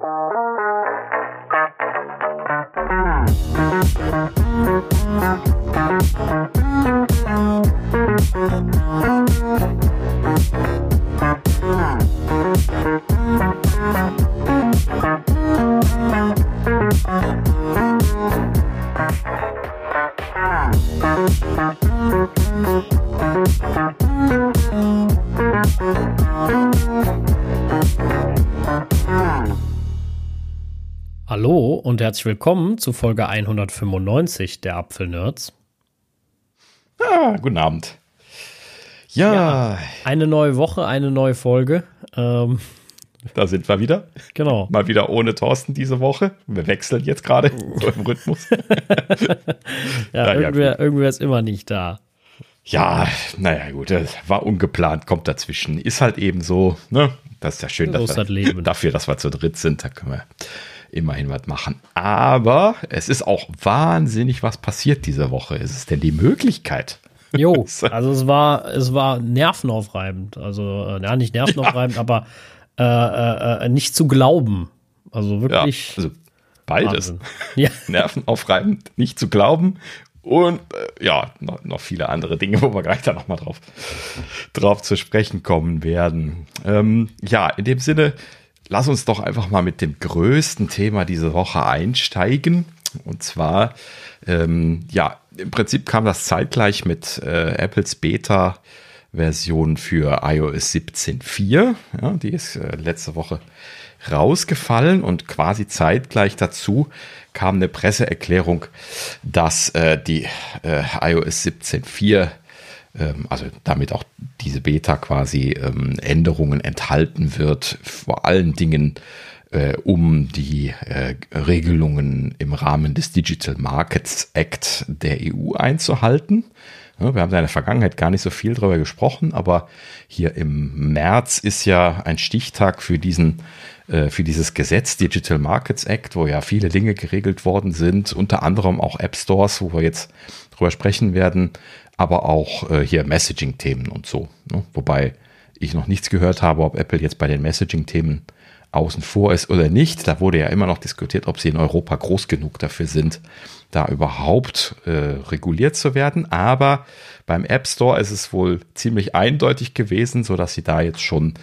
Hallo herzlich willkommen zu Folge 195 der Apfelnerds. Ah, guten Abend. Ja. ja. Eine neue Woche, eine neue Folge. Ähm, da sind wir wieder. Genau. Mal wieder ohne Thorsten diese Woche. Wir wechseln jetzt gerade im Rhythmus. ja, ja, irgendwer, irgendwer ist immer nicht da. Ja, naja, gut, das war ungeplant, kommt dazwischen. Ist halt eben so, ne? Das ist ja schön, so dass wir, Leben. dafür, dass wir zu dritt sind, da können wir immerhin was machen. Aber es ist auch wahnsinnig was passiert diese Woche. Ist es denn die Möglichkeit? Jo, also es war, es war nervenaufreibend. Also, äh, ja, nicht nervenaufreibend, ja. aber äh, äh, äh, nicht zu glauben. Also wirklich. Ja, also beides. Ja. nervenaufreibend, nicht zu glauben und äh, ja, noch, noch, viele andere Dinge, wo wir gleich da nochmal drauf, drauf zu sprechen kommen werden. Ähm, ja, in dem Sinne, lass uns doch einfach mal mit dem größten Thema diese Woche einsteigen. Und zwar, ähm, ja, im Prinzip kam das zeitgleich mit äh, Apples Beta-Version für iOS 17.4. Ja, die ist äh, letzte Woche rausgefallen und quasi zeitgleich dazu kam eine Presseerklärung, dass äh, die äh, iOS 17.4 ähm, also damit auch diese Beta quasi ähm, Änderungen enthalten wird, vor allen Dingen äh, um die äh, Regelungen im Rahmen des Digital Markets Act der EU einzuhalten. Wir haben da in der Vergangenheit gar nicht so viel drüber gesprochen, aber hier im März ist ja ein Stichtag für diesen äh, für dieses Gesetz Digital Markets Act, wo ja viele Dinge geregelt worden sind, unter anderem auch App Stores, wo wir jetzt drüber sprechen werden, aber auch äh, hier Messaging-Themen und so. Ne? Wobei ich noch nichts gehört habe, ob Apple jetzt bei den Messaging-Themen außen vor ist oder nicht. Da wurde ja immer noch diskutiert, ob sie in Europa groß genug dafür sind, da überhaupt äh, reguliert zu werden. Aber beim App Store ist es wohl ziemlich eindeutig gewesen, so dass sie da jetzt schon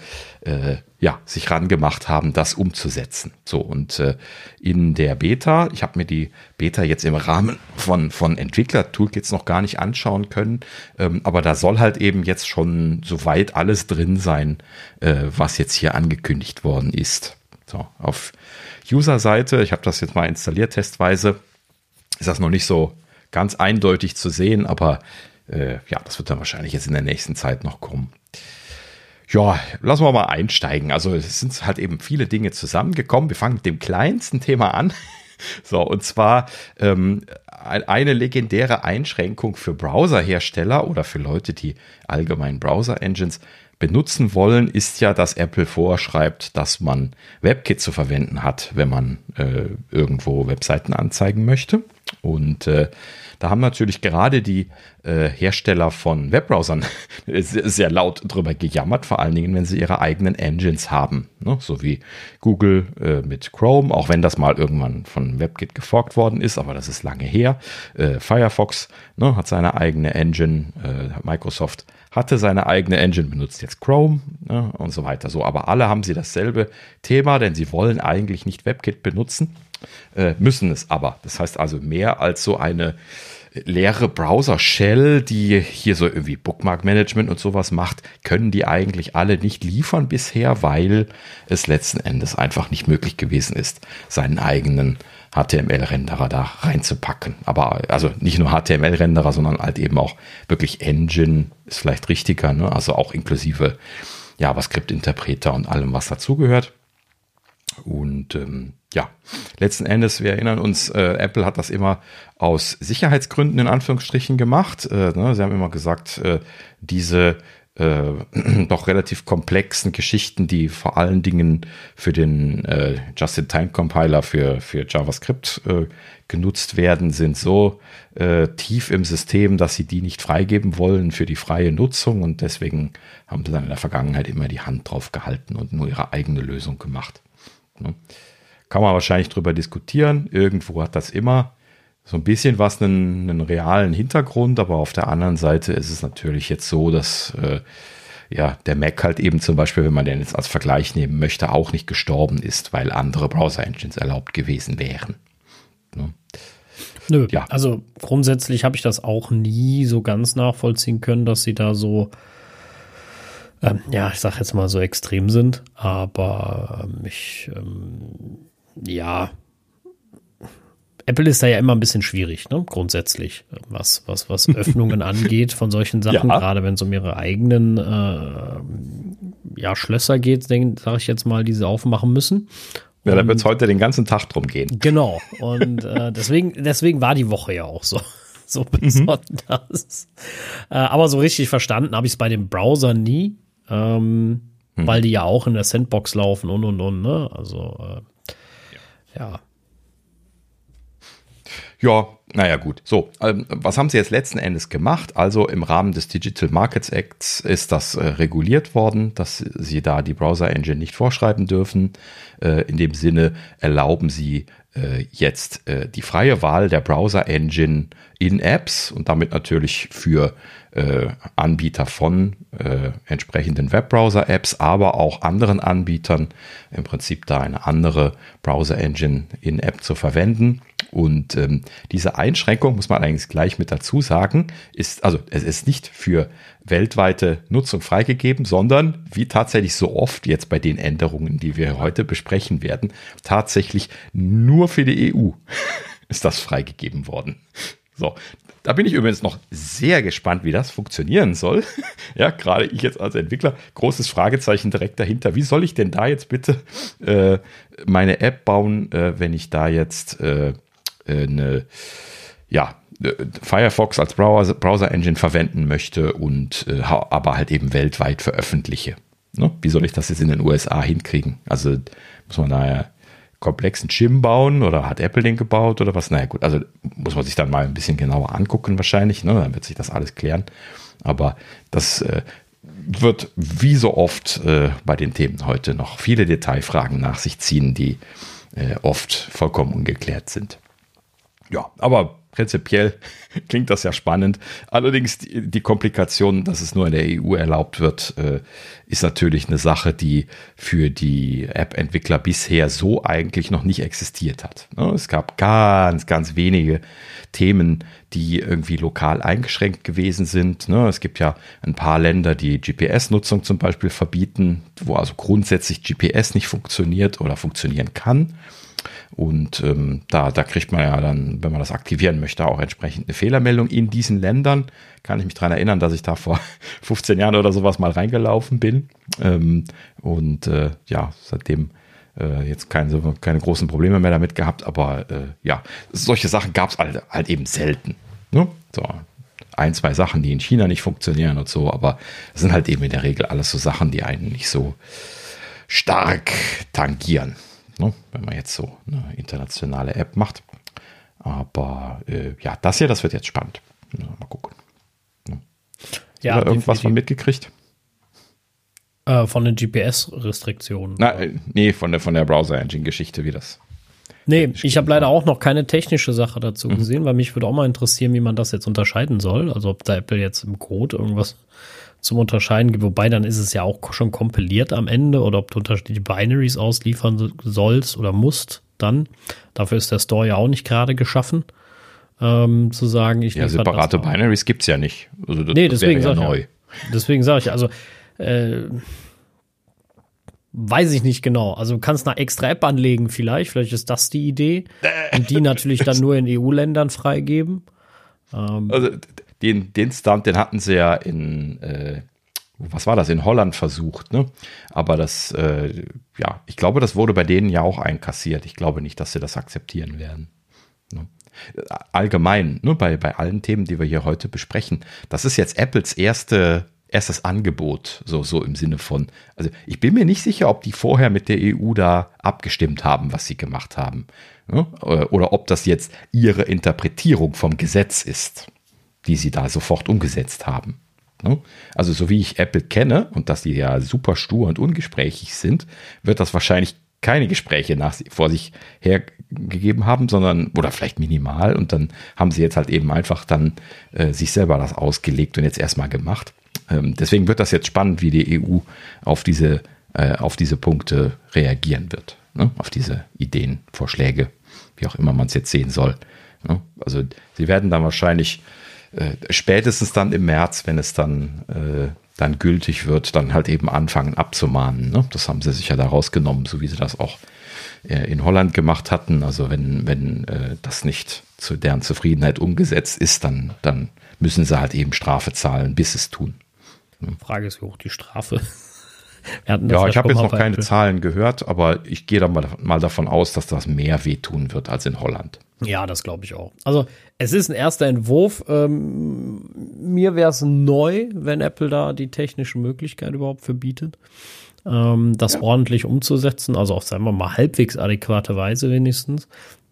äh, ja sich rangemacht haben, das umzusetzen. So und äh, in der Beta, ich habe mir die Beta jetzt im Rahmen von von Entwickler-Toolkits noch gar nicht anschauen können, ähm, aber da soll halt eben jetzt schon soweit alles drin sein, äh, was jetzt hier angekündigt worden ist. So auf User-Seite, ich habe das jetzt mal installiert testweise, ist das noch nicht so ganz eindeutig zu sehen, aber äh, ja, das wird dann wahrscheinlich jetzt in der nächsten Zeit noch kommen. Ja, lassen wir mal einsteigen. Also es sind halt eben viele Dinge zusammengekommen. Wir fangen mit dem kleinsten Thema an. So, und zwar ähm, eine legendäre Einschränkung für Browserhersteller oder für Leute, die allgemein Browser-Engines benutzen wollen, ist ja, dass Apple vorschreibt, dass man WebKit zu verwenden hat, wenn man äh, irgendwo Webseiten anzeigen möchte. Und äh, da haben natürlich gerade die äh, Hersteller von Webbrowsern sehr laut drüber gejammert, vor allen Dingen, wenn sie ihre eigenen Engines haben. Ne? So wie Google äh, mit Chrome, auch wenn das mal irgendwann von WebKit geforkt worden ist, aber das ist lange her. Äh, Firefox ne, hat seine eigene Engine, äh, Microsoft hatte seine eigene Engine, benutzt jetzt Chrome ne, und so weiter. So, aber alle haben sie dasselbe Thema, denn sie wollen eigentlich nicht WebKit benutzen, äh, müssen es aber. Das heißt also mehr als so eine leere Browser-Shell, die hier so irgendwie Bookmark-Management und sowas macht, können die eigentlich alle nicht liefern bisher, weil es letzten Endes einfach nicht möglich gewesen ist, seinen eigenen HTML-Renderer da reinzupacken. Aber also nicht nur HTML-Renderer, sondern halt eben auch wirklich Engine ist vielleicht richtiger, ne? also auch inklusive JavaScript-Interpreter und allem, was dazugehört. Und ähm, ja, letzten Endes, wir erinnern uns, äh, Apple hat das immer aus Sicherheitsgründen in Anführungsstrichen gemacht. Äh, ne? Sie haben immer gesagt, äh, diese äh, doch relativ komplexen Geschichten, die vor allen Dingen für den äh, Just-in-Time-Compiler für, für JavaScript äh, genutzt werden, sind so tief im System, dass sie die nicht freigeben wollen für die freie Nutzung und deswegen haben sie dann in der Vergangenheit immer die Hand drauf gehalten und nur ihre eigene Lösung gemacht. Ne? kann man wahrscheinlich drüber diskutieren. Irgendwo hat das immer so ein bisschen was einen, einen realen Hintergrund, aber auf der anderen Seite ist es natürlich jetzt so, dass äh, ja, der Mac halt eben zum Beispiel, wenn man den jetzt als Vergleich nehmen möchte, auch nicht gestorben ist, weil andere Browser-Engines erlaubt gewesen wären. Ne? Nö, ja. also grundsätzlich habe ich das auch nie so ganz nachvollziehen können, dass sie da so, ähm, ja, ich sag jetzt mal so extrem sind, aber ähm, ich, ähm, ja, Apple ist da ja immer ein bisschen schwierig, ne? grundsätzlich, was, was, was Öffnungen angeht von solchen Sachen, ja. gerade wenn es um ihre eigenen äh, ja, Schlösser geht, sage ich jetzt mal, die sie aufmachen müssen. Ja, da wird es heute den ganzen Tag drum gehen. Genau. Und äh, deswegen, deswegen war die Woche ja auch so, so mhm. besonders. Mhm. Äh, aber so richtig verstanden habe ich es bei dem Browser nie, ähm, mhm. weil die ja auch in der Sandbox laufen und und und. Ne? Also äh, ja. ja. Ja, naja gut. So, ähm, was haben sie jetzt letzten Endes gemacht? Also im Rahmen des Digital Markets Acts ist das äh, reguliert worden, dass sie da die Browser Engine nicht vorschreiben dürfen. Äh, in dem Sinne erlauben sie äh, jetzt äh, die freie Wahl der Browser Engine in Apps und damit natürlich für äh, Anbieter von äh, entsprechenden Webbrowser-Apps, aber auch anderen Anbietern im Prinzip da eine andere Browser-Engine in App zu verwenden. Und ähm, diese Einschränkung, muss man eigentlich gleich mit dazu sagen, ist, also es ist nicht für weltweite Nutzung freigegeben, sondern wie tatsächlich so oft jetzt bei den Änderungen, die wir heute besprechen werden, tatsächlich nur für die EU ist das freigegeben worden. So, da bin ich übrigens noch sehr gespannt, wie das funktionieren soll. ja, gerade ich jetzt als Entwickler, großes Fragezeichen direkt dahinter. Wie soll ich denn da jetzt bitte äh, meine App bauen, äh, wenn ich da jetzt äh, eine, ja, Firefox als Browser, Browser Engine verwenden möchte und äh, aber halt eben weltweit veröffentliche. Ne? Wie soll ich das jetzt in den USA hinkriegen? Also muss man da ja komplexen Chim bauen oder hat Apple den gebaut oder was? Naja, gut, also muss man sich dann mal ein bisschen genauer angucken wahrscheinlich, ne? dann wird sich das alles klären. Aber das äh, wird wie so oft äh, bei den Themen heute noch viele Detailfragen nach sich ziehen, die äh, oft vollkommen ungeklärt sind. Ja, aber prinzipiell klingt das ja spannend. Allerdings die, die, Komplikation, dass es nur in der EU erlaubt wird, äh, ist natürlich eine Sache, die für die App-Entwickler bisher so eigentlich noch nicht existiert hat. Ne? Es gab ganz, ganz wenige Themen, die irgendwie lokal eingeschränkt gewesen sind. Ne? Es gibt ja ein paar Länder, die GPS-Nutzung zum Beispiel verbieten, wo also grundsätzlich GPS nicht funktioniert oder funktionieren kann. Und ähm, da, da kriegt man ja dann, wenn man das aktivieren möchte, auch entsprechend eine Fehlermeldung in diesen Ländern. Kann ich mich daran erinnern, dass ich da vor 15 Jahren oder sowas mal reingelaufen bin. Ähm, und äh, ja, seitdem äh, jetzt keine, keine großen Probleme mehr damit gehabt. Aber äh, ja, solche Sachen gab es halt, halt eben selten. Ne? So, ein, zwei Sachen, die in China nicht funktionieren und so, aber es sind halt eben in der Regel alles so Sachen, die einen nicht so stark tangieren ne? wenn man jetzt so eine internationale App macht. Aber äh, ja, das hier, das wird jetzt spannend. Mal gucken. Ne? Ja, Oder irgendwas von mitgekriegt? Äh, von den GPS-Restriktionen. Äh, nee, von der, von der Browser-Engine-Geschichte, wie das. Nee, ich habe leider auch noch keine technische Sache dazu mhm. gesehen, weil mich würde auch mal interessieren, wie man das jetzt unterscheiden soll. Also ob da Apple jetzt im Code irgendwas zum Unterscheiden gibt. Wobei dann ist es ja auch schon kompiliert am Ende oder ob du unterschiedliche Binaries ausliefern sollst oder musst dann. Dafür ist der Store ja auch nicht gerade geschaffen. Ähm, zu sagen, ich Ja, separate Binaries gibt es ja nicht. Also das, nee, deswegen ja sage ich. Ja. Deswegen sage ich, also äh, weiß ich nicht genau. Also du kannst eine extra App anlegen vielleicht. Vielleicht ist das die Idee. Und die natürlich dann nur in EU-Ländern freigeben. Ähm, also den, den Stunt, den hatten sie ja in, äh, was war das, in Holland versucht, ne? Aber das, äh, ja, ich glaube, das wurde bei denen ja auch einkassiert. Ich glaube nicht, dass sie das akzeptieren werden. Ne? Allgemein, ne, bei, bei allen Themen, die wir hier heute besprechen, das ist jetzt Apples erste erstes Angebot, so, so im Sinne von, also ich bin mir nicht sicher, ob die vorher mit der EU da abgestimmt haben, was sie gemacht haben. Ne? Oder ob das jetzt ihre Interpretierung vom Gesetz ist die sie da sofort umgesetzt haben. Ne? Also so wie ich Apple kenne und dass die ja super stur und ungesprächig sind, wird das wahrscheinlich keine Gespräche nach, vor sich hergegeben haben, sondern, oder vielleicht minimal, und dann haben sie jetzt halt eben einfach dann äh, sich selber das ausgelegt und jetzt erstmal gemacht. Ähm, deswegen wird das jetzt spannend, wie die EU auf diese, äh, auf diese Punkte reagieren wird, ne? auf diese Ideen, Vorschläge, wie auch immer man es jetzt sehen soll. Ne? Also sie werden dann wahrscheinlich äh, spätestens dann im März, wenn es dann äh, dann gültig wird, dann halt eben anfangen abzumahnen. Ne? Das haben sie sich ja da rausgenommen, so wie sie das auch äh, in Holland gemacht hatten. Also wenn, wenn äh, das nicht zu deren Zufriedenheit umgesetzt ist, dann, dann müssen sie halt eben Strafe zahlen, bis es tun. Ne? Frage ist, wie hoch die Strafe ja, ich habe jetzt noch keine Zahlen gehört, aber ich gehe da mal, mal davon aus, dass das mehr wehtun wird als in Holland. Ja, das glaube ich auch. Also es ist ein erster Entwurf. Ähm, mir wäre es neu, wenn Apple da die technische Möglichkeit überhaupt verbietet, ähm, das ja. ordentlich umzusetzen. Also auf, sagen wir mal, halbwegs adäquate Weise wenigstens.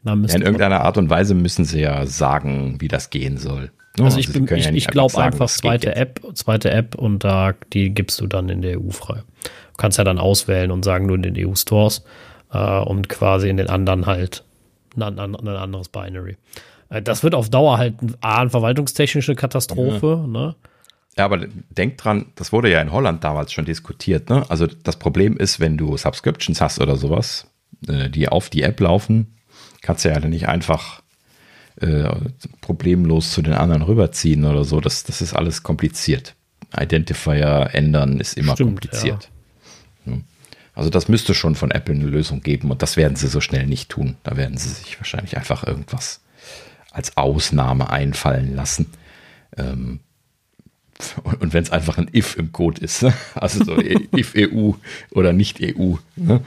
Ja, in irgendeiner Art und Weise müssen sie ja sagen, wie das gehen soll. Also, also ich, ich, ja ich glaube einfach zweite App, zweite App und da die gibst du dann in der EU frei. Du kannst ja dann auswählen und sagen nur in den EU-Stores äh, und quasi in den anderen halt ein, ein, anderes Binary. Äh, das wird auf Dauer halt ein, eine verwaltungstechnische Katastrophe. Ja. Ne? Ja, aber denk dran, das wurde ja in Holland damals schon diskutiert. Ne? Also das Problem ist, wenn du Subscriptions hast oder sowas, äh, die auf die App laufen, kannst du ja nicht einfach äh, problemlos zu den anderen rüberziehen oder so. Das, das ist alles kompliziert. Identifier ändern ist immer Stimmt, kompliziert. Also das müsste schon von Apple eine Lösung geben und das werden sie so schnell nicht tun. Da werden sie sich wahrscheinlich einfach irgendwas als Ausnahme einfallen lassen. Ähm, und wenn es einfach ein if im Code ist, ne? also so if EU oder nicht EU. Ne?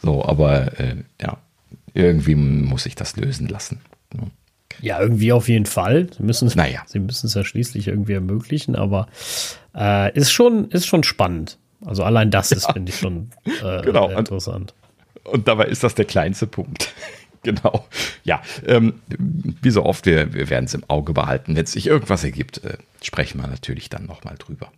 So, aber äh, ja, irgendwie muss ich das lösen lassen. Ne? Ja, irgendwie auf jeden Fall. Sie müssen es naja. Sie müssen es ja schließlich irgendwie ermöglichen, aber äh, ist, schon, ist schon spannend. Also allein das ist, finde ich, schon äh, genau. interessant. Und, und dabei ist das der kleinste Punkt. genau. Ja, ähm, wie so oft, wir, wir werden es im Auge behalten. Wenn es sich irgendwas ergibt, äh, sprechen wir natürlich dann nochmal drüber.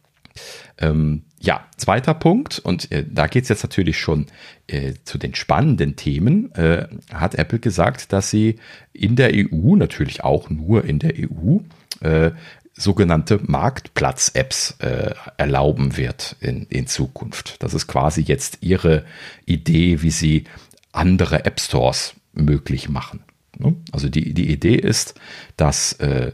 Ähm, ja, zweiter Punkt, und äh, da geht es jetzt natürlich schon äh, zu den spannenden Themen, äh, hat Apple gesagt, dass sie in der EU, natürlich auch nur in der EU, äh, sogenannte Marktplatz-Apps äh, erlauben wird in, in Zukunft. Das ist quasi jetzt ihre Idee, wie sie andere App Stores möglich machen. Ne? Also die, die Idee ist, dass äh,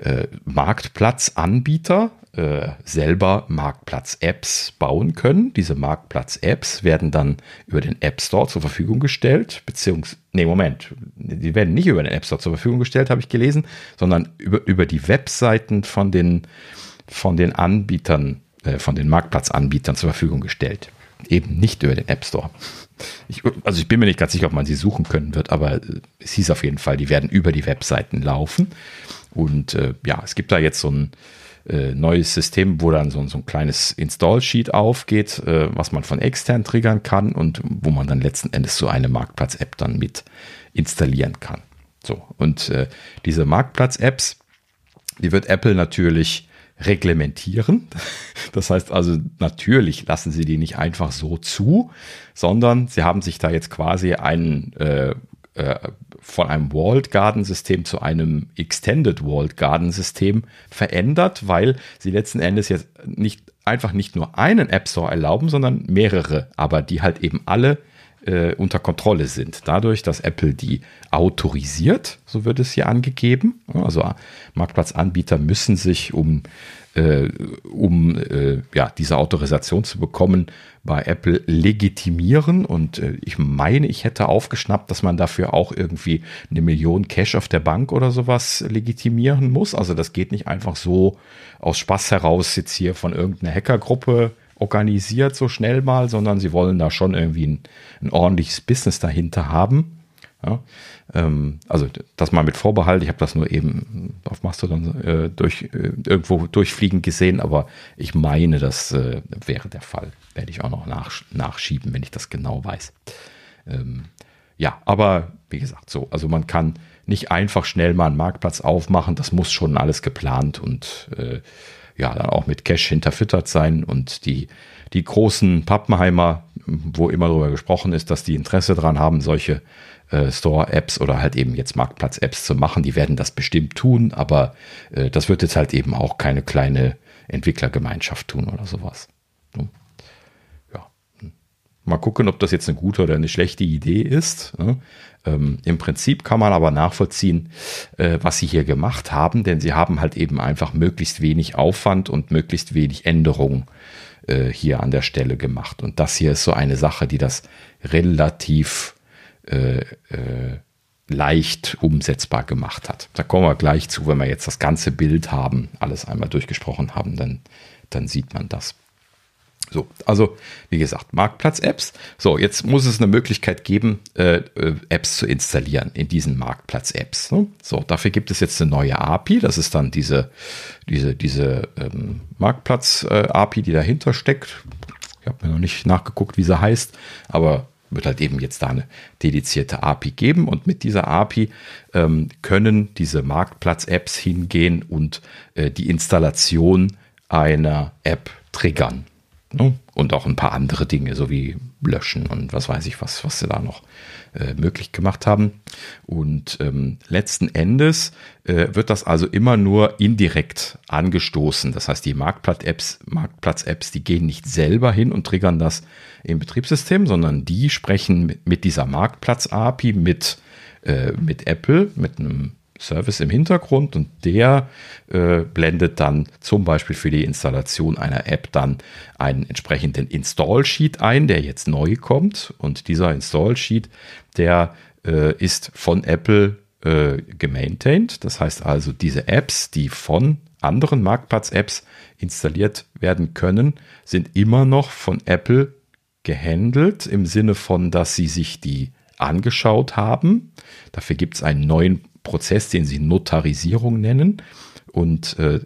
äh, Marktplatzanbieter äh, selber Marktplatz-Apps bauen können. Diese Marktplatz-Apps werden dann über den App Store zur Verfügung gestellt, beziehungsweise, nee, Moment, die werden nicht über den App Store zur Verfügung gestellt, habe ich gelesen, sondern über, über die Webseiten von den, von den Anbietern, äh, von den Marktplatzanbietern zur Verfügung gestellt. Eben nicht über den App Store. Ich, also ich bin mir nicht ganz sicher, ob man sie suchen können wird, aber es hieß auf jeden Fall, die werden über die Webseiten laufen. Und äh, ja, es gibt da jetzt so ein äh, neues System, wo dann so, so ein kleines Install-Sheet aufgeht, äh, was man von extern triggern kann und wo man dann letzten Endes so eine Marktplatz-App dann mit installieren kann. So, und äh, diese Marktplatz-Apps, die wird Apple natürlich reglementieren. Das heißt also, natürlich lassen sie die nicht einfach so zu, sondern sie haben sich da jetzt quasi einen äh, äh, von einem Walled Garden System zu einem Extended Walled Garden System verändert, weil sie letzten Endes jetzt nicht einfach nicht nur einen App Store erlauben, sondern mehrere, aber die halt eben alle äh, unter Kontrolle sind. Dadurch, dass Apple die autorisiert, so wird es hier angegeben. Also Marktplatzanbieter müssen sich um äh, um äh, ja, diese Autorisation zu bekommen, bei Apple legitimieren. Und äh, ich meine, ich hätte aufgeschnappt, dass man dafür auch irgendwie eine Million Cash auf der Bank oder sowas legitimieren muss. Also das geht nicht einfach so aus Spaß heraus jetzt hier von irgendeiner Hackergruppe organisiert so schnell mal, sondern sie wollen da schon irgendwie ein, ein ordentliches Business dahinter haben. Ja, ähm, also das mal mit Vorbehalt. Ich habe das nur eben auf Mastodon äh, durch, äh, irgendwo durchfliegen gesehen, aber ich meine, das äh, wäre der Fall. Werde ich auch noch nach, nachschieben, wenn ich das genau weiß. Ähm, ja, aber wie gesagt, so, also man kann nicht einfach schnell mal einen Marktplatz aufmachen. Das muss schon alles geplant und äh, ja dann auch mit Cache hinterfüttert sein und die, die großen Pappenheimer, wo immer darüber gesprochen ist, dass die Interesse daran haben, solche äh, Store-Apps oder halt eben jetzt Marktplatz-Apps zu machen, die werden das bestimmt tun, aber äh, das wird jetzt halt eben auch keine kleine Entwicklergemeinschaft tun oder sowas. Ja. Mal gucken, ob das jetzt eine gute oder eine schlechte Idee ist. Ähm, Im Prinzip kann man aber nachvollziehen, äh, was sie hier gemacht haben, denn sie haben halt eben einfach möglichst wenig Aufwand und möglichst wenig Änderungen äh, hier an der Stelle gemacht. Und das hier ist so eine Sache, die das relativ äh, äh, leicht umsetzbar gemacht hat. Da kommen wir gleich zu, wenn wir jetzt das ganze Bild haben, alles einmal durchgesprochen haben, dann, dann sieht man das. So, also wie gesagt, Marktplatz-Apps. So, jetzt muss es eine Möglichkeit geben, äh, äh Apps zu installieren in diesen Marktplatz-Apps. Ne? So, dafür gibt es jetzt eine neue API. Das ist dann diese, diese, diese ähm, Marktplatz-API, äh, die dahinter steckt. Ich habe mir noch nicht nachgeguckt, wie sie heißt, aber wird halt eben jetzt da eine dedizierte API geben und mit dieser API ähm, können diese Marktplatz-Apps hingehen und äh, die Installation einer App triggern. Ne? Und auch ein paar andere Dinge, so wie löschen und was weiß ich was, was sie da noch äh, möglich gemacht haben. Und ähm, letzten Endes äh, wird das also immer nur indirekt angestoßen. Das heißt, die Marktplatz-Apps, Marktplatz-Apps, die gehen nicht selber hin und triggern das im Betriebssystem, sondern die sprechen mit, dieser Marktplatz-API mit, äh, mit Apple, mit einem Service im Hintergrund und der äh, blendet dann zum Beispiel für die Installation einer App dann einen entsprechenden Install-Sheet ein, der jetzt neu kommt und dieser Install-Sheet, der äh, ist von Apple äh, gemaintained. Das heißt also, diese Apps, die von anderen Marktplatz-Apps installiert werden können, sind immer noch von Apple gehandelt im Sinne von, dass sie sich die angeschaut haben. Dafür gibt es einen neuen Prozess, den sie Notarisierung nennen. Und äh,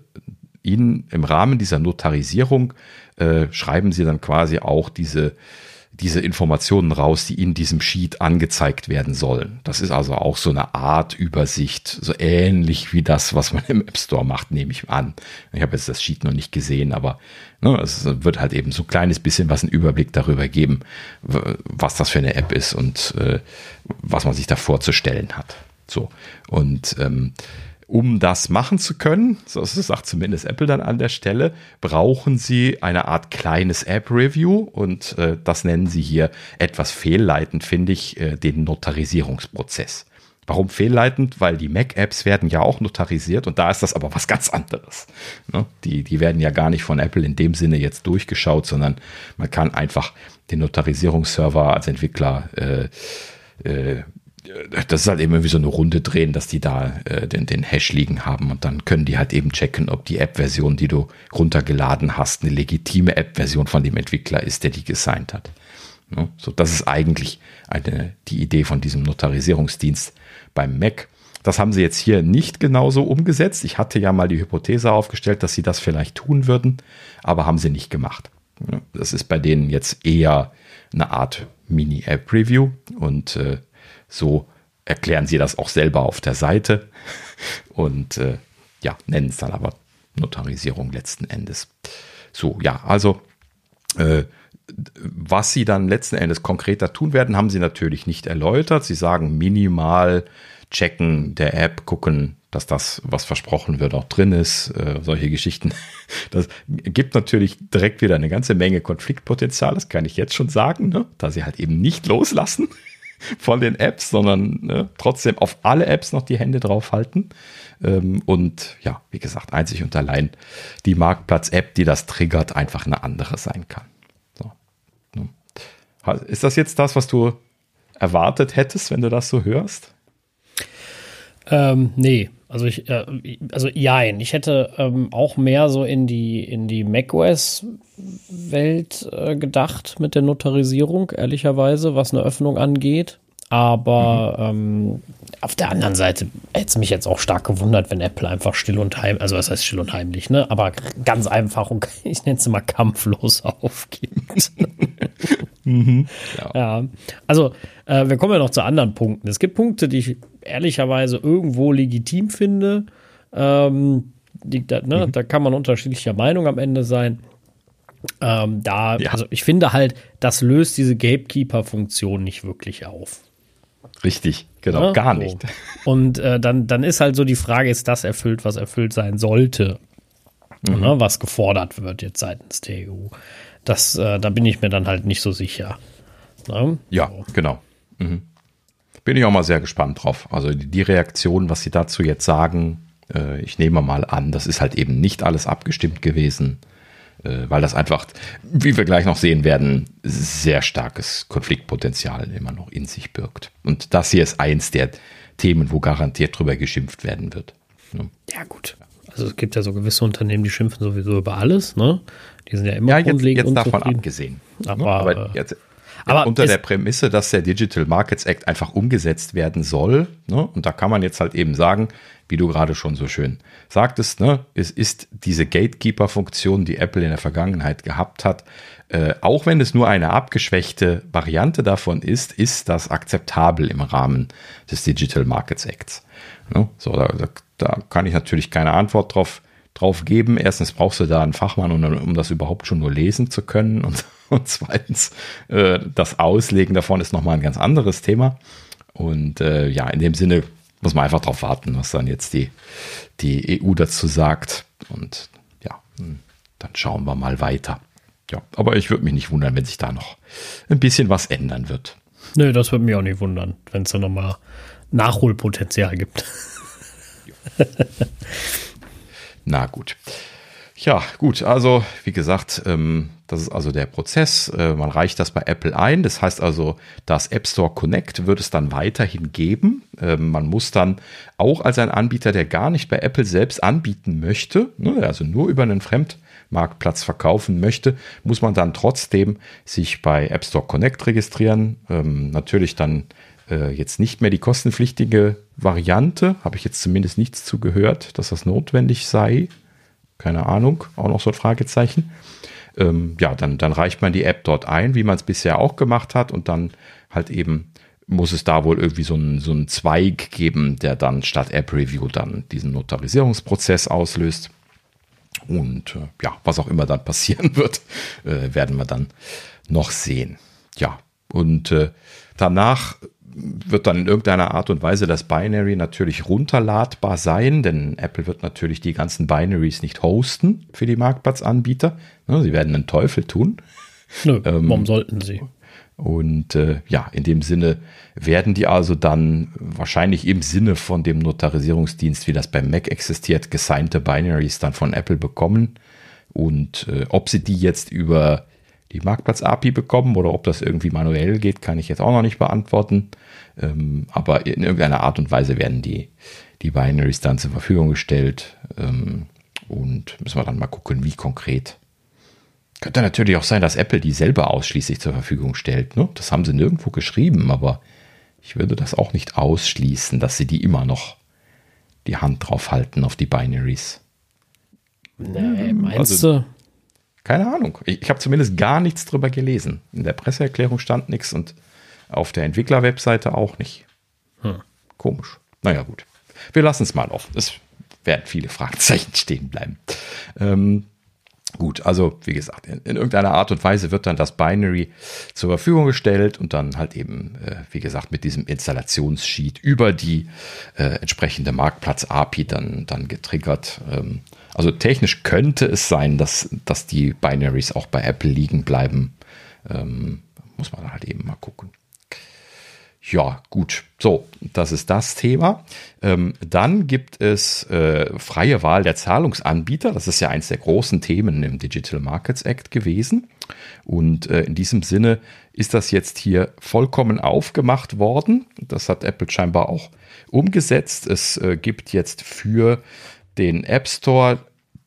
ihnen im Rahmen dieser Notarisierung äh, schreiben sie dann quasi auch diese, diese Informationen raus, die in diesem Sheet angezeigt werden sollen. Das ist also auch so eine Art Übersicht, so ähnlich wie das, was man im App Store macht, nehme ich an. Ich habe jetzt das Sheet noch nicht gesehen, aber ne, es wird halt eben so ein kleines bisschen was einen Überblick darüber geben, was das für eine App ist und äh, was man sich da vorzustellen hat. So. Und ähm, um das machen zu können, so sagt zumindest Apple dann an der Stelle, brauchen sie eine Art kleines App-Review und äh, das nennen sie hier etwas fehlleitend, finde ich, äh, den Notarisierungsprozess. Warum fehlleitend? Weil die Mac-Apps werden ja auch notarisiert und da ist das aber was ganz anderes. Ne? Die, die werden ja gar nicht von Apple in dem Sinne jetzt durchgeschaut, sondern man kann einfach den Notarisierungsserver als Entwickler äh, äh, das ist halt eben irgendwie so eine Runde drehen, dass die da äh, den, den Hash liegen haben und dann können die halt eben checken, ob die App-Version, die du runtergeladen hast, eine legitime App-Version von dem Entwickler ist, der die gesigned hat. Ja, so, das ist eigentlich eine, die Idee von diesem Notarisierungsdienst beim Mac. Das haben sie jetzt hier nicht genauso umgesetzt. Ich hatte ja mal die Hypothese aufgestellt, dass sie das vielleicht tun würden, aber haben sie nicht gemacht. Ja, das ist bei denen jetzt eher eine Art Mini-App-Review und äh, so erklären sie das auch selber auf der Seite und äh, ja, nennen es dann aber Notarisierung letzten Endes. So, ja, also äh, was sie dann letzten Endes konkreter tun werden, haben sie natürlich nicht erläutert. Sie sagen minimal checken der App, gucken, dass das, was versprochen wird, auch drin ist. Äh, solche Geschichten. Das gibt natürlich direkt wieder eine ganze Menge Konfliktpotenzial, das kann ich jetzt schon sagen, ne? da sie halt eben nicht loslassen von den Apps, sondern ne, trotzdem auf alle Apps noch die Hände drauf halten. Ähm, und ja, wie gesagt, einzig und allein die Marktplatz-App, die das triggert, einfach eine andere sein kann. So. Ne. Ist das jetzt das, was du erwartet hättest, wenn du das so hörst? Ähm, nee, also ich, äh, also jein. Ich hätte ähm, auch mehr so in die in die macOS-Welt äh, gedacht mit der Notarisierung, ehrlicherweise, was eine Öffnung angeht. Aber mhm. ähm, auf der anderen Seite hätte es mich jetzt auch stark gewundert, wenn Apple einfach still und heimlich, also was heißt still und heimlich, ne? Aber ganz einfach und ich nenne es mal kampflos aufgibt. mhm. ja. ja. Also äh, wir kommen ja noch zu anderen Punkten. Es gibt Punkte, die ich ehrlicherweise irgendwo legitim finde. Ähm, Die, da, ne, mhm. da kann man unterschiedlicher Meinung am Ende sein. Ähm, da, ja. also ich finde halt, das löst diese Gatekeeper-Funktion nicht wirklich auf. Richtig, genau, ja, gar so. nicht. Und äh, dann, dann ist halt so die Frage, ist das erfüllt, was erfüllt sein sollte? Mhm. Ne, was gefordert wird jetzt seitens der EU. Das, äh, da bin ich mir dann halt nicht so sicher. Ne? Ja, so. genau. Mhm. Bin ich auch mal sehr gespannt drauf. Also die, die Reaktion, was sie dazu jetzt sagen, äh, ich nehme mal an, das ist halt eben nicht alles abgestimmt gewesen äh, weil das einfach, wie wir gleich noch sehen werden, sehr starkes Konfliktpotenzial immer noch in sich birgt. Und das hier ist eins der Themen, wo garantiert drüber geschimpft werden wird. Ne? Ja, gut. Also es gibt ja so gewisse Unternehmen, die schimpfen sowieso über alles, ne? Die sind ja immer ja, jetzt, grundlegend jetzt davon abgesehen. Aber, aber jetzt, aber unter der Prämisse, dass der Digital Markets Act einfach umgesetzt werden soll. Ne? Und da kann man jetzt halt eben sagen, wie du gerade schon so schön sagtest, ne, es ist diese Gatekeeper-Funktion, die Apple in der Vergangenheit gehabt hat, äh, auch wenn es nur eine abgeschwächte Variante davon ist, ist das akzeptabel im Rahmen des Digital Markets Acts. Ne? So, da, da, kann ich natürlich keine Antwort drauf, drauf geben. Erstens brauchst du da einen Fachmann, um, um das überhaupt schon nur lesen zu können. Und, und zweitens, äh, das Auslegen davon ist nochmal ein ganz anderes Thema. Und äh, ja, in dem Sinne muss man einfach darauf warten, was dann jetzt die, die EU dazu sagt. Und ja, hm, dann schauen wir mal weiter. Ja, aber ich würde mich nicht wundern, wenn sich da noch ein bisschen was ändern wird. Nö, das würde mich auch nicht wundern, wenn es da nochmal Nachholpotenzial gibt. Na gut. Ja, gut. Also, wie gesagt, ähm, das ist also der Prozess. Äh, man reicht das bei Apple ein. Das heißt also, das App Store Connect wird es dann weiterhin geben. Ähm, man muss dann auch als ein Anbieter, der gar nicht bei Apple selbst anbieten möchte, ne, also nur über einen Fremdmarktplatz verkaufen möchte, muss man dann trotzdem sich bei App Store Connect registrieren. Ähm, natürlich dann äh, jetzt nicht mehr die kostenpflichtige Variante. Habe ich jetzt zumindest nichts zugehört, dass das notwendig sei. Keine Ahnung, auch noch so ein Fragezeichen. Ähm, ja, dann, dann reicht man die App dort ein, wie man es bisher auch gemacht hat und dann halt eben muss es da wohl irgendwie so einen, so einen Zweig geben, der dann statt App Review dann diesen Notarisierungsprozess auslöst. Und äh, ja, was auch immer dann passieren wird, äh, werden wir dann noch sehen. Ja, und äh, danach wird dann in irgendeiner Art und Weise das Binary natürlich runterladbar sein, denn Apple wird natürlich die ganzen Binaries nicht hosten für die Marktplatzanbieter. Sie werden einen Teufel tun. Nö, ähm, warum sollten sie? Und äh, ja, in dem Sinne werden die also dann wahrscheinlich im Sinne von dem Notarisierungsdienst, wie das beim Mac existiert, gesignte Binaries dann von Apple bekommen. Und äh, ob sie die jetzt über die Marktplatz-API bekommen oder ob das irgendwie manuell geht, kann ich jetzt auch noch nicht beantworten. Ähm, aber in irgendeiner Art und Weise werden die, die Binaries dann zur Verfügung gestellt. Ähm, und müssen wir dann mal gucken, wie konkret. Könnte natürlich auch sein, dass Apple die selber ausschließlich zur Verfügung stellt. Ne? Das haben sie nirgendwo geschrieben, aber ich würde das auch nicht ausschließen, dass sie die immer noch die Hand drauf halten auf die Binaries. Nee, meinst also, du? Keine Ahnung. Ich, ich habe zumindest gar nichts drüber gelesen. In der Presseerklärung stand nichts und auf der Entwicklerwebseite auch nicht. Hm. Komisch. Naja, gut. Wir lassen es mal offen. Es werden viele Fragezeichen stehen bleiben. Ähm, gut, also wie gesagt, in, in, irgendeiner Art und Weise wird dann das Binary zur Verfügung gestellt und dann halt eben, äh, wie gesagt, mit diesem Installationssheet über die äh, entsprechende Marktplatz-API dann, dann getriggert. Ähm, also technisch könnte es sein, dass, dass die Binaries auch bei Apple liegen bleiben. Ähm, muss man halt eben mal gucken. Ja, gut. So, das ist das Thema. Ähm, dann gibt es äh, freie Wahl der Zahlungsanbieter. Das ist ja eins der großen Themen im Digital Markets Act gewesen. Und äh, in diesem Sinne ist das jetzt hier vollkommen aufgemacht worden. Das hat Apple scheinbar auch umgesetzt. Es äh, gibt jetzt für den App Store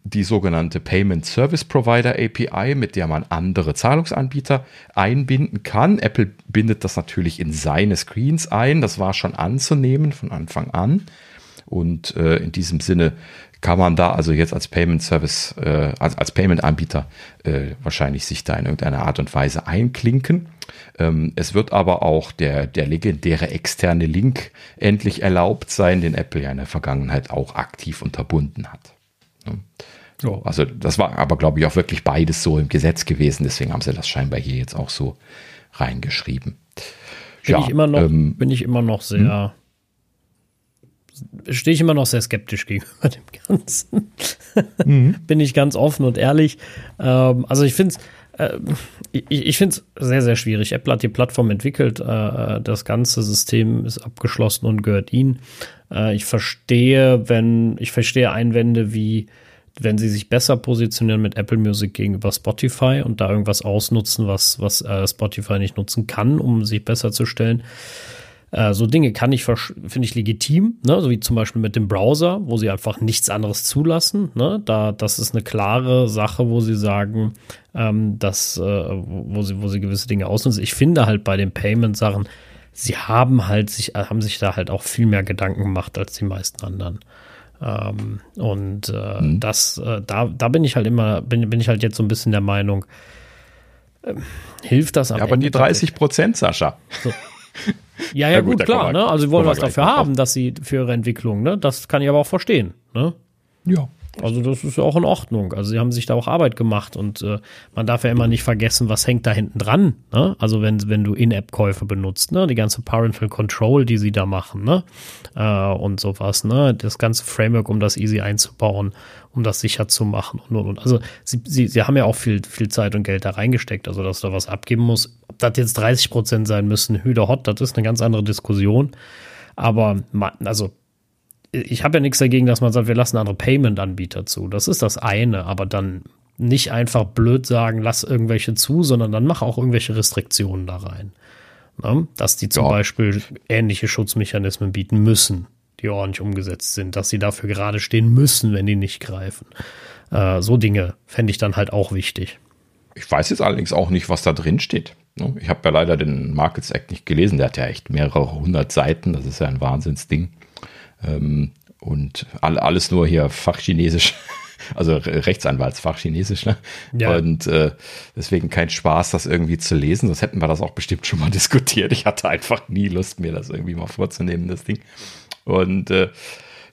die sogenannte Payment Service Provider API, mit der man andere Zahlungsanbieter einbinden kann. Apple bindet das natürlich in seine Screens ein. Das war schon anzunehmen von Anfang an. Und äh, in diesem Sinne kann man da also jetzt als Payment Service, äh, als, als Payment Anbieter äh, wahrscheinlich sich da in irgendeiner Art und Weise einklinken. Ähm, es wird aber auch der, der legendäre externe Link endlich erlaubt sein, den Apple ja in der Vergangenheit auch aktiv unterbunden hat. So, also das war aber, glaube ich, auch wirklich beides so im Gesetz gewesen. Deswegen haben sie das scheinbar hier jetzt auch so reingeschrieben. Bin ja, ich immer noch, ähm, bin ich immer noch sehr, hm? stehe ich immer noch sehr skeptisch gegenüber dem Ganzen. Mhm. bin ich ganz offen und ehrlich. Ähm, also ich finde es äh, ich, ich finde es sehr, sehr schwierig. Apple hat die Plattform entwickelt, äh, das ganze System ist abgeschlossen und gehört ihnen. Äh, ich verstehe, wenn, ich verstehe Einwände wie, wenn sie sich besser positionieren mit Apple Music gegenüber Spotify und da irgendwas ausnutzen, was, was äh, Spotify nicht nutzen kann, um sich besser zu stellen. Äh, so Dinge kann ich, finde ich legitim, ne? so wie zum Beispiel mit dem Browser, wo sie einfach nichts anderes zulassen. Ne? Da, das ist eine klare Sache, wo sie sagen, ähm, dass, äh, wo, sie, wo sie gewisse Dinge ausnutzen. Ich finde halt bei den Payment-Sachen, sie haben halt sich, haben sich da halt auch viel mehr Gedanken gemacht als die meisten anderen. Ähm, und äh, mhm. das, äh, da, da bin ich halt immer, bin, bin ich halt jetzt so ein bisschen der Meinung, äh, hilft das am ja, aber Ende die 30 Prozent, Sascha. So. Ja, ja, ja gut, gut klar. Ne? Also sie wollen was dafür haben, dass sie für ihre Entwicklung, ne? Das kann ich aber auch verstehen. Ne? Ja. Also das ist ja auch in Ordnung. Also sie haben sich da auch Arbeit gemacht und äh, man darf ja immer nicht vergessen, was hängt da hinten dran. Ne? Also wenn, wenn du In-App-Käufe benutzt, ne? die ganze Parental Control, die sie da machen ne? Äh, und sowas, ne? das ganze Framework, um das easy einzubauen, um das sicher zu machen und, und, und. Also sie, sie, sie haben ja auch viel, viel Zeit und Geld da reingesteckt, also dass da was abgeben muss. Ob das jetzt 30 Prozent sein müssen, Hüder Hot, das ist eine ganz andere Diskussion. Aber also ich habe ja nichts dagegen, dass man sagt, wir lassen andere Payment-Anbieter zu. Das ist das eine, aber dann nicht einfach blöd sagen, lass irgendwelche zu, sondern dann mach auch irgendwelche Restriktionen da rein. Ne? Dass die zum ja. Beispiel ähnliche Schutzmechanismen bieten müssen, die ordentlich umgesetzt sind, dass sie dafür gerade stehen müssen, wenn die nicht greifen. Äh, so Dinge fände ich dann halt auch wichtig. Ich weiß jetzt allerdings auch nicht, was da drin steht. Ne? Ich habe ja leider den Markets Act nicht gelesen. Der hat ja echt mehrere hundert Seiten. Das ist ja ein Wahnsinnsding. Ähm, und alles nur hier Fachchinesisch, also Rechtsanwaltsfachchinesisch. Ne? Ja. Und äh, deswegen kein Spaß, das irgendwie zu lesen. Sonst hätten wir das auch bestimmt schon mal diskutiert. Ich hatte einfach nie Lust, mir das irgendwie mal vorzunehmen, das Ding. Und äh,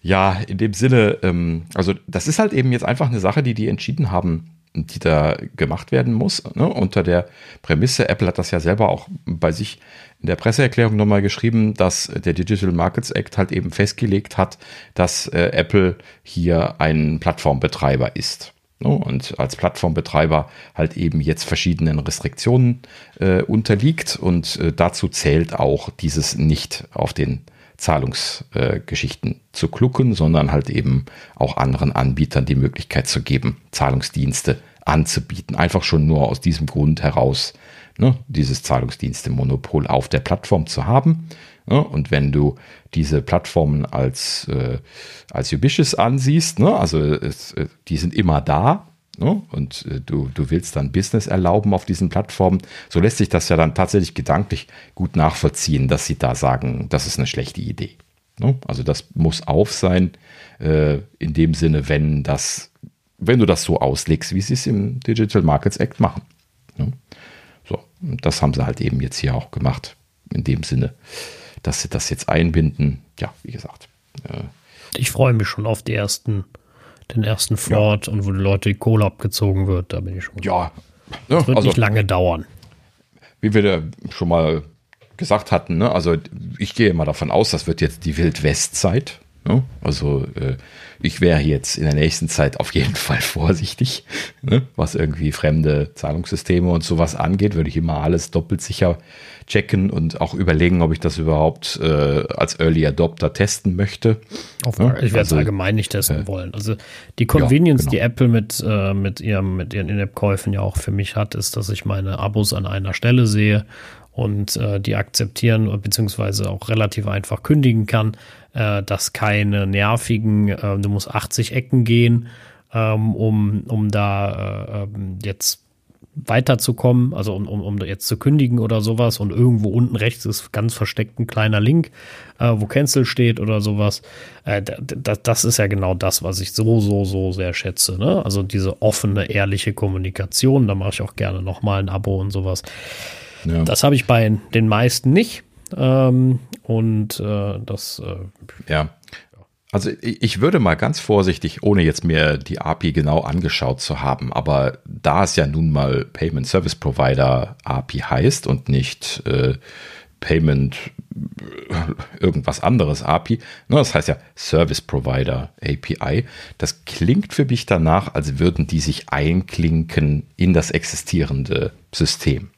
ja, in dem Sinne, ähm, also das ist halt eben jetzt einfach eine Sache, die die entschieden haben, die da gemacht werden muss, ne? unter der Prämisse, Apple hat das ja selber auch bei sich in der Presseerklärung nochmal geschrieben, dass der Digital Markets Act halt eben festgelegt hat, dass äh, Apple hier ein Plattformbetreiber ist. Ne? Und als Plattformbetreiber halt eben jetzt verschiedenen Restriktionen äh, unterliegt und äh, dazu zählt auch dieses nicht auf den Zahlungsgeschichten zu klucken, sondern halt eben auch anderen Anbietern die Möglichkeit zu geben, Zahlungsdienste anzubieten. Einfach schon nur aus diesem Grund heraus, ne, dieses Zahlungsdienste-Monopol auf der Plattform zu haben. Ne, und wenn du diese Plattformen als, äh, als Ubicious ansiehst, ne, also es, äh, die sind immer da, Ne? und äh, du, du willst dann Business erlauben auf diesen Plattformen, so lässt sich das ja dann tatsächlich gedanklich gut nachvollziehen, dass sie da sagen, das ist eine schlechte Idee. Ne? Also das muss auf sein, äh, in dem Sinne, wenn das, wenn du das so auslegst, wie sie es im Digital Markets Act machen. Ne? So, das haben sie halt eben jetzt hier auch gemacht, in dem Sinne, dass sie das jetzt einbinden. Ja, wie gesagt. Äh, ich freue mich schon auf die ersten den ersten Ford ja. und wo die Leute die Kohle abgezogen wird, da bin ich schon. Ja. Das wird also, nicht lange dauern. Wie wir da schon mal gesagt hatten, ne? also ich gehe mal davon aus, das wird jetzt die Wildwestzeit. Ne? Also äh, ich wäre jetzt in der nächsten Zeit auf jeden Fall vorsichtig, ne? was irgendwie fremde Zahlungssysteme und sowas angeht, würde ich immer alles doppelt sicher checken und auch überlegen, ob ich das überhaupt äh, als Early Adopter testen möchte. Auf, ja, ich werde es also, allgemein nicht testen äh, wollen. Also die Convenience, ja, genau. die Apple mit, äh, mit, ihrem, mit ihren In-App-Käufen ja auch für mich hat, ist, dass ich meine Abos an einer Stelle sehe und äh, die akzeptieren beziehungsweise auch relativ einfach kündigen kann, äh, dass keine nervigen, äh, du musst 80 Ecken gehen, ähm, um, um da äh, ähm, jetzt weiterzukommen, also um, um, um jetzt zu kündigen oder sowas und irgendwo unten rechts ist ganz versteckt ein kleiner Link, äh, wo Cancel steht oder sowas. Äh, das ist ja genau das, was ich so, so, so sehr schätze. Ne? Also diese offene, ehrliche Kommunikation, da mache ich auch gerne nochmal ein Abo und sowas. Ja. Das habe ich bei den meisten nicht. Ähm, und äh, das. Äh, ja. Also ich würde mal ganz vorsichtig, ohne jetzt mir die API genau angeschaut zu haben, aber da es ja nun mal Payment Service Provider API heißt und nicht äh, Payment äh, irgendwas anderes API, ne, das heißt ja Service Provider API, das klingt für mich danach, als würden die sich einklinken in das existierende System.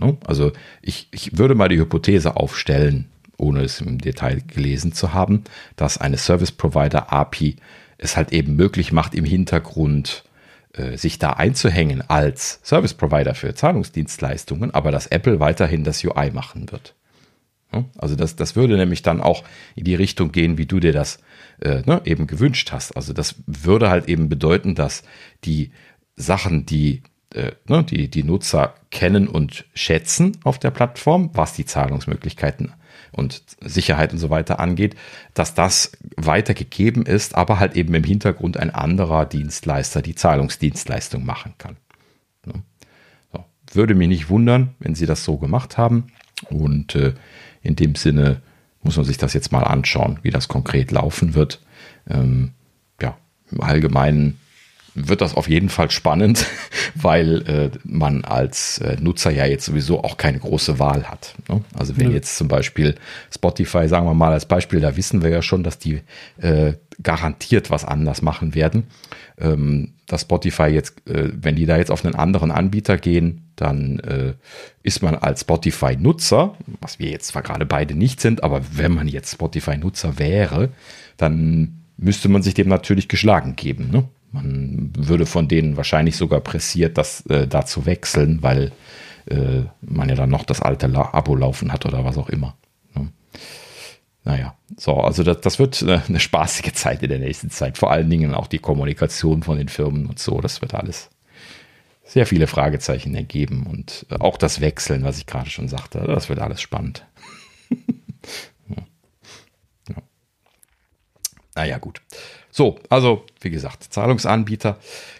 Ne? Also ich, ich würde mal die Hypothese aufstellen, ohne es im Detail gelesen zu haben, dass eine Service Provider API es halt eben möglich macht, im Hintergrund äh, sich da einzuhängen als Service Provider für Zahlungsdienstleistungen, aber dass Apple weiterhin das UI machen wird. Ja, also das, das würde nämlich dann auch in die Richtung gehen, wie du dir das äh, ne, eben gewünscht hast. Also das würde halt eben bedeuten, dass die Sachen, die äh, ne, die, die Nutzer kennen und schätzen auf der Plattform, was die Zahlungsmöglichkeiten und Sicherheit und so weiter angeht, dass das weitergegeben ist, aber halt eben im Hintergrund ein anderer Dienstleister die Zahlungsdienstleistung machen kann. So. Würde mich nicht wundern, wenn sie das so gemacht haben. Und äh, in dem Sinne muss man sich das jetzt mal anschauen, wie das konkret laufen wird. Ähm, ja, im Allgemeinen wird das auf jeden Fall spannend, weil äh, man als äh, Nutzer ja jetzt sowieso auch keine große Wahl hat. Ne? Also wenn ja. jetzt zum Beispiel Spotify, sagen wir mal als Beispiel, da wissen wir ja schon, dass die äh, garantiert was anders machen werden. Ähm, dass Spotify jetzt, äh, wenn die da jetzt auf einen anderen Anbieter gehen, dann äh, ist man als Spotify-Nutzer, was wir jetzt zwar gerade beide nicht sind, aber wenn man jetzt Spotify-Nutzer wäre, dann müsste man sich dem natürlich geschlagen geben. Ne? Man würde von denen wahrscheinlich sogar pressiert, das äh, da zu wechseln, weil äh, man ja dann noch das alte La Abo laufen hat oder was auch immer. Ne? Naja, so, also das, das wird äh, eine spaßige Zeit in der nächsten Zeit. Vor allen Dingen auch die Kommunikation von den Firmen und so. Das wird alles sehr viele Fragezeichen ergeben und äh, auch das Wechseln, was ich gerade schon sagte, das wird alles spannend. ja. Ja. Naja, gut. So, also wie gesagt, Zahlungsanbieter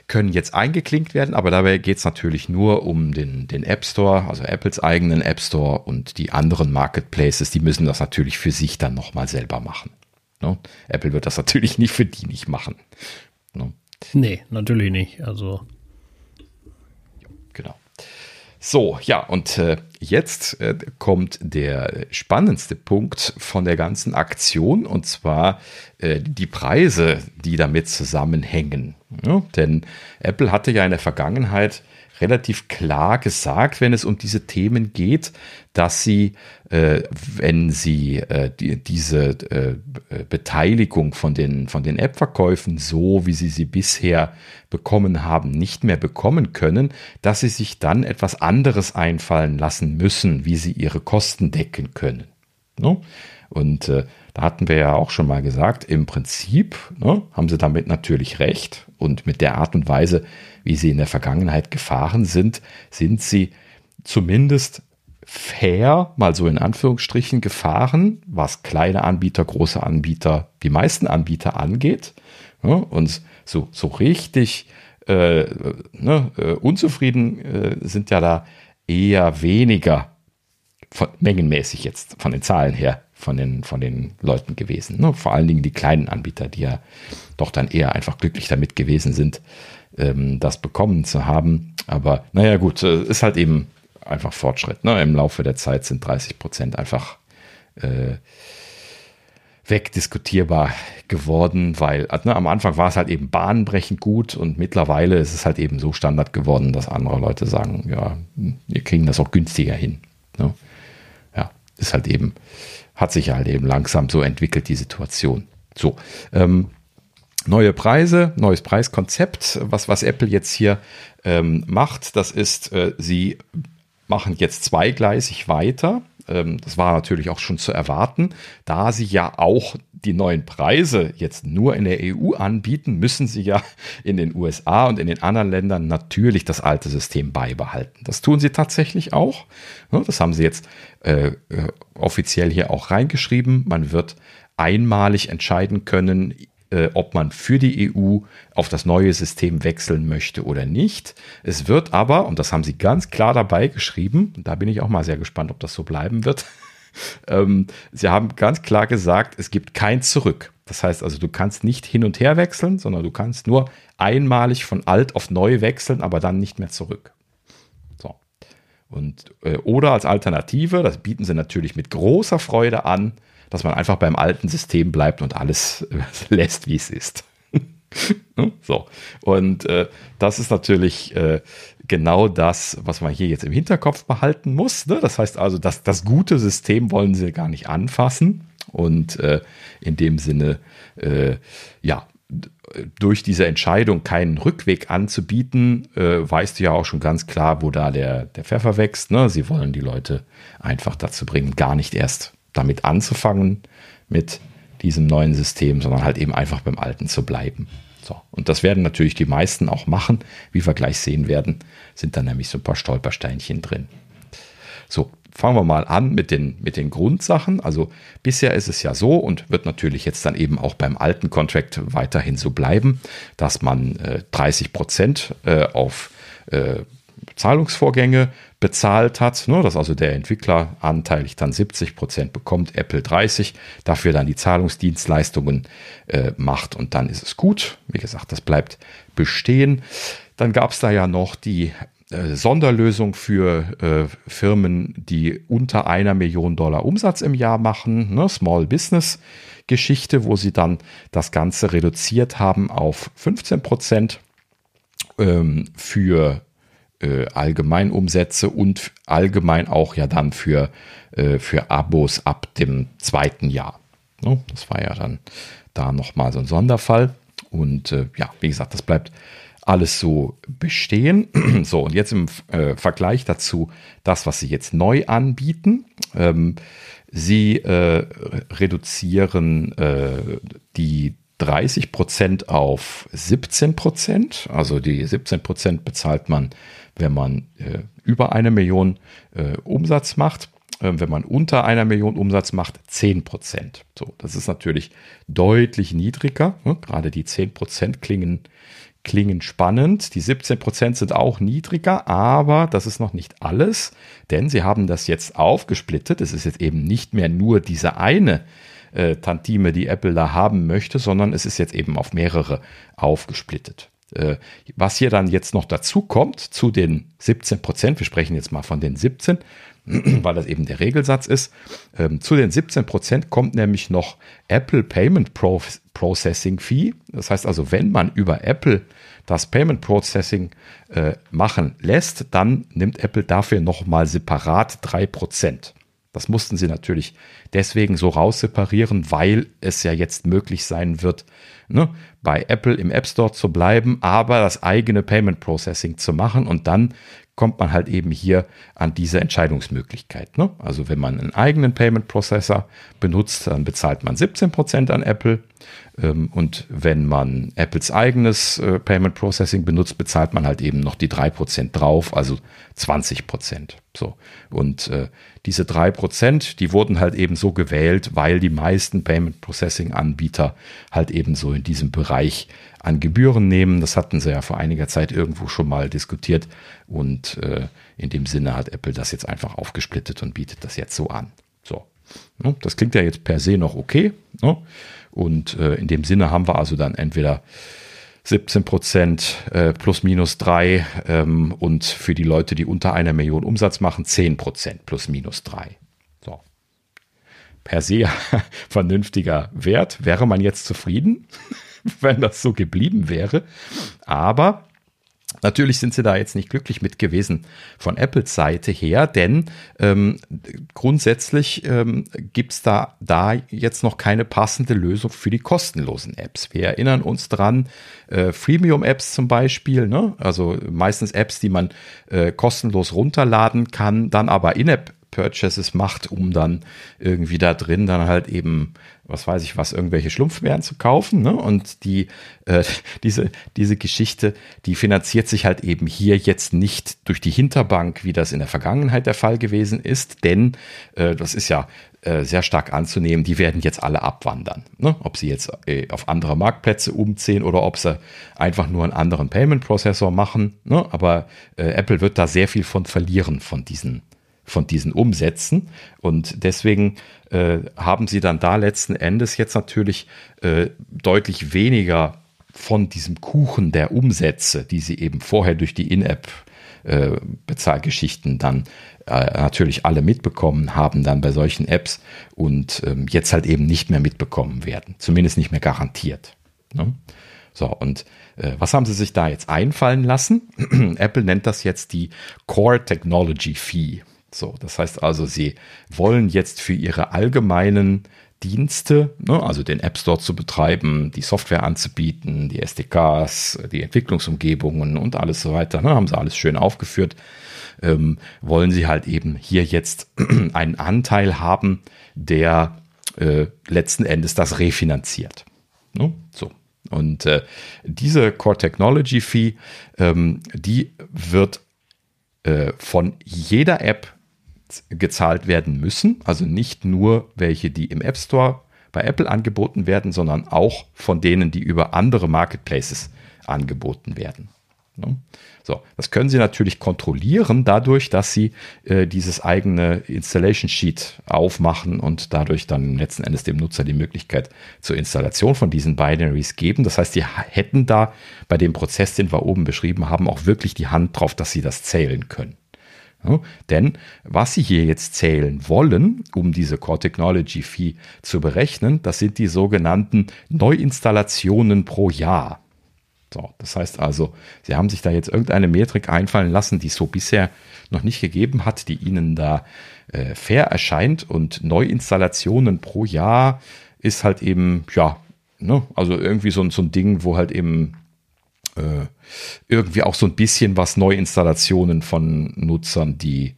können jetzt eingeklinkt werden, aber dabei geht es natürlich nur um den, den App Store, also Apples eigenen App Store und die anderen Marketplaces, die müssen das natürlich für sich dann nochmal selber machen. Ne? Apple wird das natürlich nicht für die nicht machen. Ne? Nee, natürlich nicht. Also. So, ja, und äh, jetzt äh, kommt der spannendste Punkt von der ganzen Aktion und zwar äh, die Preise, die damit zusammenhängen. Ja, denn Apple hatte ja in der Vergangenheit relativ klar gesagt, wenn es um diese Themen geht, dass sie, äh, wenn sie äh, die, diese äh, Beteiligung von den, von den App-Verkäufen so, wie sie sie bisher bekommen haben, nicht mehr bekommen können, dass sie sich dann etwas anderes einfallen lassen müssen, wie sie ihre Kosten decken können. No? Und äh, da hatten wir ja auch schon mal gesagt, im Prinzip ne, haben sie damit natürlich recht. Und mit der Art und Weise, wie sie in der Vergangenheit gefahren sind, sind sie zumindest fair, mal so in Anführungsstrichen, gefahren, was kleine Anbieter, große Anbieter, die meisten Anbieter angeht. Ja, und so, so richtig äh, ne, äh, unzufrieden äh, sind ja da eher weniger von, mengenmäßig jetzt von den Zahlen her von den, von den Leuten gewesen. Ne? Vor allen Dingen die kleinen Anbieter, die ja doch dann eher einfach glücklich damit gewesen sind, ähm, das bekommen zu haben. Aber naja, gut, äh, ist halt eben einfach Fortschritt. Ne? Im Laufe der Zeit sind 30 Prozent einfach äh, wegdiskutierbar geworden, weil ne, am Anfang war es halt eben bahnbrechend gut und mittlerweile ist es halt eben so Standard geworden, dass andere Leute sagen, ja, wir kriegen das auch günstiger hin. Ne? Ja, ist halt eben hat sich halt eben langsam so entwickelt, die Situation. So, ähm, neue Preise, neues Preiskonzept, was, was Apple jetzt hier ähm, macht, das ist, äh, sie machen jetzt zweigleisig weiter. Ähm, das war natürlich auch schon zu erwarten. Da sie ja auch die neuen Preise jetzt nur in der EU anbieten, müssen sie ja in den USA und in den anderen Ländern natürlich das alte System beibehalten. Das tun sie tatsächlich auch. Das haben sie jetzt äh, äh, offiziell hier auch reingeschrieben. Man wird einmalig entscheiden können, ob man für die EU auf das neue System wechseln möchte oder nicht. Es wird aber, und das haben sie ganz klar dabei geschrieben, da bin ich auch mal sehr gespannt, ob das so bleiben wird. ähm, sie haben ganz klar gesagt, es gibt kein Zurück. Das heißt also, du kannst nicht hin und her wechseln, sondern du kannst nur einmalig von alt auf neu wechseln, aber dann nicht mehr zurück. So. Und, äh, oder als Alternative, das bieten sie natürlich mit großer Freude an, dass man einfach beim alten System bleibt und alles lässt, wie es ist. So. Und äh, das ist natürlich äh, genau das, was man hier jetzt im Hinterkopf behalten muss. Ne? Das heißt also, dass das gute System wollen sie gar nicht anfassen. Und äh, in dem Sinne, äh, ja, durch diese Entscheidung keinen Rückweg anzubieten, äh, weißt du ja auch schon ganz klar, wo da der, der Pfeffer wächst. Ne? Sie wollen die Leute einfach dazu bringen, gar nicht erst damit anzufangen mit diesem neuen System, sondern halt eben einfach beim alten zu bleiben. So. Und das werden natürlich die meisten auch machen. Wie wir gleich sehen werden, sind da nämlich so ein paar Stolpersteinchen drin. So, fangen wir mal an mit den, mit den Grundsachen. Also bisher ist es ja so und wird natürlich jetzt dann eben auch beim alten Contract weiterhin so bleiben, dass man äh, 30 Prozent äh, auf äh, Zahlungsvorgänge bezahlt hat, ne, dass also der Entwickler anteilig dann 70 Prozent bekommt, Apple 30, dafür dann die Zahlungsdienstleistungen äh, macht und dann ist es gut. Wie gesagt, das bleibt bestehen. Dann gab es da ja noch die äh, Sonderlösung für äh, Firmen, die unter einer Million Dollar Umsatz im Jahr machen, ne, Small Business Geschichte, wo sie dann das Ganze reduziert haben auf 15 Prozent ähm, für äh, Allgemeinumsätze und allgemein auch ja dann für, äh, für Abos ab dem zweiten Jahr. Ne? Das war ja dann da nochmal so ein Sonderfall. Und äh, ja, wie gesagt, das bleibt alles so bestehen. so, und jetzt im äh, Vergleich dazu das, was sie jetzt neu anbieten. Ähm, sie äh, reduzieren äh, die 30 Prozent auf 17 Prozent. Also die 17 Prozent bezahlt man, wenn man äh, über eine Million äh, Umsatz macht. Äh, wenn man unter einer Million Umsatz macht, 10 Prozent. So, das ist natürlich deutlich niedriger. Ne? Gerade die 10 Prozent klingen, klingen spannend. Die 17 Prozent sind auch niedriger, aber das ist noch nicht alles, denn sie haben das jetzt aufgesplittet. Es ist jetzt eben nicht mehr nur diese eine äh, Tantime, die Apple da haben möchte, sondern es ist jetzt eben auf mehrere aufgesplittet. Äh, was hier dann jetzt noch dazu kommt, zu den 17 Prozent, wir sprechen jetzt mal von den 17, weil das eben der Regelsatz ist. Ähm, zu den 17 Prozent kommt nämlich noch Apple Payment Pro Processing Fee. Das heißt also, wenn man über Apple das Payment Processing äh, machen lässt, dann nimmt Apple dafür nochmal separat 3 Prozent. Das mussten sie natürlich deswegen so rausseparieren, weil es ja jetzt möglich sein wird, ne, bei Apple im App Store zu bleiben, aber das eigene Payment Processing zu machen und dann kommt man halt eben hier an diese Entscheidungsmöglichkeit. Ne? Also wenn man einen eigenen Payment Processor benutzt, dann bezahlt man 17% an Apple. Ähm, und wenn man Apples eigenes äh, Payment Processing benutzt, bezahlt man halt eben noch die 3% drauf, also 20%. So. Und äh, diese 3%, die wurden halt eben so gewählt, weil die meisten Payment Processing Anbieter halt eben so in diesem Bereich an Gebühren nehmen. Das hatten sie ja vor einiger Zeit irgendwo schon mal diskutiert. Und äh, in dem Sinne hat Apple das jetzt einfach aufgesplittet und bietet das jetzt so an. So. Ne? Das klingt ja jetzt per se noch okay. Ne? Und äh, in dem Sinne haben wir also dann entweder 17 Prozent äh, plus minus 3 ähm, und für die Leute, die unter einer Million Umsatz machen, 10 Prozent plus minus 3. So. Per se vernünftiger Wert. Wäre man jetzt zufrieden? wenn das so geblieben wäre. Aber Natürlich sind sie da jetzt nicht glücklich mit gewesen von Apples Seite her, denn ähm, grundsätzlich ähm, gibt es da, da jetzt noch keine passende Lösung für die kostenlosen Apps. Wir erinnern uns dran, äh, Freemium-Apps zum Beispiel, ne? also meistens Apps, die man äh, kostenlos runterladen kann, dann aber In-App Purchases macht, um dann irgendwie da drin dann halt eben, was weiß ich was, irgendwelche Schlumpfbären zu kaufen. Ne? Und die, äh, diese, diese Geschichte, die finanziert sich halt eben hier jetzt nicht durch die Hinterbank, wie das in der Vergangenheit der Fall gewesen ist, denn äh, das ist ja äh, sehr stark anzunehmen, die werden jetzt alle abwandern. Ne? Ob sie jetzt äh, auf andere Marktplätze umziehen oder ob sie einfach nur einen anderen Payment Prozessor machen. Ne? Aber äh, Apple wird da sehr viel von verlieren, von diesen von diesen Umsätzen. Und deswegen äh, haben sie dann da letzten Endes jetzt natürlich äh, deutlich weniger von diesem Kuchen der Umsätze, die sie eben vorher durch die In-App äh, Bezahlgeschichten dann äh, natürlich alle mitbekommen haben dann bei solchen Apps und ähm, jetzt halt eben nicht mehr mitbekommen werden. Zumindest nicht mehr garantiert. Ne? So, und äh, was haben sie sich da jetzt einfallen lassen? Apple nennt das jetzt die Core Technology Fee. So, das heißt also, sie wollen jetzt für ihre allgemeinen Dienste, ne, also den App Store zu betreiben, die Software anzubieten, die SDKs, die Entwicklungsumgebungen und alles so weiter, ne, haben sie alles schön aufgeführt, ähm, wollen sie halt eben hier jetzt einen Anteil haben, der äh, letzten Endes das refinanziert. Ne, so. Und äh, diese Core Technology Fee, ähm, die wird äh, von jeder App gezahlt werden müssen. Also nicht nur welche, die im App Store bei Apple angeboten werden, sondern auch von denen, die über andere Marketplaces angeboten werden. Ne? So, das können Sie natürlich kontrollieren dadurch, dass Sie äh, dieses eigene Installation Sheet aufmachen und dadurch dann letzten Endes dem Nutzer die Möglichkeit zur Installation von diesen Binaries geben. Das heißt, Sie hätten da bei dem Prozess, den wir oben beschrieben haben, auch wirklich die Hand drauf, dass Sie das zählen können. Ja, denn was Sie hier jetzt zählen wollen, um diese Core Technology Fee zu berechnen, das sind die sogenannten Neuinstallationen pro Jahr. So, das heißt also, Sie haben sich da jetzt irgendeine Metrik einfallen lassen, die es so bisher noch nicht gegeben hat, die Ihnen da äh, fair erscheint und Neuinstallationen pro Jahr ist halt eben, ja, ne, also irgendwie so, so ein Ding, wo halt eben äh, irgendwie auch so ein bisschen was Neuinstallationen von Nutzern, die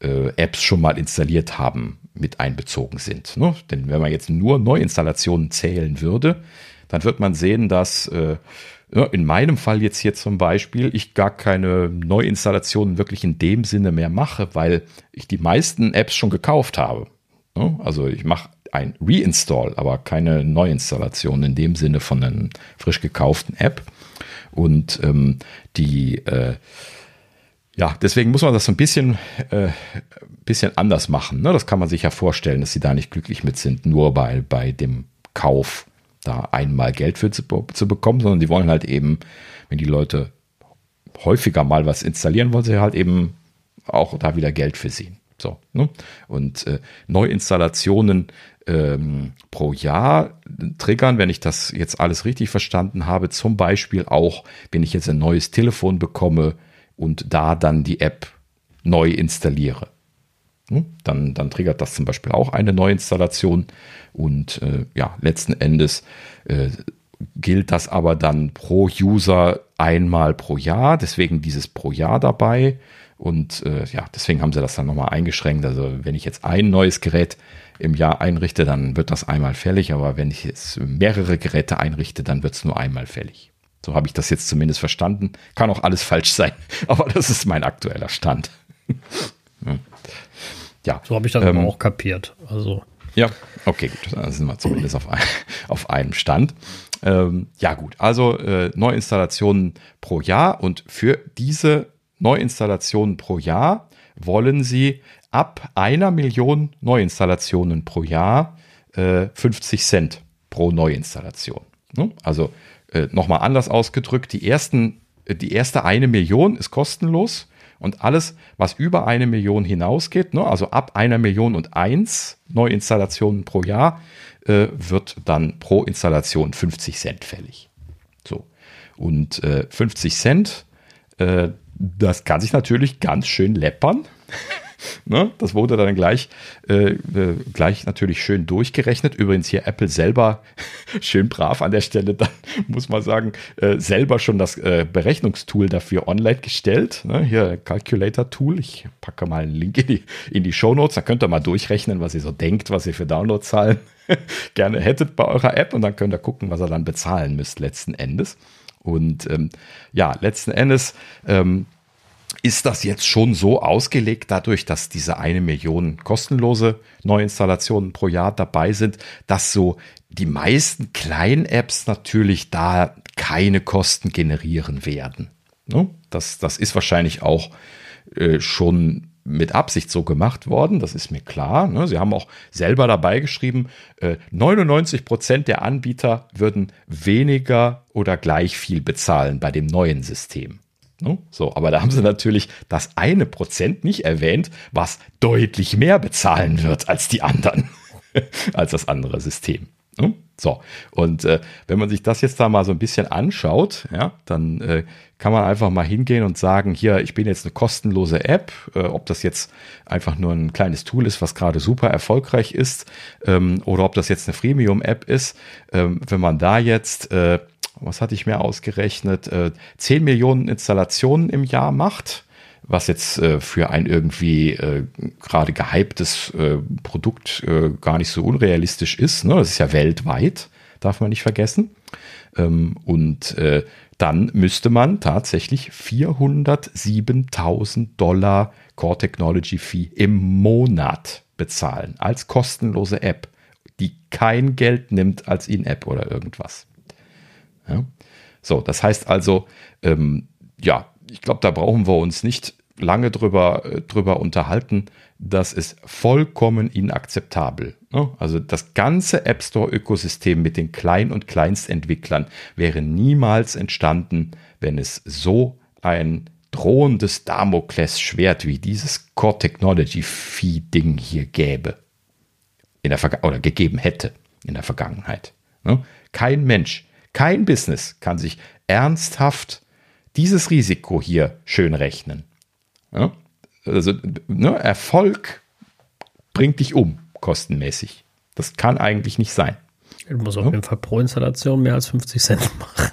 äh, Apps schon mal installiert haben, mit einbezogen sind. Ne? Denn wenn man jetzt nur Neuinstallationen zählen würde, dann wird man sehen, dass äh, in meinem Fall jetzt hier zum Beispiel ich gar keine Neuinstallationen wirklich in dem Sinne mehr mache, weil ich die meisten Apps schon gekauft habe. Ne? Also ich mache ein Reinstall, aber keine Neuinstallation in dem Sinne von einer frisch gekauften App. Und ähm, die, äh, ja, deswegen muss man das so ein bisschen, äh, bisschen anders machen. Ne? Das kann man sich ja vorstellen, dass sie da nicht glücklich mit sind, nur bei, bei dem Kauf da einmal Geld für zu, zu bekommen, sondern die wollen halt eben, wenn die Leute häufiger mal was installieren, wollen sie halt eben auch da wieder Geld für sehen. So, ne? Und äh, Neuinstallationen ähm, pro Jahr triggern, wenn ich das jetzt alles richtig verstanden habe, zum Beispiel auch, wenn ich jetzt ein neues Telefon bekomme und da dann die App neu installiere. Hm? Dann, dann triggert das zum Beispiel auch eine Neuinstallation und äh, ja, letzten Endes äh, gilt das aber dann pro User einmal pro Jahr, deswegen dieses pro Jahr dabei. Und äh, ja, deswegen haben sie das dann nochmal eingeschränkt. Also wenn ich jetzt ein neues Gerät im Jahr einrichte, dann wird das einmal fällig. Aber wenn ich jetzt mehrere Geräte einrichte, dann wird es nur einmal fällig. So habe ich das jetzt zumindest verstanden. Kann auch alles falsch sein, aber das ist mein aktueller Stand. ja. So habe ich das ähm, auch kapiert. Also. Ja, okay, gut. Dann sind wir zumindest auf, ein, auf einem Stand. Ähm, ja, gut. Also äh, Neuinstallationen pro Jahr und für diese Neuinstallationen pro Jahr wollen sie ab einer Million Neuinstallationen pro Jahr äh, 50 Cent pro Neuinstallation. Ne? Also äh, nochmal anders ausgedrückt, die, ersten, äh, die erste eine Million ist kostenlos und alles, was über eine Million hinausgeht, ne, also ab einer Million und eins Neuinstallationen pro Jahr, äh, wird dann pro Installation 50 Cent fällig. So. Und äh, 50 Cent, äh, das kann sich natürlich ganz schön läppern. ne? Das wurde dann gleich, äh, äh, gleich natürlich schön durchgerechnet. Übrigens hier Apple selber schön brav an der Stelle, dann muss man sagen, äh, selber schon das äh, Berechnungstool dafür online gestellt. Ne? Hier Calculator-Tool. Ich packe mal einen Link in die, in die Show Notes. Da könnt ihr mal durchrechnen, was ihr so denkt, was ihr für Downloadzahlen gerne hättet bei eurer App. Und dann könnt ihr gucken, was ihr dann bezahlen müsst letzten Endes. Und ähm, ja, letzten Endes ähm, ist das jetzt schon so ausgelegt, dadurch, dass diese eine Million kostenlose Neuinstallationen pro Jahr dabei sind, dass so die meisten kleinen Apps natürlich da keine Kosten generieren werden. Ne? Das, das ist wahrscheinlich auch äh, schon mit Absicht so gemacht worden, das ist mir klar. Ne? Sie haben auch selber dabei geschrieben, 99 Prozent der Anbieter würden weniger oder gleich viel bezahlen bei dem neuen System. Ne? So, aber da haben sie natürlich das eine Prozent nicht erwähnt, was deutlich mehr bezahlen wird als die anderen, als das andere System. Ne? So, und äh, wenn man sich das jetzt da mal so ein bisschen anschaut, ja, dann äh, kann man einfach mal hingehen und sagen, hier, ich bin jetzt eine kostenlose App, äh, ob das jetzt einfach nur ein kleines Tool ist, was gerade super erfolgreich ist, ähm, oder ob das jetzt eine Freemium-App ist. Ähm, wenn man da jetzt äh, was hatte ich mir ausgerechnet, äh, 10 Millionen Installationen im Jahr macht, was jetzt äh, für ein irgendwie äh, gerade gehyptes äh, Produkt äh, gar nicht so unrealistisch ist. Ne? Das ist ja weltweit, darf man nicht vergessen. Ähm, und äh, dann müsste man tatsächlich 407.000 Dollar Core Technology Fee im Monat bezahlen als kostenlose App, die kein Geld nimmt als In-App oder irgendwas. Ja? So, das heißt also, ähm, ja, ich glaube, da brauchen wir uns nicht lange drüber, äh, drüber unterhalten. Das ist vollkommen inakzeptabel. Ne? Also das ganze App Store-Ökosystem mit den Klein- und Kleinstentwicklern wäre niemals entstanden, wenn es so ein drohendes Damoklesschwert wie dieses Core Technology Fee-Ding hier gäbe. In der oder gegeben hätte in der Vergangenheit. Ne? Kein Mensch kein Business kann sich ernsthaft dieses Risiko hier schön rechnen. Also ne, Erfolg bringt dich um, kostenmäßig. Das kann eigentlich nicht sein. Du musst auf ja? jeden Fall pro Installation mehr als 50 Cent machen.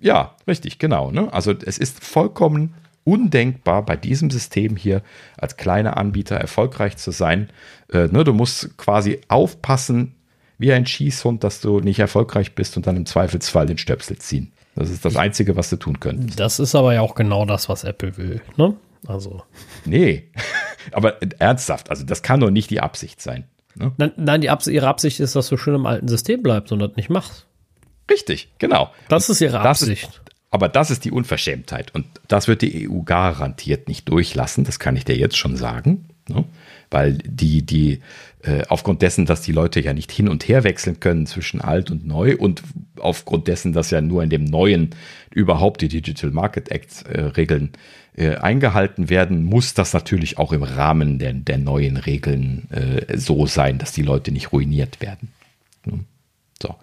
Ja, richtig, genau. Ne? Also es ist vollkommen undenkbar, bei diesem System hier als kleiner Anbieter erfolgreich zu sein. Äh, ne, du musst quasi aufpassen, wie ein Schießhund, dass du nicht erfolgreich bist und dann im Zweifelsfall den Stöpsel ziehen. Das ist das Einzige, was du tun könntest. Das ist aber ja auch genau das, was Apple will, ne? Also. Nee, aber ernsthaft, also das kann doch nicht die Absicht sein. Ne? Nein, nein die Abs ihre Absicht ist, dass du schön im alten System bleibst und das nicht machst. Richtig, genau. Das ist ihre Absicht. Ist, aber das ist die Unverschämtheit und das wird die EU garantiert nicht durchlassen, das kann ich dir jetzt schon sagen. Ne? Weil die, die äh, aufgrund dessen, dass die Leute ja nicht hin und her wechseln können zwischen alt und neu und aufgrund dessen, dass ja nur in dem neuen überhaupt die Digital Market Act äh, Regeln äh, eingehalten werden, muss das natürlich auch im Rahmen der, der neuen Regeln äh, so sein, dass die Leute nicht ruiniert werden. So.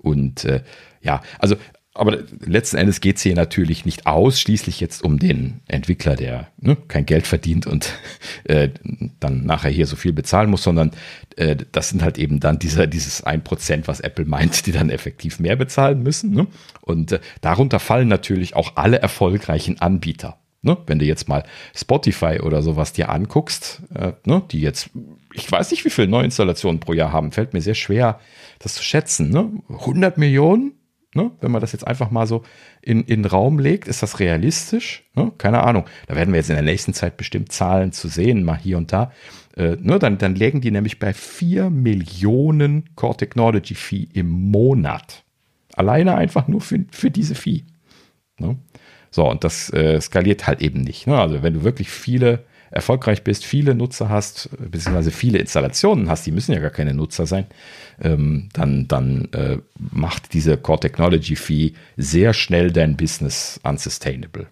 Und äh, ja, also aber letzten Endes geht es hier natürlich nicht ausschließlich jetzt um den Entwickler, der ne, kein Geld verdient und äh, dann nachher hier so viel bezahlen muss, sondern äh, das sind halt eben dann dieser, dieses 1%, was Apple meint, die dann effektiv mehr bezahlen müssen. Ne? Und äh, darunter fallen natürlich auch alle erfolgreichen Anbieter. Ne? Wenn du jetzt mal Spotify oder sowas dir anguckst, äh, ne? die jetzt, ich weiß nicht, wie viele Neuinstallationen pro Jahr haben, fällt mir sehr schwer, das zu schätzen. Ne? 100 Millionen? Ne? Wenn man das jetzt einfach mal so in, den Raum legt, ist das realistisch? Ne? Keine Ahnung. Da werden wir jetzt in der nächsten Zeit bestimmt Zahlen zu sehen, mal hier und da. Äh, ne? dann, dann lägen die nämlich bei 4 Millionen Core Technology Fee im Monat. Alleine einfach nur für, für diese Fee. Ne? So, und das äh, skaliert halt eben nicht. Ne? Also wenn du wirklich viele erfolgreich bist, viele Nutzer hast, beziehungsweise viele Installationen hast, die müssen ja gar keine Nutzer sein, ähm, dann, dann äh, macht diese Core Technology Fee sehr schnell dein Business unsustainable.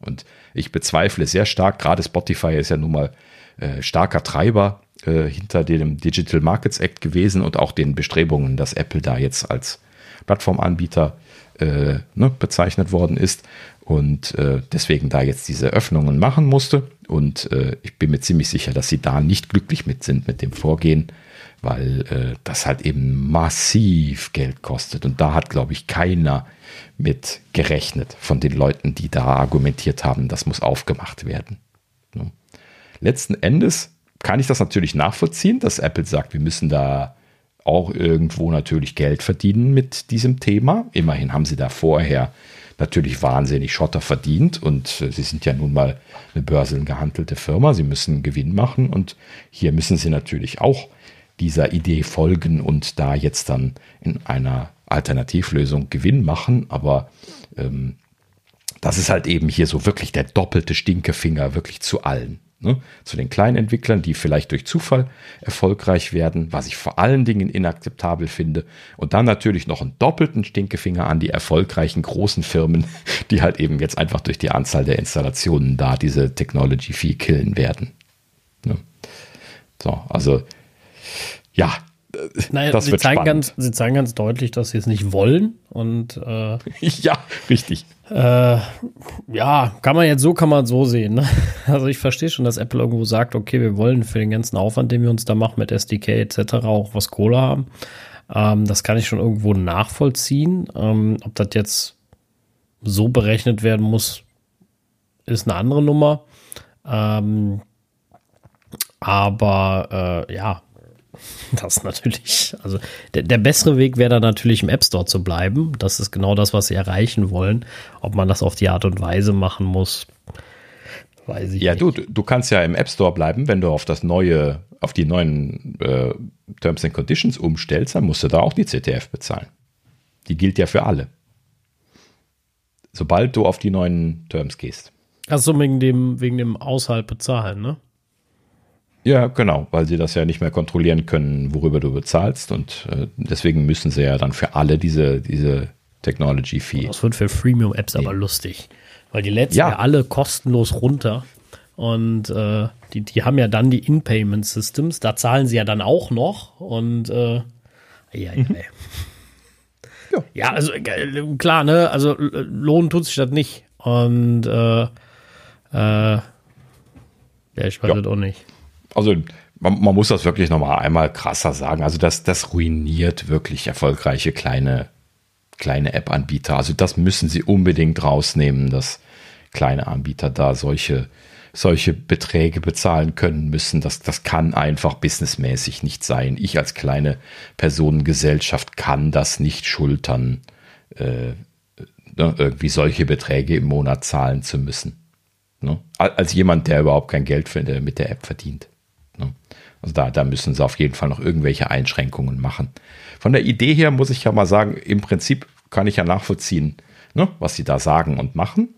Und ich bezweifle sehr stark, gerade Spotify ist ja nun mal äh, starker Treiber äh, hinter dem Digital Markets Act gewesen und auch den Bestrebungen, dass Apple da jetzt als Plattformanbieter äh, ne, bezeichnet worden ist und äh, deswegen da jetzt diese Öffnungen machen musste. Und äh, ich bin mir ziemlich sicher, dass sie da nicht glücklich mit sind mit dem Vorgehen, weil äh, das halt eben massiv Geld kostet. Und da hat, glaube ich, keiner mit gerechnet von den Leuten, die da argumentiert haben, das muss aufgemacht werden. Ne? Letzten Endes kann ich das natürlich nachvollziehen, dass Apple sagt, wir müssen da auch irgendwo natürlich Geld verdienen mit diesem Thema. Immerhin haben sie da vorher natürlich wahnsinnig Schotter verdient und äh, sie sind ja nun mal eine börsengehandelte Firma. Sie müssen Gewinn machen und hier müssen sie natürlich auch dieser Idee folgen und da jetzt dann in einer Alternativlösung Gewinn machen. Aber ähm, das ist halt eben hier so wirklich der doppelte Stinkefinger, wirklich zu allen. Ne? Zu den kleinen Entwicklern, die vielleicht durch Zufall erfolgreich werden, was ich vor allen Dingen inakzeptabel finde. Und dann natürlich noch einen doppelten Stinkefinger an die erfolgreichen großen Firmen, die halt eben jetzt einfach durch die Anzahl der Installationen da diese Technology Fee killen werden. Ne? So, also ja, naja, das sie wird zeigen spannend. Ganz, sie zeigen ganz deutlich, dass sie es nicht wollen. Und äh, ja, richtig. Äh, ja, kann man jetzt so, kann man so sehen. Ne? Also ich verstehe schon, dass Apple irgendwo sagt, okay, wir wollen für den ganzen Aufwand, den wir uns da machen mit SDK etc. auch was Kohle haben. Ähm, das kann ich schon irgendwo nachvollziehen. Ähm, ob das jetzt so berechnet werden muss, ist eine andere Nummer. Ähm, aber äh, ja, Das natürlich, also der, der bessere Weg wäre dann natürlich im App Store zu bleiben. Das ist genau das, was sie erreichen wollen. Ob man das auf die Art und Weise machen muss, weiß ich ja, nicht. Ja, du, du kannst ja im App Store bleiben, wenn du auf das neue, auf die neuen äh, Terms and Conditions umstellst, dann musst du da auch die CTF bezahlen. Die gilt ja für alle. Sobald du auf die neuen Terms gehst. Achso, wegen dem, wegen dem Aushalt bezahlen, ne? Ja, genau, weil sie das ja nicht mehr kontrollieren können, worüber du bezahlst. Und äh, deswegen müssen sie ja dann für alle diese, diese Technology Fee. Das wird für Freemium-Apps aber lustig. Weil die letzten ja. ja alle kostenlos runter. Und äh, die, die haben ja dann die In-Payment Systems. Da zahlen sie ja dann auch noch. Und äh, ja, mhm. ja. ja, also äh, klar, ne? Also lohnen tut sich das nicht. Und äh, äh, ja, ich weiß es auch nicht also man, man, muss das wirklich nochmal einmal krasser sagen. Also das, das ruiniert wirklich erfolgreiche kleine, kleine App-Anbieter. Also das müssen sie unbedingt rausnehmen, dass kleine Anbieter da solche, solche Beträge bezahlen können müssen. Das, das kann einfach businessmäßig nicht sein. Ich als kleine Personengesellschaft kann das nicht schultern, äh, ne, irgendwie solche Beträge im Monat zahlen zu müssen. Ne? Als jemand, der überhaupt kein Geld mit der App verdient. Ne? Also da, da müssen sie auf jeden Fall noch irgendwelche Einschränkungen machen. Von der Idee her muss ich ja mal sagen, im Prinzip kann ich ja nachvollziehen, ne, was sie da sagen und machen.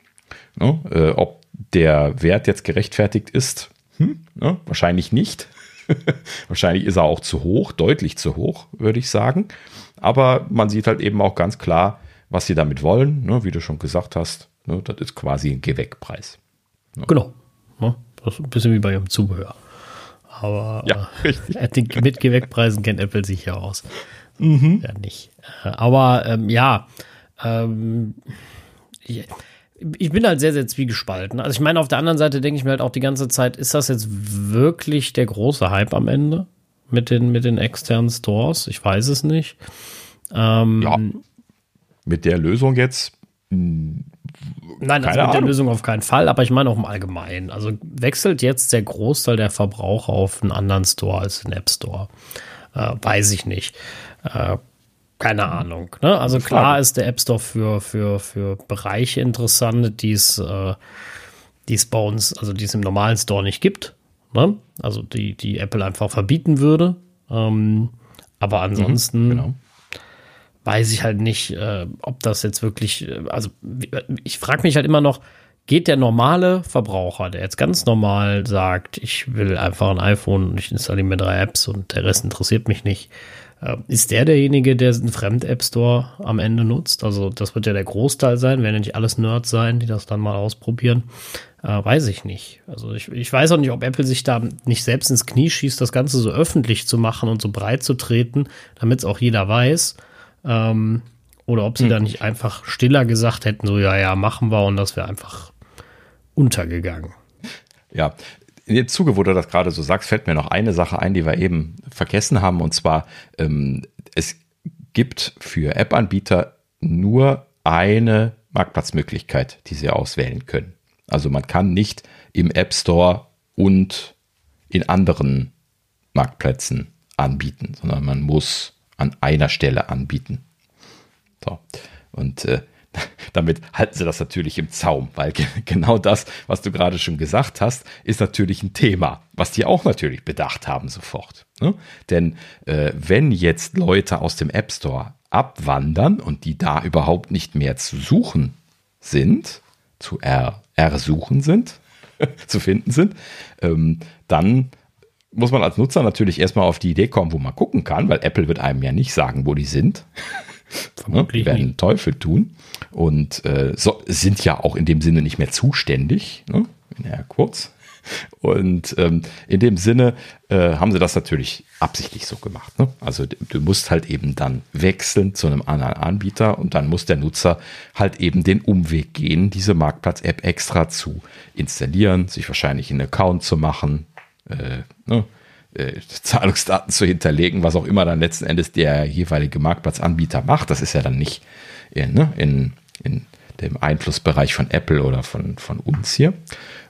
Ne, äh, ob der Wert jetzt gerechtfertigt ist, hm, ne, wahrscheinlich nicht. wahrscheinlich ist er auch zu hoch, deutlich zu hoch, würde ich sagen. Aber man sieht halt eben auch ganz klar, was sie damit wollen. Ne, wie du schon gesagt hast, ne, das ist quasi ein Gehwegpreis. Ne? Genau. Das ist ein bisschen wie bei ihrem Zubehör. Aber ja, äh, mit Gewäckpreisen kennt Apple sich ja aus. Mhm. Ja, nicht. Äh, aber ähm, ja, ähm, ich, ich, bin halt sehr, sehr zwiegespalten. Also ich meine, auf der anderen Seite denke ich mir halt auch die ganze Zeit, ist das jetzt wirklich der große Hype am Ende mit den, mit den externen Stores? Ich weiß es nicht. Ähm, ja, mit der Lösung jetzt Nein, das mit der Lösung auf keinen Fall, aber ich meine auch im Allgemeinen. Also wechselt jetzt der Großteil der Verbraucher auf einen anderen Store als den App Store? Äh, weiß ich nicht. Äh, keine Ahnung. Ne? Also klar ist der App Store für, für, für Bereiche interessant, die es, äh, die es bei uns, also die es im normalen Store nicht gibt. Ne? Also die, die Apple einfach verbieten würde. Ähm, aber mhm, ansonsten mhm, genau weiß ich halt nicht, äh, ob das jetzt wirklich, äh, also ich frage mich halt immer noch, geht der normale Verbraucher, der jetzt ganz normal sagt, ich will einfach ein iPhone und ich installiere mir drei Apps und der Rest interessiert mich nicht, äh, ist der derjenige, der einen Fremd-App-Store am Ende nutzt? Also das wird ja der Großteil sein, werden ja nicht alles Nerds sein, die das dann mal ausprobieren. Äh, weiß ich nicht. Also ich, ich weiß auch nicht, ob Apple sich da nicht selbst ins Knie schießt, das Ganze so öffentlich zu machen und so breit zu treten, damit es auch jeder weiß. Ähm, oder ob sie hm. da nicht einfach stiller gesagt hätten, so ja, ja, machen wir und das wäre einfach untergegangen. Ja, in dem Zuge, wo du das gerade so sagst, fällt mir noch eine Sache ein, die wir eben vergessen haben. Und zwar, ähm, es gibt für App-Anbieter nur eine Marktplatzmöglichkeit, die sie auswählen können. Also man kann nicht im App Store und in anderen Marktplätzen anbieten, sondern man muss an einer Stelle anbieten. So. Und äh, damit halten sie das natürlich im Zaum, weil genau das, was du gerade schon gesagt hast, ist natürlich ein Thema, was die auch natürlich bedacht haben sofort. Ne? Denn äh, wenn jetzt Leute aus dem App Store abwandern und die da überhaupt nicht mehr zu suchen sind, zu er, ersuchen sind, zu finden sind, ähm, dann muss man als Nutzer natürlich erstmal auf die Idee kommen, wo man gucken kann, weil Apple wird einem ja nicht sagen, wo die sind. Vermutlich die werden nie. Teufel tun und äh, so, sind ja auch in dem Sinne nicht mehr zuständig, ne? ja, kurz. Und ähm, in dem Sinne äh, haben sie das natürlich absichtlich so gemacht. Ne? Also du musst halt eben dann wechseln zu einem anderen Anbieter und dann muss der Nutzer halt eben den Umweg gehen, diese Marktplatz-App extra zu installieren, sich wahrscheinlich einen Account zu machen, äh, ne? äh, Zahlungsdaten zu hinterlegen, was auch immer dann letzten Endes der jeweilige Marktplatzanbieter macht. Das ist ja dann nicht in, ne, in, in dem Einflussbereich von Apple oder von, von uns hier.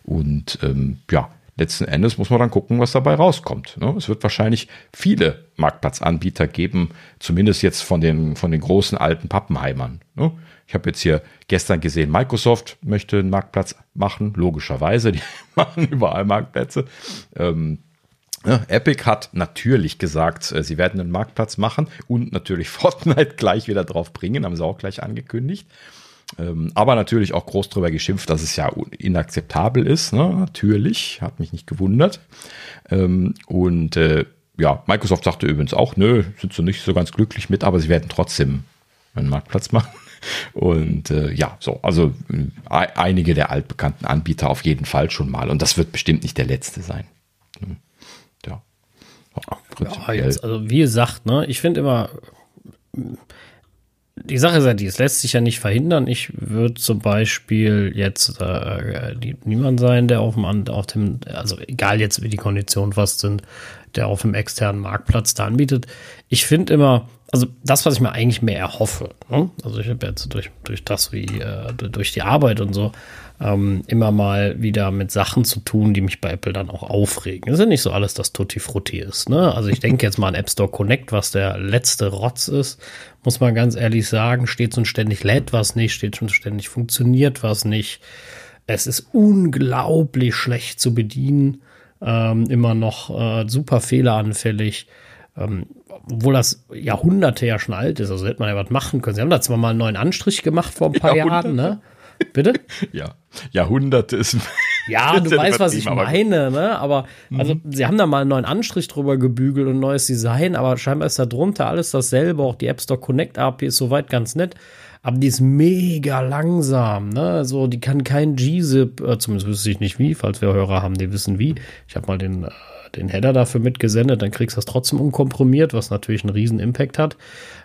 Und ähm, ja, letzten Endes muss man dann gucken, was dabei rauskommt. Ne? Es wird wahrscheinlich viele Marktplatzanbieter geben, zumindest jetzt von den, von den großen alten Pappenheimern. Ne? Ich habe jetzt hier gestern gesehen, Microsoft möchte einen Marktplatz machen, logischerweise, die machen überall Marktplätze. Ähm, ja, Epic hat natürlich gesagt, äh, sie werden einen Marktplatz machen und natürlich Fortnite gleich wieder drauf bringen, haben sie auch gleich angekündigt. Ähm, aber natürlich auch groß drüber geschimpft, dass es ja inakzeptabel ist. Ne? Natürlich, hat mich nicht gewundert. Ähm, und äh, ja, Microsoft sagte übrigens auch, nö, sind sie nicht so ganz glücklich mit, aber sie werden trotzdem einen Marktplatz machen. Und äh, ja, so, also einige der altbekannten Anbieter auf jeden Fall schon mal. Und das wird bestimmt nicht der letzte sein. Hm. Ja. ja jetzt, also wie gesagt, ne, ich finde immer, die Sache ist ja die, es lässt sich ja nicht verhindern. Ich würde zum Beispiel jetzt äh, niemand sein, der auf dem, auf dem, also egal jetzt wie die Konditionen fast sind, der auf dem externen Marktplatz da anbietet. Ich finde immer, also das, was ich mir eigentlich mehr erhoffe, ne? also ich habe jetzt durch, durch das, wie, äh, durch die Arbeit und so, ähm, immer mal wieder mit Sachen zu tun, die mich bei Apple dann auch aufregen. Das ist ja nicht so alles, dass Tutti Frutti ist. Ne? Also ich denke jetzt mal an App Store Connect, was der letzte Rotz ist, muss man ganz ehrlich sagen, steht so ständig lädt was nicht, steht schon ständig funktioniert was nicht. Es ist unglaublich schlecht zu bedienen, ähm, immer noch äh, super fehleranfällig. Ähm, obwohl das Jahrhunderte ja schon alt ist, also hätte man ja was machen können. Sie haben da zwar mal einen neuen Anstrich gemacht vor ein paar Jahren, ne? Bitte? Ja, Jahrhunderte ist. Ja, du weißt, was ich meine, ne? Aber also, mhm. sie haben da mal einen neuen Anstrich drüber gebügelt und ein neues Design, aber scheinbar ist da drunter alles dasselbe. Auch die App Store Connect API ist soweit ganz nett. Aber die ist mega langsam, ne? Also, die kann kein G-Zip, äh, zumindest wüsste ich nicht wie, falls wir Hörer haben, die wissen wie. Ich habe mal den, äh, den Header dafür mitgesendet, dann kriegst du das trotzdem unkomprimiert, was natürlich einen riesen Impact hat.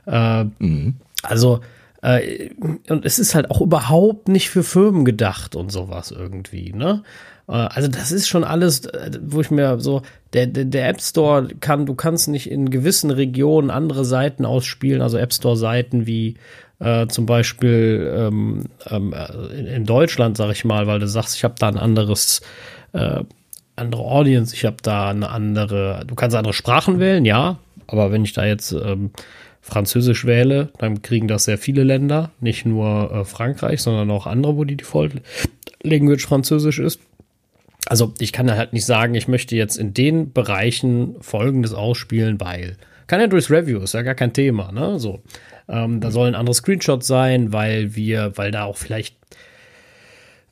Äh, mhm. Also, äh, und es ist halt auch überhaupt nicht für Firmen gedacht und sowas irgendwie, ne? Äh, also das ist schon alles, äh, wo ich mir so, der, der, der App Store kann, du kannst nicht in gewissen Regionen andere Seiten ausspielen, also App Store Seiten wie äh, zum Beispiel ähm, ähm, in, in Deutschland, sag ich mal, weil du sagst, ich habe da ein anderes, äh, andere Audience, ich habe da eine andere, du kannst andere Sprachen wählen, ja, aber wenn ich da jetzt ähm, Französisch wähle, dann kriegen das sehr viele Länder, nicht nur äh, Frankreich, sondern auch andere, wo die Default Language Französisch ist. Also ich kann halt nicht sagen, ich möchte jetzt in den Bereichen Folgendes ausspielen, weil kann ja durchs Review, ist ja gar kein Thema, ne? So, ähm, da sollen andere Screenshots sein, weil wir, weil da auch vielleicht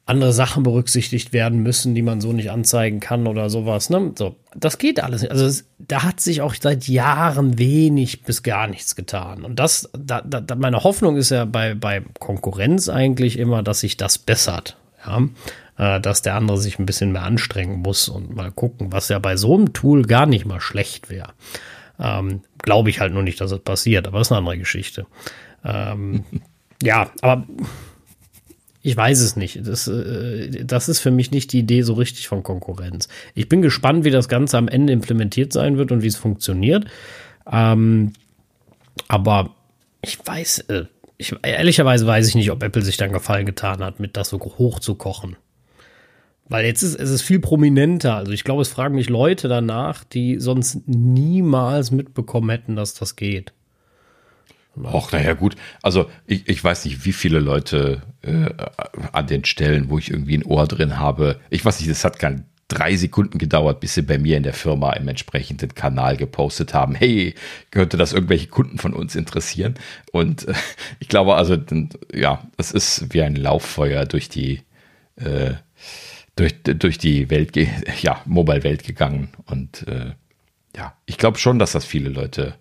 andere Sachen berücksichtigt werden müssen, die man so nicht anzeigen kann oder sowas. Ne? So, das geht alles nicht. Also da hat sich auch seit Jahren wenig bis gar nichts getan. Und das, da, da, meine Hoffnung ist ja bei, bei Konkurrenz eigentlich immer, dass sich das bessert. Ja? Äh, dass der andere sich ein bisschen mehr anstrengen muss und mal gucken, was ja bei so einem Tool gar nicht mal schlecht wäre. Ähm, Glaube ich halt nur nicht, dass es das passiert, aber das ist eine andere Geschichte. Ähm, ja, aber ich weiß es nicht. Das, äh, das ist für mich nicht die Idee so richtig von Konkurrenz. Ich bin gespannt, wie das Ganze am Ende implementiert sein wird und wie es funktioniert. Ähm, aber ich weiß, äh, ich, ehrlicherweise weiß ich nicht, ob Apple sich dann Gefallen getan hat, mit das so hoch zu kochen. Weil jetzt ist es ist viel prominenter. Also ich glaube, es fragen mich Leute danach, die sonst niemals mitbekommen hätten, dass das geht. Och, naja, gut. Also ich, ich weiß nicht, wie viele Leute äh, an den Stellen, wo ich irgendwie ein Ohr drin habe. Ich weiß nicht, es hat kein drei Sekunden gedauert, bis sie bei mir in der Firma im entsprechenden Kanal gepostet haben. Hey, könnte das irgendwelche Kunden von uns interessieren? Und äh, ich glaube also, ja, es ist wie ein Lauffeuer durch die äh, durch, durch die Welt, ja, Mobile-Welt gegangen. Und äh, ja, ich glaube schon, dass das viele Leute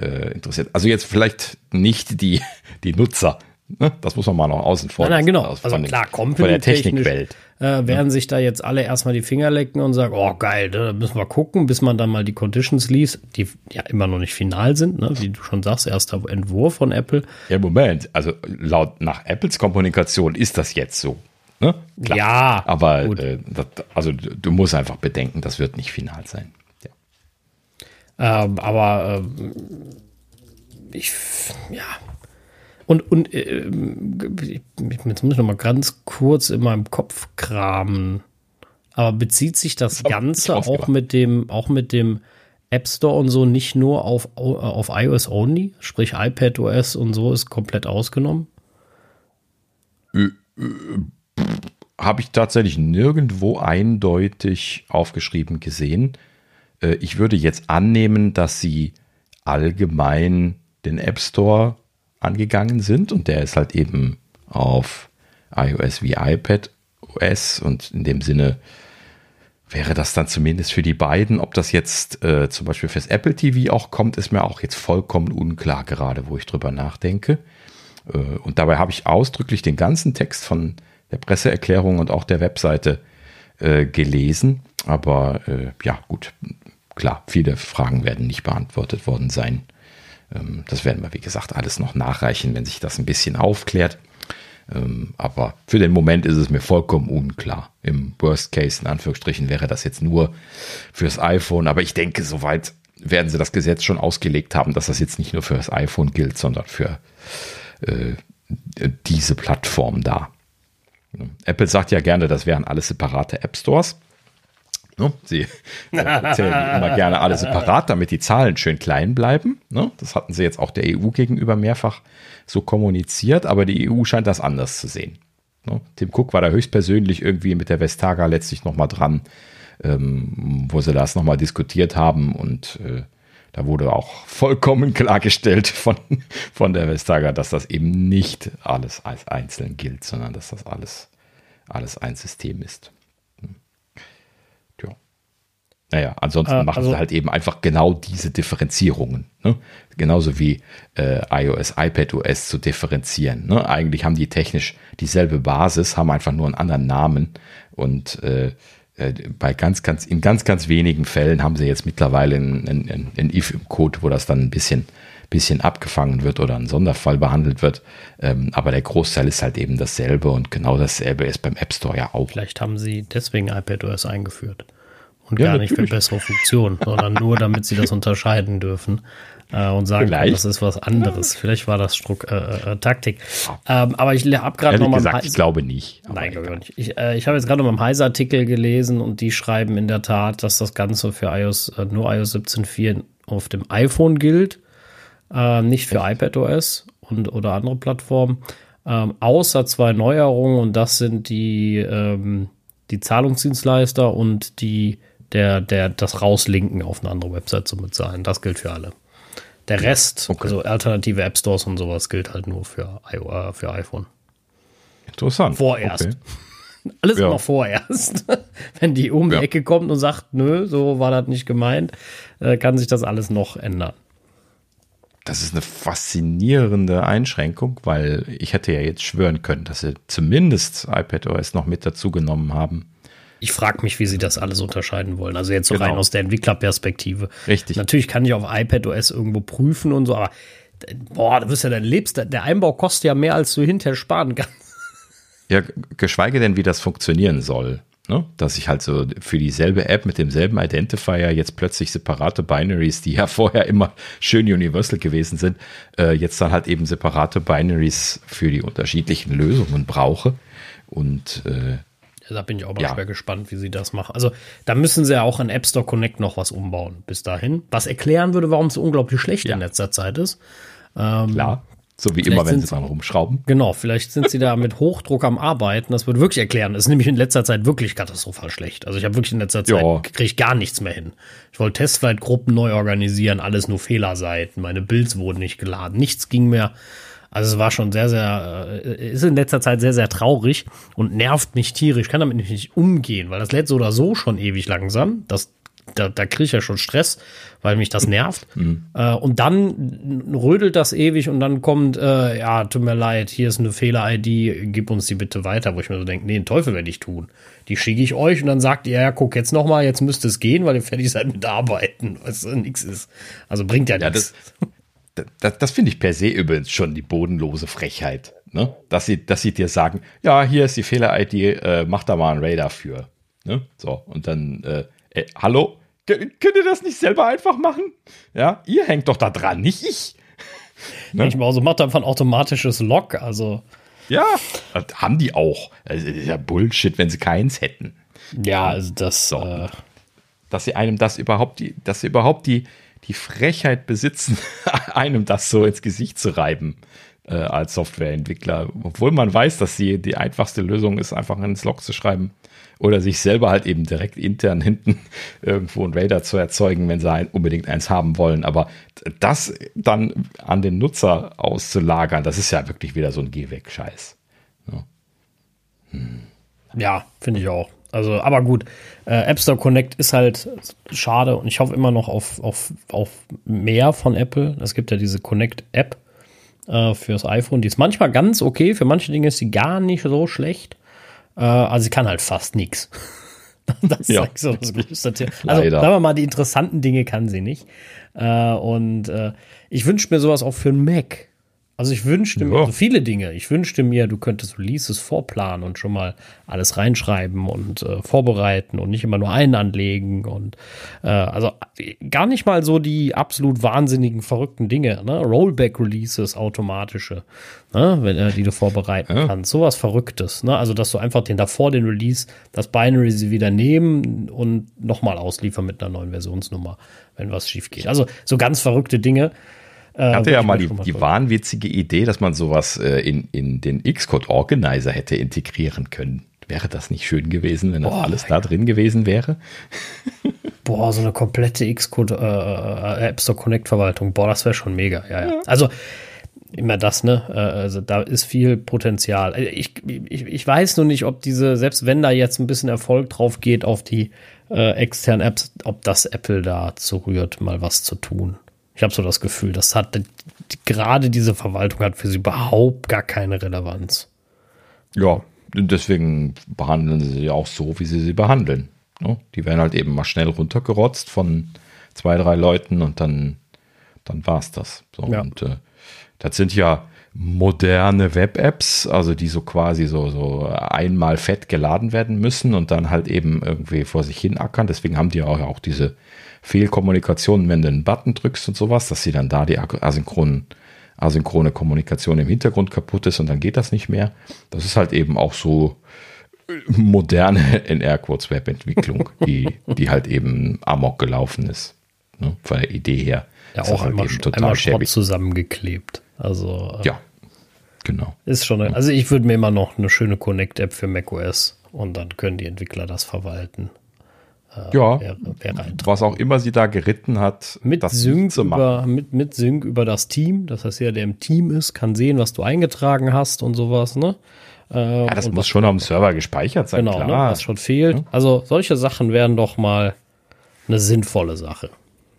äh, interessiert. Also jetzt vielleicht nicht die, die Nutzer. Ne? Das muss man mal noch außen vor. Nein, nein genau. Also den, klar, von der Technikwelt. Äh, werden ja. sich da jetzt alle erstmal die Finger lecken und sagen, oh geil, da müssen wir gucken, bis man dann mal die Conditions liest, die ja immer noch nicht final sind, ne? wie du schon sagst, erster Entwurf von Apple. Ja, Moment, also laut nach Apples Kommunikation ist das jetzt so. Ne? Ja, aber äh, das, also du musst einfach bedenken, das wird nicht final sein. Ähm, aber äh, ich, ja. Und, und äh, jetzt muss ich noch mal ganz kurz in meinem Kopf kramen. Aber bezieht sich das Ganze auch mit dem, auch mit dem App Store und so nicht nur auf, auf iOS only? Sprich iPad OS und so ist komplett ausgenommen? Äh, äh, Habe ich tatsächlich nirgendwo eindeutig aufgeschrieben gesehen. Äh, ich würde jetzt annehmen, dass sie allgemein den App Store angegangen sind und der ist halt eben auf iOS wie iPad OS und in dem Sinne wäre das dann zumindest für die beiden. Ob das jetzt äh, zum Beispiel fürs Apple TV auch kommt, ist mir auch jetzt vollkommen unklar, gerade wo ich drüber nachdenke. Äh, und dabei habe ich ausdrücklich den ganzen Text von der Presseerklärung und auch der Webseite äh, gelesen. Aber äh, ja, gut, klar, viele Fragen werden nicht beantwortet worden sein. Ähm, das werden wir, wie gesagt, alles noch nachreichen, wenn sich das ein bisschen aufklärt. Ähm, aber für den Moment ist es mir vollkommen unklar. Im Worst Case, in Anführungsstrichen, wäre das jetzt nur fürs iPhone. Aber ich denke, soweit werden sie das Gesetz schon ausgelegt haben, dass das jetzt nicht nur für das iPhone gilt, sondern für äh, diese Plattform da. Apple sagt ja gerne, das wären alles separate App Stores. Ne? Sie erzählen immer gerne alle separat, damit die Zahlen schön klein bleiben. Ne? Das hatten sie jetzt auch der EU gegenüber mehrfach so kommuniziert, aber die EU scheint das anders zu sehen. Ne? Tim Cook war da höchstpersönlich irgendwie mit der Vestaga letztlich nochmal dran, ähm, wo sie das nochmal diskutiert haben und äh, da wurde auch vollkommen klargestellt von, von der Vestager, dass das eben nicht alles als einzeln gilt, sondern dass das alles, alles ein System ist. Naja, ansonsten äh, machen also, sie halt eben einfach genau diese Differenzierungen. Ne? Genauso wie äh, iOS, iPadOS zu differenzieren. Ne? Eigentlich haben die technisch dieselbe Basis, haben einfach nur einen anderen Namen. Und äh, äh bei ganz, ganz, in ganz, ganz wenigen Fällen haben sie jetzt mittlerweile ein, ein, ein if im Code, wo das dann ein bisschen, bisschen abgefangen wird oder ein Sonderfall behandelt wird. Ähm, aber der Großteil ist halt eben dasselbe und genau dasselbe ist beim App Store ja auch. Vielleicht haben sie deswegen iPadOS eingeführt. Und ja, gar nicht natürlich. für bessere Funktionen, sondern nur, damit sie das unterscheiden dürfen äh, und sagen, Vielleicht. das ist was anderes. Vielleicht war das Struck, äh, äh, Taktik. Ähm, aber ich habe gerade noch mal. Gesagt, ich glaube nicht. Nein, glaube ich nicht. Ich, äh, ich habe jetzt gerade noch mal einen Heise-Artikel gelesen und die schreiben in der Tat, dass das Ganze für iOS, äh, nur iOS 17.4 auf dem iPhone gilt, äh, nicht für iPadOS und oder andere Plattformen. Ähm, außer zwei Neuerungen und das sind die, ähm, die Zahlungsdienstleister und die der, der, das Rauslinken auf eine andere Website zu bezahlen. Das gilt für alle. Der Rest, okay. also alternative App Stores und sowas, gilt halt nur für, äh, für iPhone. Interessant. Vorerst. Okay. Alles ja. immer vorerst. Wenn die um die ja. Ecke kommt und sagt, nö, so war das nicht gemeint, äh, kann sich das alles noch ändern. Das ist eine faszinierende Einschränkung, weil ich hätte ja jetzt schwören können, dass sie zumindest iPadOS noch mit dazu genommen haben. Ich frage mich, wie sie das alles unterscheiden wollen. Also jetzt so genau. rein aus der Entwicklerperspektive. Richtig. Natürlich kann ich auf iPadOS irgendwo prüfen und so, aber boah, du wirst ja dein Lebst, der Einbau kostet ja mehr, als du hinterher sparen kannst. Ja, geschweige denn, wie das funktionieren soll. Ne? Dass ich halt so für dieselbe App mit demselben Identifier jetzt plötzlich separate Binaries, die ja vorher immer schön universal gewesen sind, äh, jetzt dann halt eben separate Binaries für die unterschiedlichen Lösungen brauche. Und äh, da bin ich auch mal ja. schwer gespannt, wie sie das machen. Also da müssen sie ja auch an App Store Connect noch was umbauen bis dahin. Was erklären würde, warum es so unglaublich schlecht ja. in letzter Zeit ist. Ähm, Klar. So wie immer, wenn sie dran rumschrauben. Genau, vielleicht sind sie da mit Hochdruck am Arbeiten. Das würde wirklich erklären. Es ist nämlich in letzter Zeit wirklich katastrophal schlecht. Also ich habe wirklich in letzter Zeit kriege ich gar nichts mehr hin. Ich wollte Testflight-Gruppen neu organisieren, alles nur Fehlerseiten. Meine Builds wurden nicht geladen. Nichts ging mehr. Also es war schon sehr, sehr, äh, ist in letzter Zeit sehr, sehr traurig und nervt mich tierisch. Ich kann damit nicht umgehen, weil das lädt so oder so schon ewig langsam. Das, da, da kriege ich ja schon Stress, weil mich das nervt. Mhm. Äh, und dann rödelt das ewig und dann kommt, äh, ja, tut mir leid, hier ist eine Fehler-ID, gib uns die bitte weiter, wo ich mir so denke, nee, den Teufel werde ich tun. Die schicke ich euch und dann sagt ihr, ja, guck jetzt noch mal, jetzt müsste es gehen, weil ihr fertig seid mit Arbeiten, was nichts ist. Also bringt ja, ja nichts. Das, das, das finde ich per se übrigens schon die bodenlose Frechheit, ne? Dass sie, dass sie dir sagen, ja, hier ist die Fehler-ID, äh, mach da mal einen Radar für. Ne? So, und dann, äh, äh, hallo? Könnt ihr das nicht selber einfach machen? Ja, ihr hängt doch da dran, nicht ich. ne? Ich so macht einfach ein automatisches Log, also. Ja, das haben die auch. Das ist ja Bullshit, wenn sie keins hätten. Ja, also das. So. Äh dass sie einem das überhaupt, die, dass sie überhaupt die, die Frechheit besitzen, einem das so ins Gesicht zu reiben äh, als Softwareentwickler. Obwohl man weiß, dass die, die einfachste Lösung ist, einfach ins Log zu schreiben oder sich selber halt eben direkt intern hinten irgendwo ein Radar zu erzeugen, wenn sie ein, unbedingt eins haben wollen. Aber das dann an den Nutzer auszulagern, das ist ja wirklich wieder so ein Geh-weg-Scheiß. Ja, hm. ja finde ich auch. Also, aber gut, äh, App Store Connect ist halt schade und ich hoffe immer noch auf, auf, auf mehr von Apple. Es gibt ja diese Connect-App äh, fürs iPhone, die ist manchmal ganz okay, für manche Dinge ist sie gar nicht so schlecht. Äh, also sie kann halt fast nichts. Das ja. ist so das größte. Also Leider. sagen wir mal, die interessanten Dinge kann sie nicht. Äh, und äh, ich wünsche mir sowas auch für einen Mac. Also ich wünschte ja. mir also viele Dinge. Ich wünschte mir, du könntest Releases vorplanen und schon mal alles reinschreiben und äh, vorbereiten und nicht immer nur einen anlegen und äh, also gar nicht mal so die absolut wahnsinnigen verrückten Dinge, ne? Rollback Releases automatische, ne? Wenn, äh, die du vorbereiten ja. kannst, sowas Verrücktes, ne? Also dass du einfach den davor den Release das Binary sie wieder nehmen und nochmal ausliefern mit einer neuen Versionsnummer, wenn was schief geht. Also so ganz verrückte Dinge. Äh, ich hatte ja mal die, die wahnwitzige Idee, dass man sowas äh, in, in den Xcode Organizer hätte integrieren können. Wäre das nicht schön gewesen, wenn Boah, das alles da drin gewesen wäre? Boah, so eine komplette Xcode äh, äh, App Store Connect Verwaltung. Boah, das wäre schon mega. Ja, ja. Also immer das, ne? Äh, also da ist viel Potenzial. Äh, ich, ich, ich weiß nur nicht, ob diese, selbst wenn da jetzt ein bisschen Erfolg drauf geht auf die äh, externen Apps, ob das Apple da zurührt, mal was zu tun. Ich habe so das Gefühl, das hat gerade diese Verwaltung hat für sie überhaupt gar keine Relevanz. Ja, deswegen behandeln sie sie auch so, wie sie sie behandeln. Ne? Die werden halt eben mal schnell runtergerotzt von zwei, drei Leuten und dann, dann war es das. So, ja. Und äh, das sind ja moderne Web-Apps, also die so quasi so, so einmal fett geladen werden müssen und dann halt eben irgendwie vor sich hin ackern. Deswegen haben die auch, auch diese Fehlkommunikation, wenn du einen Button drückst und sowas, dass sie dann da die asynchronen, asynchrone Kommunikation im Hintergrund kaputt ist und dann geht das nicht mehr. Das ist halt eben auch so moderne in Airquotes Webentwicklung, die, die halt eben amok gelaufen ist. Ne, von der Idee her. Ja, ist auch halt einmal, total einmal Schrott zusammengeklebt. Also ja, genau. Ist schon, also ich würde mir immer noch eine schöne Connect-App für macOS und dann können die Entwickler das verwalten äh, ja, wäre, wäre was auch immer sie da geritten hat, mit das Sync. Über, mit, mit Sync über das Team, das heißt, jeder, der im Team ist, kann sehen, was du eingetragen hast und sowas, ne? Äh, ja, das muss schon auf dem Server gespeichert sein, genau, ne, klar. Ne, was schon fehlt. Ja. Also solche Sachen wären doch mal eine sinnvolle Sache.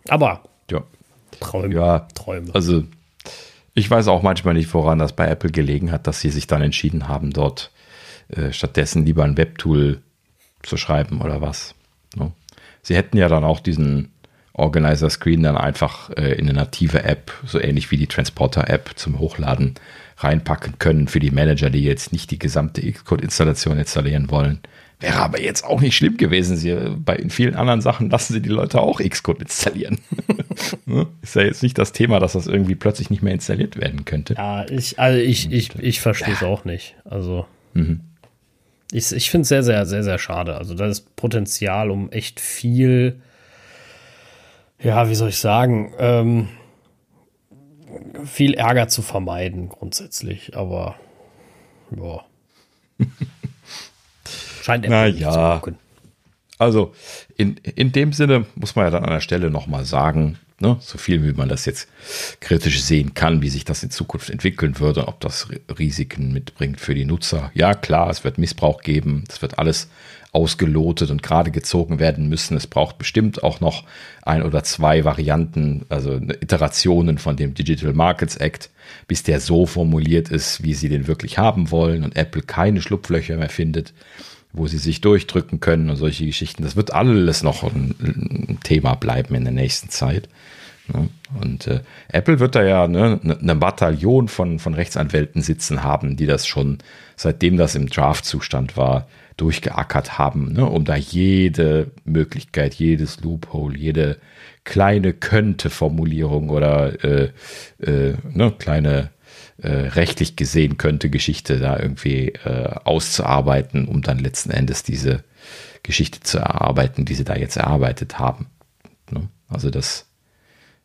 Aber ja. Träume. Ja, Träume. Also ich weiß auch manchmal nicht, woran das bei Apple gelegen hat, dass sie sich dann entschieden haben, dort äh, stattdessen lieber ein Webtool zu schreiben oder was. Sie hätten ja dann auch diesen Organizer Screen dann einfach äh, in eine native App, so ähnlich wie die Transporter App zum Hochladen reinpacken können für die Manager, die jetzt nicht die gesamte Xcode-Installation installieren wollen. Wäre aber jetzt auch nicht schlimm gewesen. Sie, bei vielen anderen Sachen lassen sie die Leute auch Xcode installieren. Ne? Ist ja jetzt nicht das Thema, dass das irgendwie plötzlich nicht mehr installiert werden könnte. Ja, ich, also ich, ich, ich verstehe es ja. auch nicht. Also. Mhm. Ich, ich finde es sehr, sehr, sehr, sehr schade. Also da ist Potenzial, um echt viel, ja, wie soll ich sagen, ähm, viel Ärger zu vermeiden grundsätzlich. Aber ja. Scheint Na ja. Also in, in dem Sinne muss man ja dann an der Stelle nochmal sagen, Ne? So viel, wie man das jetzt kritisch sehen kann, wie sich das in Zukunft entwickeln würde, ob das Risiken mitbringt für die Nutzer. Ja, klar, es wird Missbrauch geben, es wird alles ausgelotet und gerade gezogen werden müssen. Es braucht bestimmt auch noch ein oder zwei Varianten, also Iterationen von dem Digital Markets Act, bis der so formuliert ist, wie sie den wirklich haben wollen und Apple keine Schlupflöcher mehr findet, wo sie sich durchdrücken können und solche Geschichten. Das wird alles noch ein, Thema bleiben in der nächsten Zeit. Ne? Und äh, Apple wird da ja ne, eine ne Bataillon von, von Rechtsanwälten sitzen haben, die das schon, seitdem das im Draft-Zustand war, durchgeackert haben, ne, um da jede Möglichkeit, jedes Loophole, jede kleine könnte Formulierung oder äh, äh, ne, kleine äh, rechtlich gesehen könnte Geschichte da irgendwie äh, auszuarbeiten, um dann letzten Endes diese Geschichte zu erarbeiten, die sie da jetzt erarbeitet haben. Ne? Also das,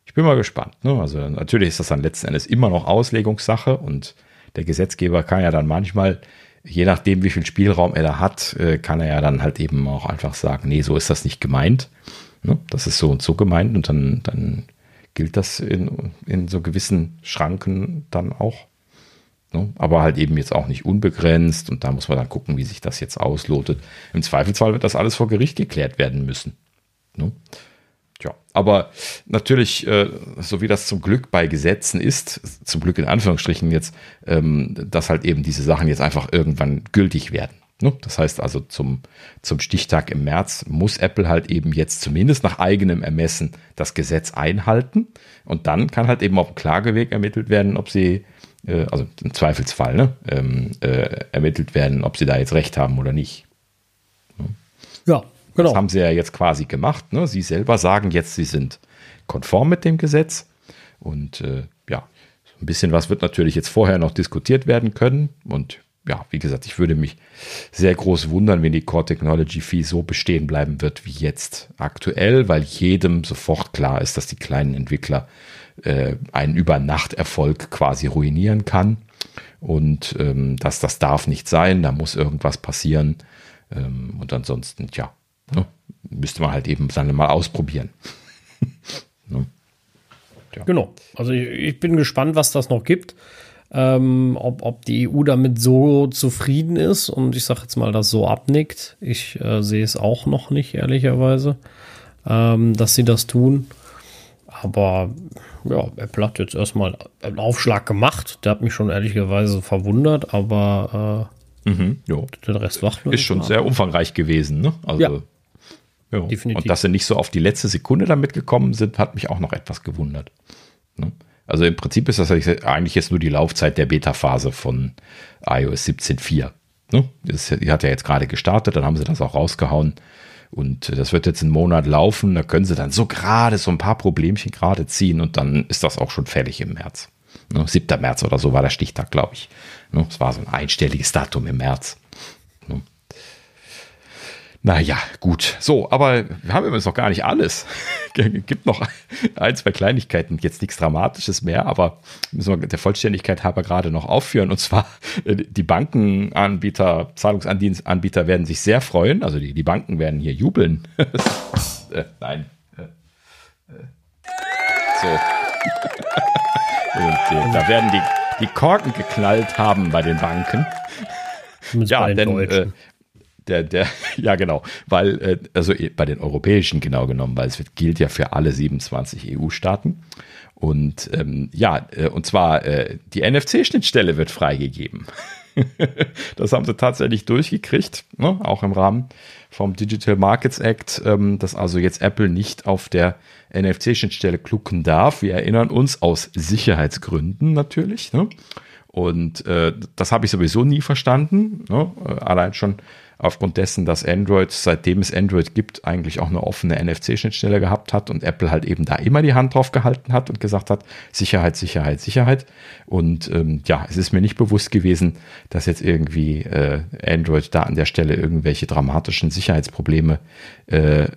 ich bin mal gespannt. Ne? Also natürlich ist das dann letzten Endes immer noch Auslegungssache und der Gesetzgeber kann ja dann manchmal je nachdem, wie viel Spielraum er da hat, äh, kann er ja dann halt eben auch einfach sagen, nee, so ist das nicht gemeint. Ne? Das ist so und so gemeint und dann, dann gilt das in, in so gewissen Schranken dann auch. Ne? Aber halt eben jetzt auch nicht unbegrenzt und da muss man dann gucken, wie sich das jetzt auslotet. Im Zweifelsfall wird das alles vor Gericht geklärt werden müssen. Ne? Tja, aber natürlich, äh, so wie das zum Glück bei Gesetzen ist, zum Glück in Anführungsstrichen jetzt, ähm, dass halt eben diese Sachen jetzt einfach irgendwann gültig werden. Ne? Das heißt also zum, zum Stichtag im März muss Apple halt eben jetzt zumindest nach eigenem Ermessen das Gesetz einhalten und dann kann halt eben auf dem Klageweg ermittelt werden, ob sie, äh, also im Zweifelsfall, ne, ähm, äh, ermittelt werden, ob sie da jetzt recht haben oder nicht. Ne? Ja, Genau. Das haben sie ja jetzt quasi gemacht. Ne? Sie selber sagen jetzt, sie sind konform mit dem Gesetz. Und äh, ja, ein bisschen was wird natürlich jetzt vorher noch diskutiert werden können. Und ja, wie gesagt, ich würde mich sehr groß wundern, wenn die Core Technology Fee so bestehen bleiben wird wie jetzt aktuell, weil jedem sofort klar ist, dass die kleinen Entwickler äh, einen Übernachterfolg quasi ruinieren kann. Und ähm, dass das darf nicht sein, da muss irgendwas passieren. Ähm, und ansonsten, ja, Ne? Müsste man halt eben dann mal ausprobieren. ne? ja. Genau. Also ich, ich, bin gespannt, was das noch gibt. Ähm, ob, ob die EU damit so zufrieden ist und ich sage jetzt mal, das so abnickt. Ich äh, sehe es auch noch nicht, ehrlicherweise, ähm, dass sie das tun. Aber ja, Apple hat jetzt erstmal einen Aufschlag gemacht. Der hat mich schon ehrlicherweise verwundert, aber äh, mhm, den Rest wacht Ist schon sehr umfangreich gewesen, ne? Also ja. Ja. Definitiv. Und dass sie nicht so auf die letzte Sekunde damit gekommen sind, hat mich auch noch etwas gewundert. Ne? Also im Prinzip ist das eigentlich jetzt nur die Laufzeit der Beta-Phase von iOS 17.4. Ne? Die hat ja jetzt gerade gestartet, dann haben sie das auch rausgehauen. Und das wird jetzt einen Monat laufen. Da können sie dann so gerade so ein paar Problemchen gerade ziehen und dann ist das auch schon fertig im März. Ne? 7. März oder so war der Stichtag, glaube ich. Ne? Es war so ein einstelliges Datum im März. Naja, gut. So, aber wir haben übrigens noch gar nicht alles. Gibt noch ein, zwei Kleinigkeiten, jetzt nichts Dramatisches mehr, aber müssen wir der Vollständigkeit halber gerade noch aufführen. Und zwar, äh, die Bankenanbieter, Zahlungsanbieter werden sich sehr freuen. Also die, die Banken werden hier jubeln. äh, nein. Äh, äh. so. Und äh, da werden die, die Korken geknallt haben bei den Banken. Ja, denn äh, der, der, ja genau, weil, äh, also bei den europäischen genau genommen, weil es wird, gilt ja für alle 27 EU-Staaten. Und ähm, ja, äh, und zwar äh, die NFC-Schnittstelle wird freigegeben. das haben sie tatsächlich durchgekriegt, ne? auch im Rahmen vom Digital Markets Act, ähm, dass also jetzt Apple nicht auf der NFC-Schnittstelle klucken darf. Wir erinnern uns aus Sicherheitsgründen natürlich. Ne? Und äh, das habe ich sowieso nie verstanden. Ne? Allein schon aufgrund dessen, dass Android, seitdem es Android gibt, eigentlich auch eine offene NFC-Schnittstelle gehabt hat und Apple halt eben da immer die Hand drauf gehalten hat und gesagt hat, Sicherheit, Sicherheit, Sicherheit. Und ähm, ja, es ist mir nicht bewusst gewesen, dass jetzt irgendwie äh, Android da an der Stelle irgendwelche dramatischen Sicherheitsprobleme äh,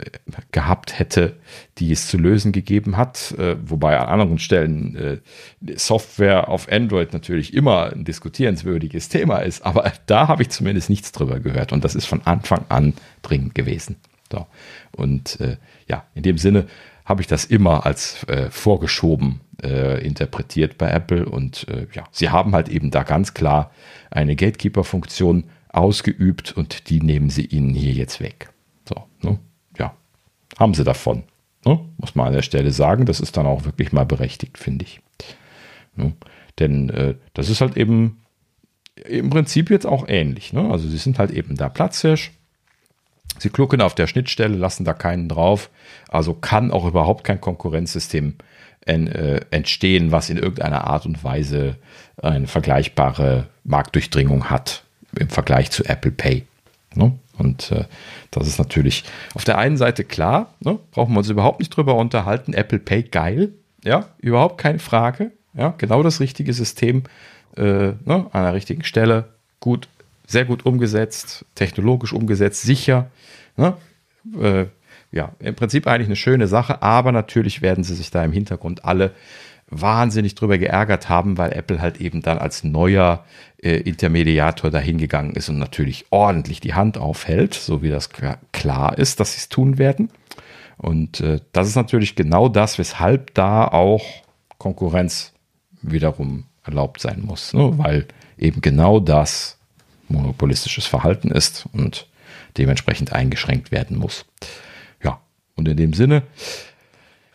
gehabt hätte, die es zu lösen gegeben hat. Äh, wobei an anderen Stellen äh, Software auf Android natürlich immer ein diskutierenswürdiges Thema ist, aber da habe ich zumindest nichts drüber gehört. Und das ist von Anfang an dringend gewesen. So. Und äh, ja, in dem Sinne habe ich das immer als äh, vorgeschoben äh, interpretiert bei Apple. Und äh, ja, sie haben halt eben da ganz klar eine Gatekeeper-Funktion ausgeübt und die nehmen sie ihnen hier jetzt weg. So, ne? ja, haben sie davon. Ne? Muss man an der Stelle sagen, das ist dann auch wirklich mal berechtigt, finde ich. Ne? Denn äh, das ist halt eben im Prinzip jetzt auch ähnlich. Ne? Also sie sind halt eben da Platzhirsch. Sie klucken auf der Schnittstelle, lassen da keinen drauf. Also kann auch überhaupt kein Konkurrenzsystem en, äh, entstehen, was in irgendeiner Art und Weise eine vergleichbare Marktdurchdringung hat im Vergleich zu Apple Pay. Ne? Und äh, das ist natürlich auf der einen Seite klar, ne? brauchen wir uns überhaupt nicht drüber unterhalten. Apple Pay geil, ja, überhaupt keine Frage. Ja, genau das richtige System äh, ne? an der richtigen Stelle, gut, sehr gut umgesetzt, technologisch umgesetzt, sicher. Ne? Äh, ja, im Prinzip eigentlich eine schöne Sache, aber natürlich werden sie sich da im Hintergrund alle wahnsinnig drüber geärgert haben, weil Apple halt eben dann als neuer äh, Intermediator dahingegangen ist und natürlich ordentlich die Hand aufhält, so wie das klar ist, dass sie es tun werden. Und äh, das ist natürlich genau das, weshalb da auch Konkurrenz wiederum erlaubt sein muss, ne? weil eben genau das monopolistisches Verhalten ist und dementsprechend eingeschränkt werden muss. Ja, und in dem Sinne,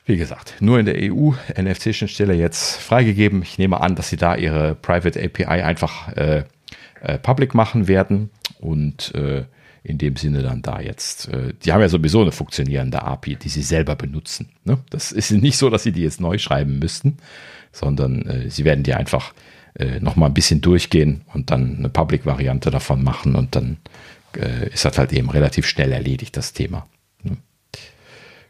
wie gesagt, nur in der EU NFC-Schnittstelle jetzt freigegeben. Ich nehme an, dass sie da ihre Private API einfach äh, äh, public machen werden und äh, in dem Sinne dann da jetzt, äh, die haben ja sowieso eine funktionierende API, die sie selber benutzen. Ne? Das ist nicht so, dass sie die jetzt neu schreiben müssten, sondern äh, sie werden die einfach äh, nochmal ein bisschen durchgehen und dann eine Public-Variante davon machen und dann äh, ist das halt eben relativ schnell erledigt, das Thema. Ne?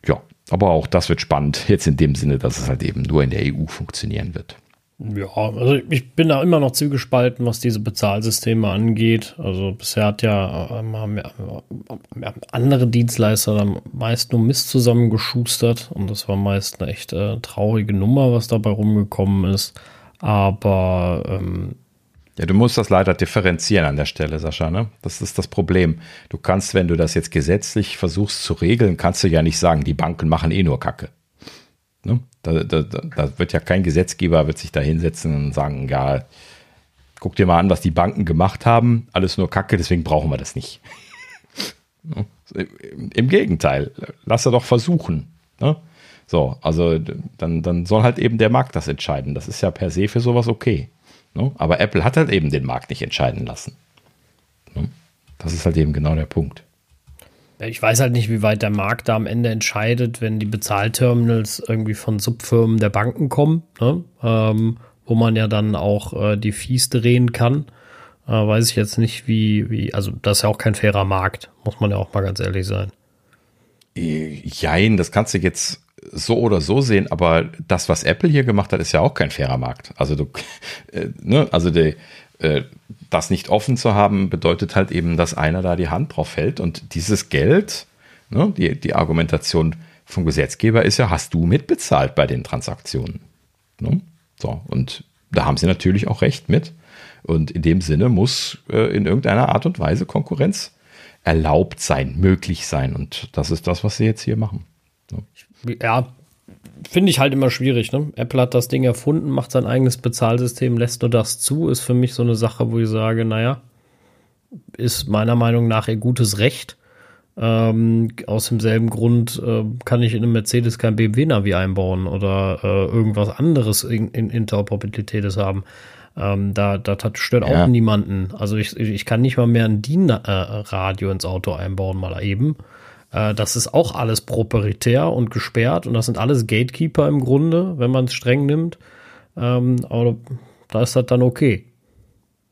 Ja, aber auch das wird spannend, jetzt in dem Sinne, dass es halt eben nur in der EU funktionieren wird. Ja, also ich bin da immer noch zugespalten, was diese Bezahlsysteme angeht. Also bisher hat ja äh, andere Dienstleister dann meist nur Mist zusammengeschustert und das war meist eine echt äh, traurige Nummer, was dabei rumgekommen ist. Aber ähm, ja, du musst das leider differenzieren an der Stelle, Sascha. Ne? Das ist das Problem. Du kannst, wenn du das jetzt gesetzlich versuchst zu regeln, kannst du ja nicht sagen, die Banken machen eh nur Kacke. Ne? Da, da, da wird ja kein Gesetzgeber wird sich da hinsetzen und sagen, ja, guck dir mal an, was die Banken gemacht haben, alles nur Kacke, deswegen brauchen wir das nicht. Ne? Im Gegenteil, lass er doch versuchen. Ne? So, also dann, dann soll halt eben der Markt das entscheiden. Das ist ja per se für sowas okay. Ne? Aber Apple hat halt eben den Markt nicht entscheiden lassen. Ne? Das ist halt eben genau der Punkt. Ich weiß halt nicht, wie weit der Markt da am Ende entscheidet, wenn die Bezahlterminals irgendwie von Subfirmen der Banken kommen, ne? ähm, wo man ja dann auch äh, die Fees drehen kann. Äh, weiß ich jetzt nicht, wie, wie, also das ist ja auch kein fairer Markt, muss man ja auch mal ganz ehrlich sein. Jein, das kannst du jetzt so oder so sehen, aber das, was Apple hier gemacht hat, ist ja auch kein fairer Markt. Also du, äh, ne, also die, äh, das nicht offen zu haben, bedeutet halt eben, dass einer da die Hand drauf hält und dieses Geld, ne, die, die Argumentation vom Gesetzgeber ist ja, hast du mitbezahlt bei den Transaktionen. Ne? So, und da haben sie natürlich auch recht mit. Und in dem Sinne muss äh, in irgendeiner Art und Weise Konkurrenz erlaubt sein, möglich sein. Und das ist das, was sie jetzt hier machen. Ne? Ja, finde ich halt immer schwierig. Ne? Apple hat das Ding erfunden, macht sein eigenes Bezahlsystem, lässt nur das zu. Ist für mich so eine Sache, wo ich sage, naja, ist meiner Meinung nach ihr gutes Recht. Ähm, aus demselben Grund äh, kann ich in einem Mercedes kein BMW-Navi einbauen oder äh, irgendwas anderes in, in Interoperabilitätes haben. Ähm, da, das stört ja. auch niemanden. Also ich, ich kann nicht mal mehr ein DIN-Radio ins Auto einbauen, mal eben. Äh, das ist auch alles proprietär und gesperrt und das sind alles Gatekeeper im Grunde, wenn man es streng nimmt. Ähm, aber da ist das dann okay.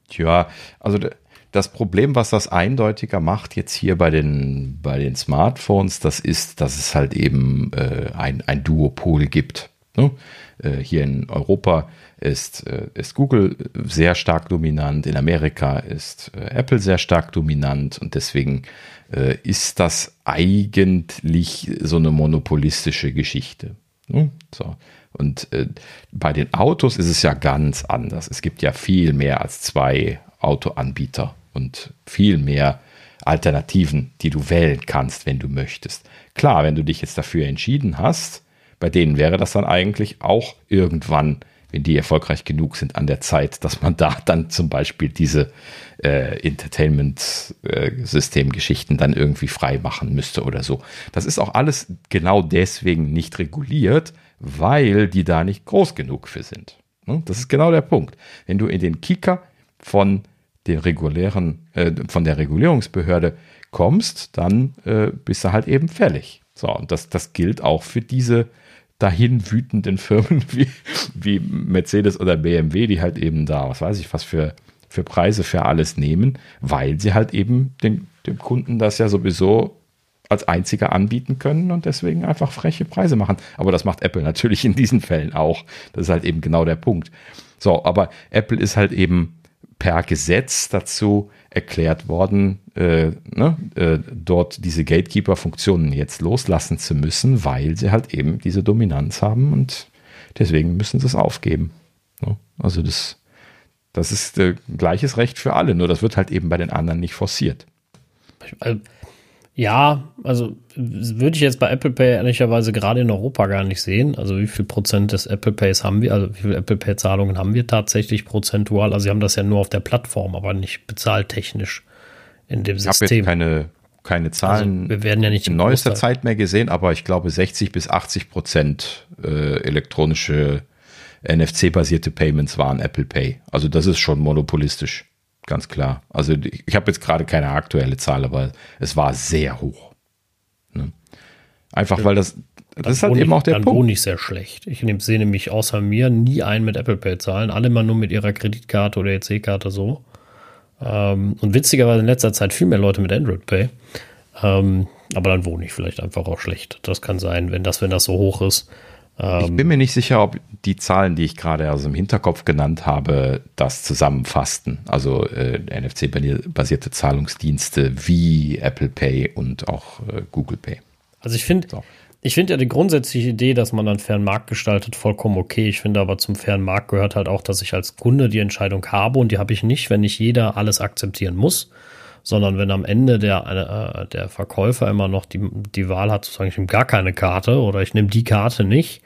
Tja, also das Problem, was das eindeutiger macht jetzt hier bei den, bei den Smartphones, das ist, dass es halt eben äh, ein, ein Duopol gibt. Ne? Äh, hier in Europa ist, ist Google sehr stark dominant, in Amerika ist Apple sehr stark dominant und deswegen ist das eigentlich so eine monopolistische Geschichte. Ne? So. Und äh, bei den Autos ist es ja ganz anders. Es gibt ja viel mehr als zwei Autoanbieter und viel mehr Alternativen, die du wählen kannst, wenn du möchtest. Klar, wenn du dich jetzt dafür entschieden hast, bei denen wäre das dann eigentlich auch irgendwann, wenn die erfolgreich genug sind, an der Zeit, dass man da dann zum Beispiel diese äh, Entertainment-System-Geschichten äh, dann irgendwie frei machen müsste oder so. Das ist auch alles genau deswegen nicht reguliert, weil die da nicht groß genug für sind. Ne? Das ist genau der Punkt. Wenn du in den Kicker von den regulären, äh, von der Regulierungsbehörde kommst, dann äh, bist du halt eben fällig. So, und das, das gilt auch für diese dahin wütenden Firmen wie, wie Mercedes oder BMW, die halt eben da, was weiß ich, was für, für Preise für alles nehmen, weil sie halt eben dem, dem Kunden das ja sowieso als einziger anbieten können und deswegen einfach freche Preise machen. Aber das macht Apple natürlich in diesen Fällen auch. Das ist halt eben genau der Punkt. So, aber Apple ist halt eben per Gesetz dazu erklärt worden, äh, ne, äh, dort diese Gatekeeper-Funktionen jetzt loslassen zu müssen, weil sie halt eben diese Dominanz haben und deswegen müssen sie es aufgeben. Ne? Also das, das ist äh, gleiches Recht für alle, nur das wird halt eben bei den anderen nicht forciert. Also ja, also würde ich jetzt bei Apple Pay ehrlicherweise gerade in Europa gar nicht sehen. Also wie viel Prozent des Apple Pays haben wir, also wie viele Apple Pay Zahlungen haben wir tatsächlich prozentual? Also sie haben das ja nur auf der Plattform, aber nicht bezahltechnisch in dem System. Ich habe jetzt keine, keine Zahlen also wir werden ja nicht in neuester Zeit mehr gesehen, aber ich glaube 60 bis 80 Prozent äh, elektronische NFC-basierte Payments waren Apple Pay. Also das ist schon monopolistisch ganz klar. Also ich habe jetzt gerade keine aktuelle Zahl, aber es war sehr hoch. Ne? Einfach weil das, das dann ist halt eben auch der dann Punkt. Dann wohne ich sehr schlecht. Ich sehe nämlich außer mir nie einen mit Apple Pay zahlen. Alle mal nur mit ihrer Kreditkarte oder EC-Karte so. Ähm, und witzigerweise in letzter Zeit viel mehr Leute mit Android Pay. Ähm, aber dann wohne ich vielleicht einfach auch schlecht. Das kann sein, wenn das, wenn das so hoch ist ich bin mir nicht sicher, ob die Zahlen, die ich gerade aus dem Hinterkopf genannt habe, das zusammenfassten. Also äh, NFC-basierte Zahlungsdienste wie Apple Pay und auch äh, Google Pay. Also ich finde, so. ich finde ja die grundsätzliche Idee, dass man einen fairen Markt gestaltet, vollkommen okay. Ich finde aber zum fairen Markt gehört halt auch, dass ich als Kunde die Entscheidung habe und die habe ich nicht, wenn nicht jeder alles akzeptieren muss sondern wenn am Ende der, äh, der Verkäufer immer noch die, die Wahl hat, zu sagen, ich nehme gar keine Karte oder ich nehme die Karte nicht,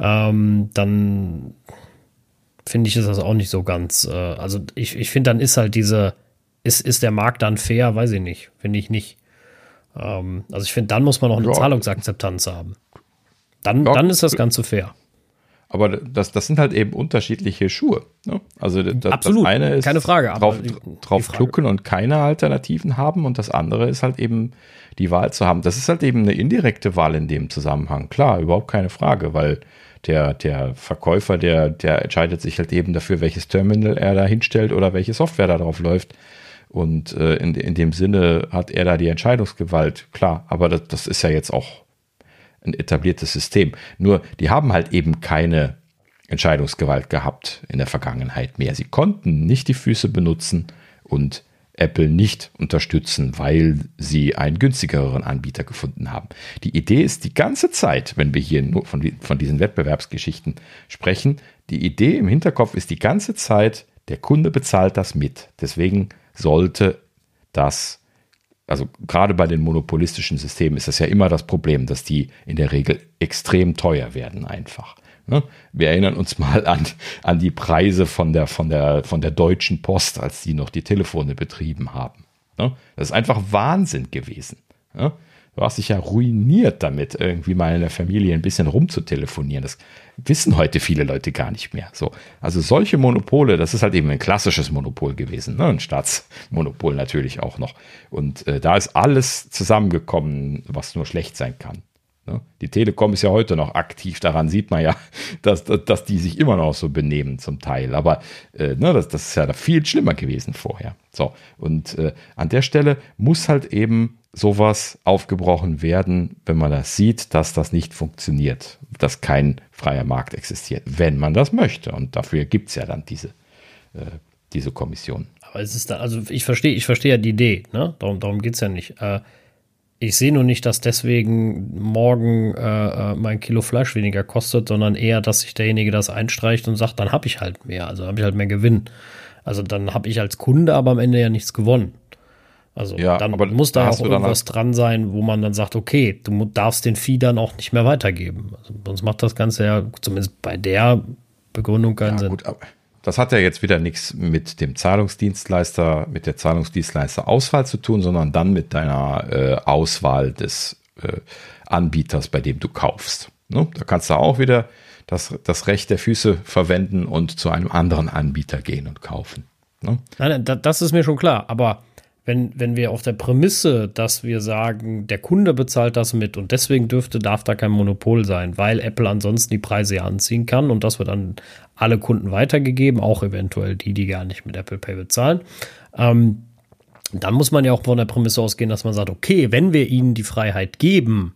ähm, dann finde ich, ist das auch nicht so ganz. Äh, also ich, ich finde, dann ist halt diese, ist, ist der Markt dann fair? Weiß ich nicht. Finde ich nicht. Ähm, also ich finde, dann muss man auch eine ja. Zahlungsakzeptanz haben. Dann, ja. dann ist das Ganze fair. Aber das, das sind halt eben unterschiedliche Schuhe. Ne? Also das, Absolut, das eine ist keine Frage, drauf, drauf die klucken und keine Alternativen haben und das andere ist halt eben die Wahl zu haben. Das ist halt eben eine indirekte Wahl in dem Zusammenhang. Klar, überhaupt keine Frage, weil der, der Verkäufer, der, der entscheidet sich halt eben dafür, welches Terminal er da hinstellt oder welche Software da drauf läuft. Und äh, in, in dem Sinne hat er da die Entscheidungsgewalt, klar, aber das, das ist ja jetzt auch ein etabliertes System. Nur, die haben halt eben keine Entscheidungsgewalt gehabt in der Vergangenheit mehr. Sie konnten nicht die Füße benutzen und Apple nicht unterstützen, weil sie einen günstigeren Anbieter gefunden haben. Die Idee ist die ganze Zeit, wenn wir hier nur von, von diesen Wettbewerbsgeschichten sprechen, die Idee im Hinterkopf ist die ganze Zeit, der Kunde bezahlt das mit. Deswegen sollte das, also gerade bei den monopolistischen Systemen ist das ja immer das Problem, dass die in der Regel extrem teuer werden einfach. Ne? Wir erinnern uns mal an, an die Preise von der, von, der, von der Deutschen Post, als die noch die Telefone betrieben haben. Ne? Das ist einfach Wahnsinn gewesen. Ne? Du hast dich ja ruiniert damit, irgendwie mal in der Familie ein bisschen rumzutelefonieren. Das wissen heute viele Leute gar nicht mehr. So, also solche Monopole, das ist halt eben ein klassisches Monopol gewesen, ne? ein Staatsmonopol natürlich auch noch. Und äh, da ist alles zusammengekommen, was nur schlecht sein kann. Ne? Die Telekom ist ja heute noch aktiv, daran sieht man ja, dass, dass, dass die sich immer noch so benehmen zum Teil. Aber äh, ne, das, das ist ja viel schlimmer gewesen vorher. So, und äh, an der Stelle muss halt eben sowas aufgebrochen werden, wenn man das sieht, dass das nicht funktioniert, dass kein freier Markt existiert, wenn man das möchte. Und dafür gibt es ja dann diese, äh, diese Kommission. Aber es ist da, also ich verstehe, ich verstehe ja die Idee, ne? Darum, darum geht es ja nicht. Ich sehe nur nicht, dass deswegen morgen äh, äh, mein Kilo Fleisch weniger kostet, sondern eher, dass sich derjenige das einstreicht und sagt, dann habe ich halt mehr, also habe ich halt mehr Gewinn. Also dann habe ich als Kunde aber am Ende ja nichts gewonnen. Also ja, dann muss da auch irgendwas dran sein, wo man dann sagt, okay, du darfst den Vieh dann auch nicht mehr weitergeben. Also sonst macht das Ganze ja zumindest bei der Begründung keinen ja, Sinn. Gut, aber das hat ja jetzt wieder nichts mit dem Zahlungsdienstleister, mit der Zahlungsdienstleister Auswahl zu tun, sondern dann mit deiner äh, Auswahl des äh, Anbieters, bei dem du kaufst. Ne? Da kannst du auch wieder das, das Recht der Füße verwenden und zu einem anderen Anbieter gehen und kaufen. Ne? Nein, das ist mir schon klar. Aber wenn, wenn wir auf der Prämisse, dass wir sagen, der Kunde bezahlt das mit und deswegen dürfte, darf da kein Monopol sein, weil Apple ansonsten die Preise ja anziehen kann und das wird an alle Kunden weitergegeben, auch eventuell die, die gar nicht mit Apple Pay bezahlen. Ähm, dann muss man ja auch von der Prämisse ausgehen, dass man sagt, okay, wenn wir ihnen die Freiheit geben,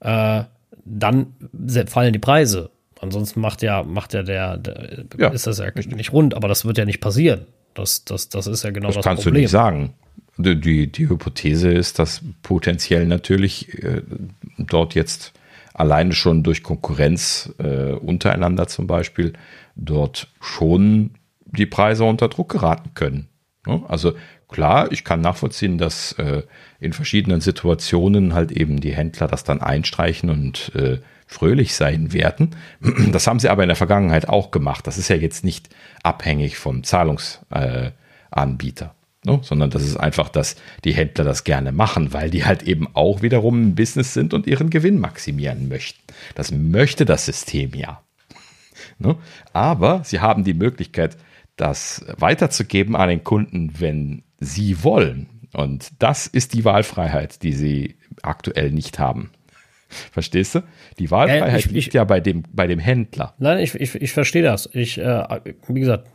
äh, dann fallen die Preise. Ansonsten macht ja, macht ja der, der ja, ist das ja richtig. nicht rund, aber das wird ja nicht passieren. Das, das, das ist ja genau das, das kannst Problem. du nicht sagen. Die, die, Hypothese ist, dass potenziell natürlich äh, dort jetzt alleine schon durch Konkurrenz äh, untereinander zum Beispiel dort schon die Preise unter Druck geraten können. Ne? Also klar, ich kann nachvollziehen, dass äh, in verschiedenen Situationen halt eben die Händler das dann einstreichen und äh, fröhlich sein werden. Das haben sie aber in der Vergangenheit auch gemacht. Das ist ja jetzt nicht abhängig vom Zahlungsanbieter. Äh, ne? sondern das ist einfach, dass die Händler das gerne machen, weil die halt eben auch wiederum ein Business sind und ihren Gewinn maximieren möchten. Das möchte das System ja. ne? Aber sie haben die Möglichkeit, das weiterzugeben an den Kunden, wenn sie wollen. Und das ist die Wahlfreiheit, die sie aktuell nicht haben. Verstehst du? Die Wahlfreiheit ja, ich, liegt ich, ja bei dem, bei dem Händler. Nein, ich, ich, ich verstehe das. Ich, äh, wie gesagt,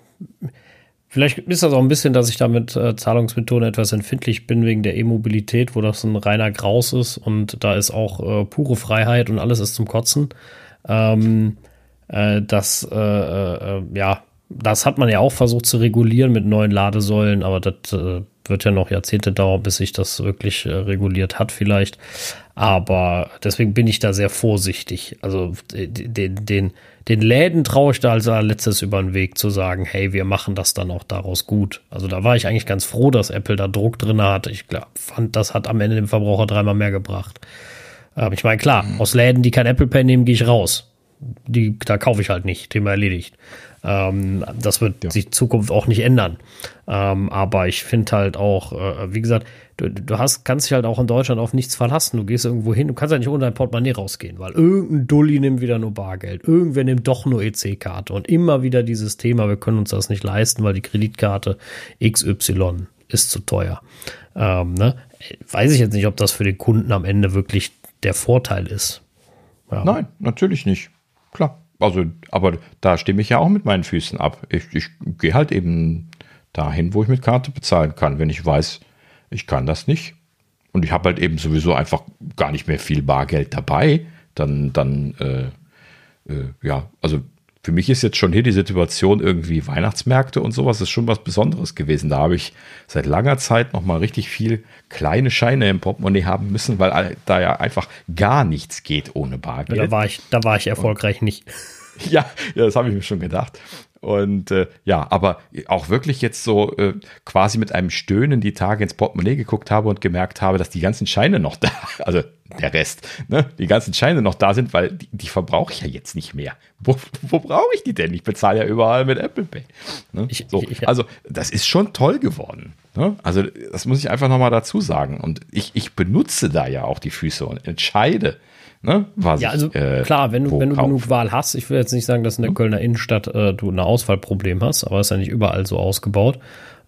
vielleicht ist das auch ein bisschen, dass ich da mit äh, Zahlungsmethoden etwas empfindlich bin wegen der E-Mobilität, wo das ein reiner Graus ist und da ist auch äh, pure Freiheit und alles ist zum Kotzen. Ähm, äh, das, äh, äh, ja, das hat man ja auch versucht zu regulieren mit neuen Ladesäulen, aber das äh, wird ja noch Jahrzehnte dauern, bis sich das wirklich reguliert hat, vielleicht. Aber deswegen bin ich da sehr vorsichtig. Also den, den, den Läden traue ich da als letztes über den Weg zu sagen, hey, wir machen das dann auch daraus gut. Also da war ich eigentlich ganz froh, dass Apple da Druck drin hat. Ich glaub, fand, das hat am Ende dem Verbraucher dreimal mehr gebracht. Ähm, ich meine, klar, mhm. aus Läden, die kein Apple Pay nehmen, gehe ich raus. Die, da kaufe ich halt nicht. Thema erledigt. Ähm, das wird ja. sich Zukunft auch nicht ändern. Ähm, aber ich finde halt auch, äh, wie gesagt, du, du hast, kannst dich halt auch in Deutschland auf nichts verlassen. Du gehst irgendwo hin, du kannst ja nicht ohne dein Portemonnaie rausgehen, weil irgendein Dulli nimmt wieder nur Bargeld, irgendwer nimmt doch nur EC-Karte und immer wieder dieses Thema, wir können uns das nicht leisten, weil die Kreditkarte XY ist zu teuer. Ähm, ne? Weiß ich jetzt nicht, ob das für den Kunden am Ende wirklich der Vorteil ist. Ja. Nein, natürlich nicht. Klar. Also, aber da stimme ich ja auch mit meinen Füßen ab. Ich, ich gehe halt eben dahin, wo ich mit Karte bezahlen kann, wenn ich weiß, ich kann das nicht. Und ich habe halt eben sowieso einfach gar nicht mehr viel Bargeld dabei. Dann, dann, äh, äh, ja, also für mich ist jetzt schon hier die Situation irgendwie Weihnachtsmärkte und sowas ist schon was Besonderes gewesen. Da habe ich seit langer Zeit noch mal richtig viel kleine Scheine im Portemonnaie haben müssen, weil da ja einfach gar nichts geht ohne Bargeld. da war ich, da war ich erfolgreich und, nicht. Ja, ja, das habe ich mir schon gedacht. Und äh, ja, aber auch wirklich jetzt so äh, quasi mit einem Stöhnen die Tage ins Portemonnaie geguckt habe und gemerkt habe, dass die ganzen Scheine noch da, also der Rest, ne, die ganzen Scheine noch da sind, weil die, die verbrauche ich ja jetzt nicht mehr. Wo, wo brauche ich die denn? Ich bezahle ja überall mit Apple Pay. Ne? Ich, so, ich, also das ist schon toll geworden. Ne? Also das muss ich einfach nochmal dazu sagen. Und ich, ich benutze da ja auch die Füße und entscheide, Ne? Was ja, also äh, klar, wenn du, wenn du genug Wahl hast, ich will jetzt nicht sagen, dass in der Kölner Innenstadt äh, du ein Ausfallproblem hast, aber es ist ja nicht überall so ausgebaut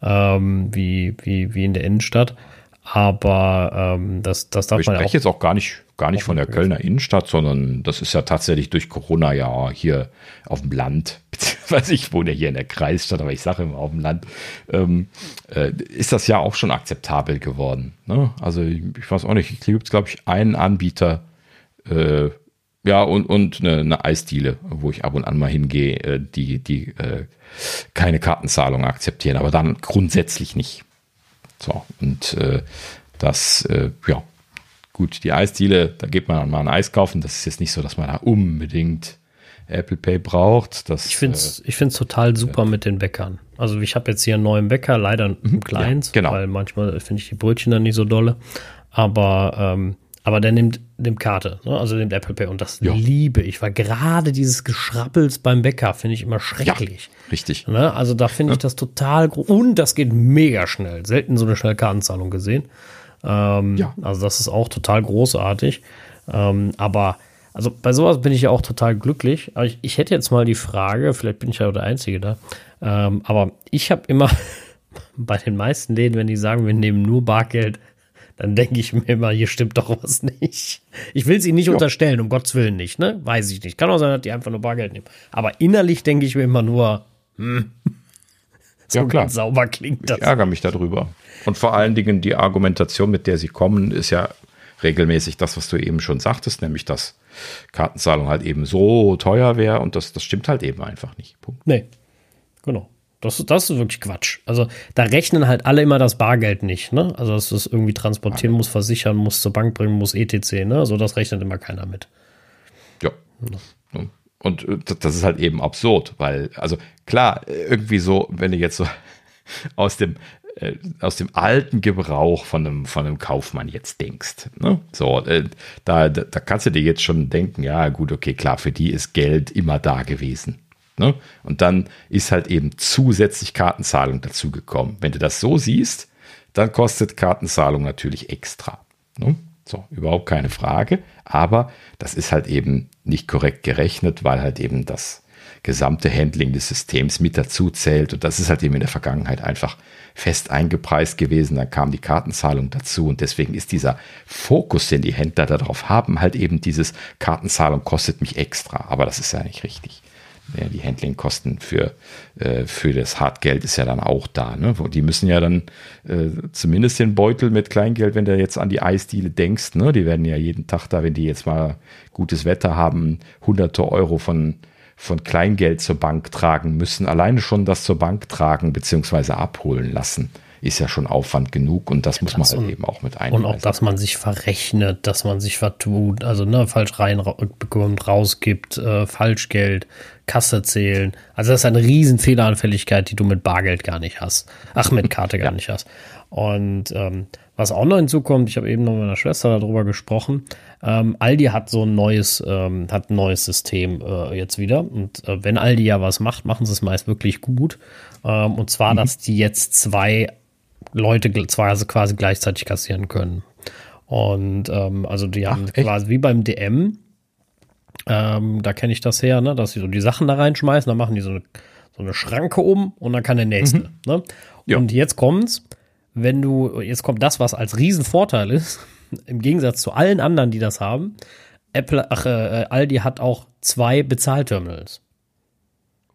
ähm, wie, wie, wie in der Innenstadt. Aber ähm, das, das darf ich man ja auch. Ich jetzt auch gar nicht, gar nicht von der Kölner Innenstadt, sondern das ist ja tatsächlich durch Corona ja hier auf dem Land, beziehungsweise ich wohne hier in der Kreisstadt, aber ich sage immer auf dem Land, ähm, äh, ist das ja auch schon akzeptabel geworden. Ne? Also ich, ich weiß auch nicht, ich gibt glaube ich, einen Anbieter, äh, ja, und, und eine, eine Eisdiele, wo ich ab und an mal hingehe, äh, die, die äh, keine Kartenzahlung akzeptieren, aber dann grundsätzlich nicht. So, und äh, das, äh, ja, gut, die Eisdiele, da geht man dann mal ein Eis kaufen. Das ist jetzt nicht so, dass man da unbedingt Apple Pay braucht. Das, ich finde es äh, ich find's total super äh, mit den Bäckern. Also ich habe jetzt hier einen neuen Bäcker, leider mhm, im Kleins, ja, genau. weil manchmal finde ich die Brötchen dann nicht so dolle. Aber, ähm, aber der nimmt, nimmt Karte, ne? also nimmt Apple Pay und das ja. liebe ich, weil gerade dieses Geschrappels beim Bäcker finde ich immer schrecklich. Ja, richtig. Ne? Also da finde ich das total groß und das geht mega schnell. Selten so eine schnelle Kartenzahlung gesehen. Ähm, ja. Also das ist auch total großartig. Ähm, aber also bei sowas bin ich ja auch total glücklich. Aber ich, ich hätte jetzt mal die Frage, vielleicht bin ich ja der Einzige da, ähm, aber ich habe immer bei den meisten Läden, wenn die sagen, wir nehmen nur Bargeld, dann denke ich mir immer, hier stimmt doch was nicht. Ich will es ihnen nicht ja. unterstellen, um Gottes Willen nicht, ne? Weiß ich nicht. Kann auch sein, dass die einfach nur Bargeld nehmen. Aber innerlich denke ich mir immer nur, hm, so ja, klar. sauber klingt das. Ich ärgere mich darüber. Und vor allen Dingen die Argumentation, mit der sie kommen, ist ja regelmäßig das, was du eben schon sagtest, nämlich dass Kartenzahlung halt eben so teuer wäre und das, das stimmt halt eben einfach nicht. Punkt. Nee, genau. Das, das ist wirklich Quatsch. Also da rechnen halt alle immer das Bargeld nicht, ne? Also dass du es irgendwie transportieren muss, versichern muss, zur Bank bringen muss, etc. Ne? Also das rechnet immer keiner mit. Ja. ja. Und äh, das ist halt eben absurd, weil, also klar, irgendwie so, wenn du jetzt so aus dem äh, aus dem alten Gebrauch von einem, von einem Kaufmann jetzt denkst. Ne? So, äh, da, da kannst du dir jetzt schon denken, ja, gut, okay, klar, für die ist Geld immer da gewesen. Ne? Und dann ist halt eben zusätzlich Kartenzahlung dazugekommen. Wenn du das so siehst, dann kostet Kartenzahlung natürlich extra. Ne? So, überhaupt keine Frage. Aber das ist halt eben nicht korrekt gerechnet, weil halt eben das gesamte Handling des Systems mit dazu zählt. Und das ist halt eben in der Vergangenheit einfach fest eingepreist gewesen. Dann kam die Kartenzahlung dazu. Und deswegen ist dieser Fokus, den die Händler darauf haben, halt eben dieses Kartenzahlung kostet mich extra. Aber das ist ja nicht richtig. Ja, die Handlingkosten für, äh, für das Hartgeld ist ja dann auch da. Ne? Die müssen ja dann äh, zumindest den Beutel mit Kleingeld, wenn du jetzt an die Eisdiele denkst, ne? die werden ja jeden Tag da, wenn die jetzt mal gutes Wetter haben, hunderte Euro von, von Kleingeld zur Bank tragen müssen. Alleine schon das zur Bank tragen bzw. abholen lassen ist ja schon Aufwand genug und das muss man halt und, eben auch mit einbauen. Und auch, dass man sich verrechnet, dass man sich vertut, also ne, falsch reinbekommt, rausgibt, äh, Falschgeld, Kasse zählen. Also das ist eine riesen Fehleranfälligkeit, die du mit Bargeld gar nicht hast. Ach, mit Karte gar ja. nicht hast. Und ähm, was auch noch hinzukommt, ich habe eben noch mit meiner Schwester darüber gesprochen, ähm, Aldi hat so ein neues, ähm, hat ein neues System äh, jetzt wieder. Und äh, wenn Aldi ja was macht, machen sie es meist wirklich gut. Ähm, und zwar, mhm. dass die jetzt zwei Leute quasi, quasi gleichzeitig kassieren können. Und ähm, also die haben Ach, quasi wie beim DM, ähm, da kenne ich das her, ne, dass sie so die Sachen da reinschmeißen, dann machen die so eine, so eine Schranke um und dann kann der nächste. Mhm. Ne? Ja. Und jetzt kommt's, wenn du, jetzt kommt das, was als Riesenvorteil ist, im Gegensatz zu allen anderen, die das haben. Apple, ach, äh, Aldi hat auch zwei Bezahlterminals.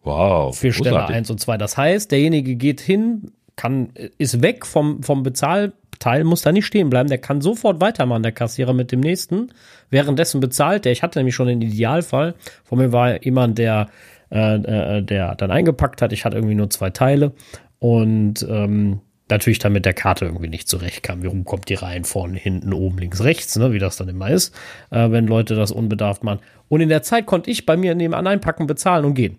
Wow. Für Stelle 1 und 2. Das heißt, derjenige geht hin, kann, ist weg vom, vom Bezahlteil, muss da nicht stehen bleiben, der kann sofort weitermachen, der Kassierer mit dem nächsten. Währenddessen bezahlt der, ich hatte nämlich schon den Idealfall, vor mir war jemand, der, äh, äh, der dann eingepackt hat, ich hatte irgendwie nur zwei Teile und ähm, natürlich dann mit der Karte irgendwie nicht zurechtkam. Wie rum kommt die rein, vorne, hinten, oben, links, rechts, ne, wie das dann immer ist, äh, wenn Leute das unbedarft machen. Und in der Zeit konnte ich bei mir nebenan einpacken, bezahlen und gehen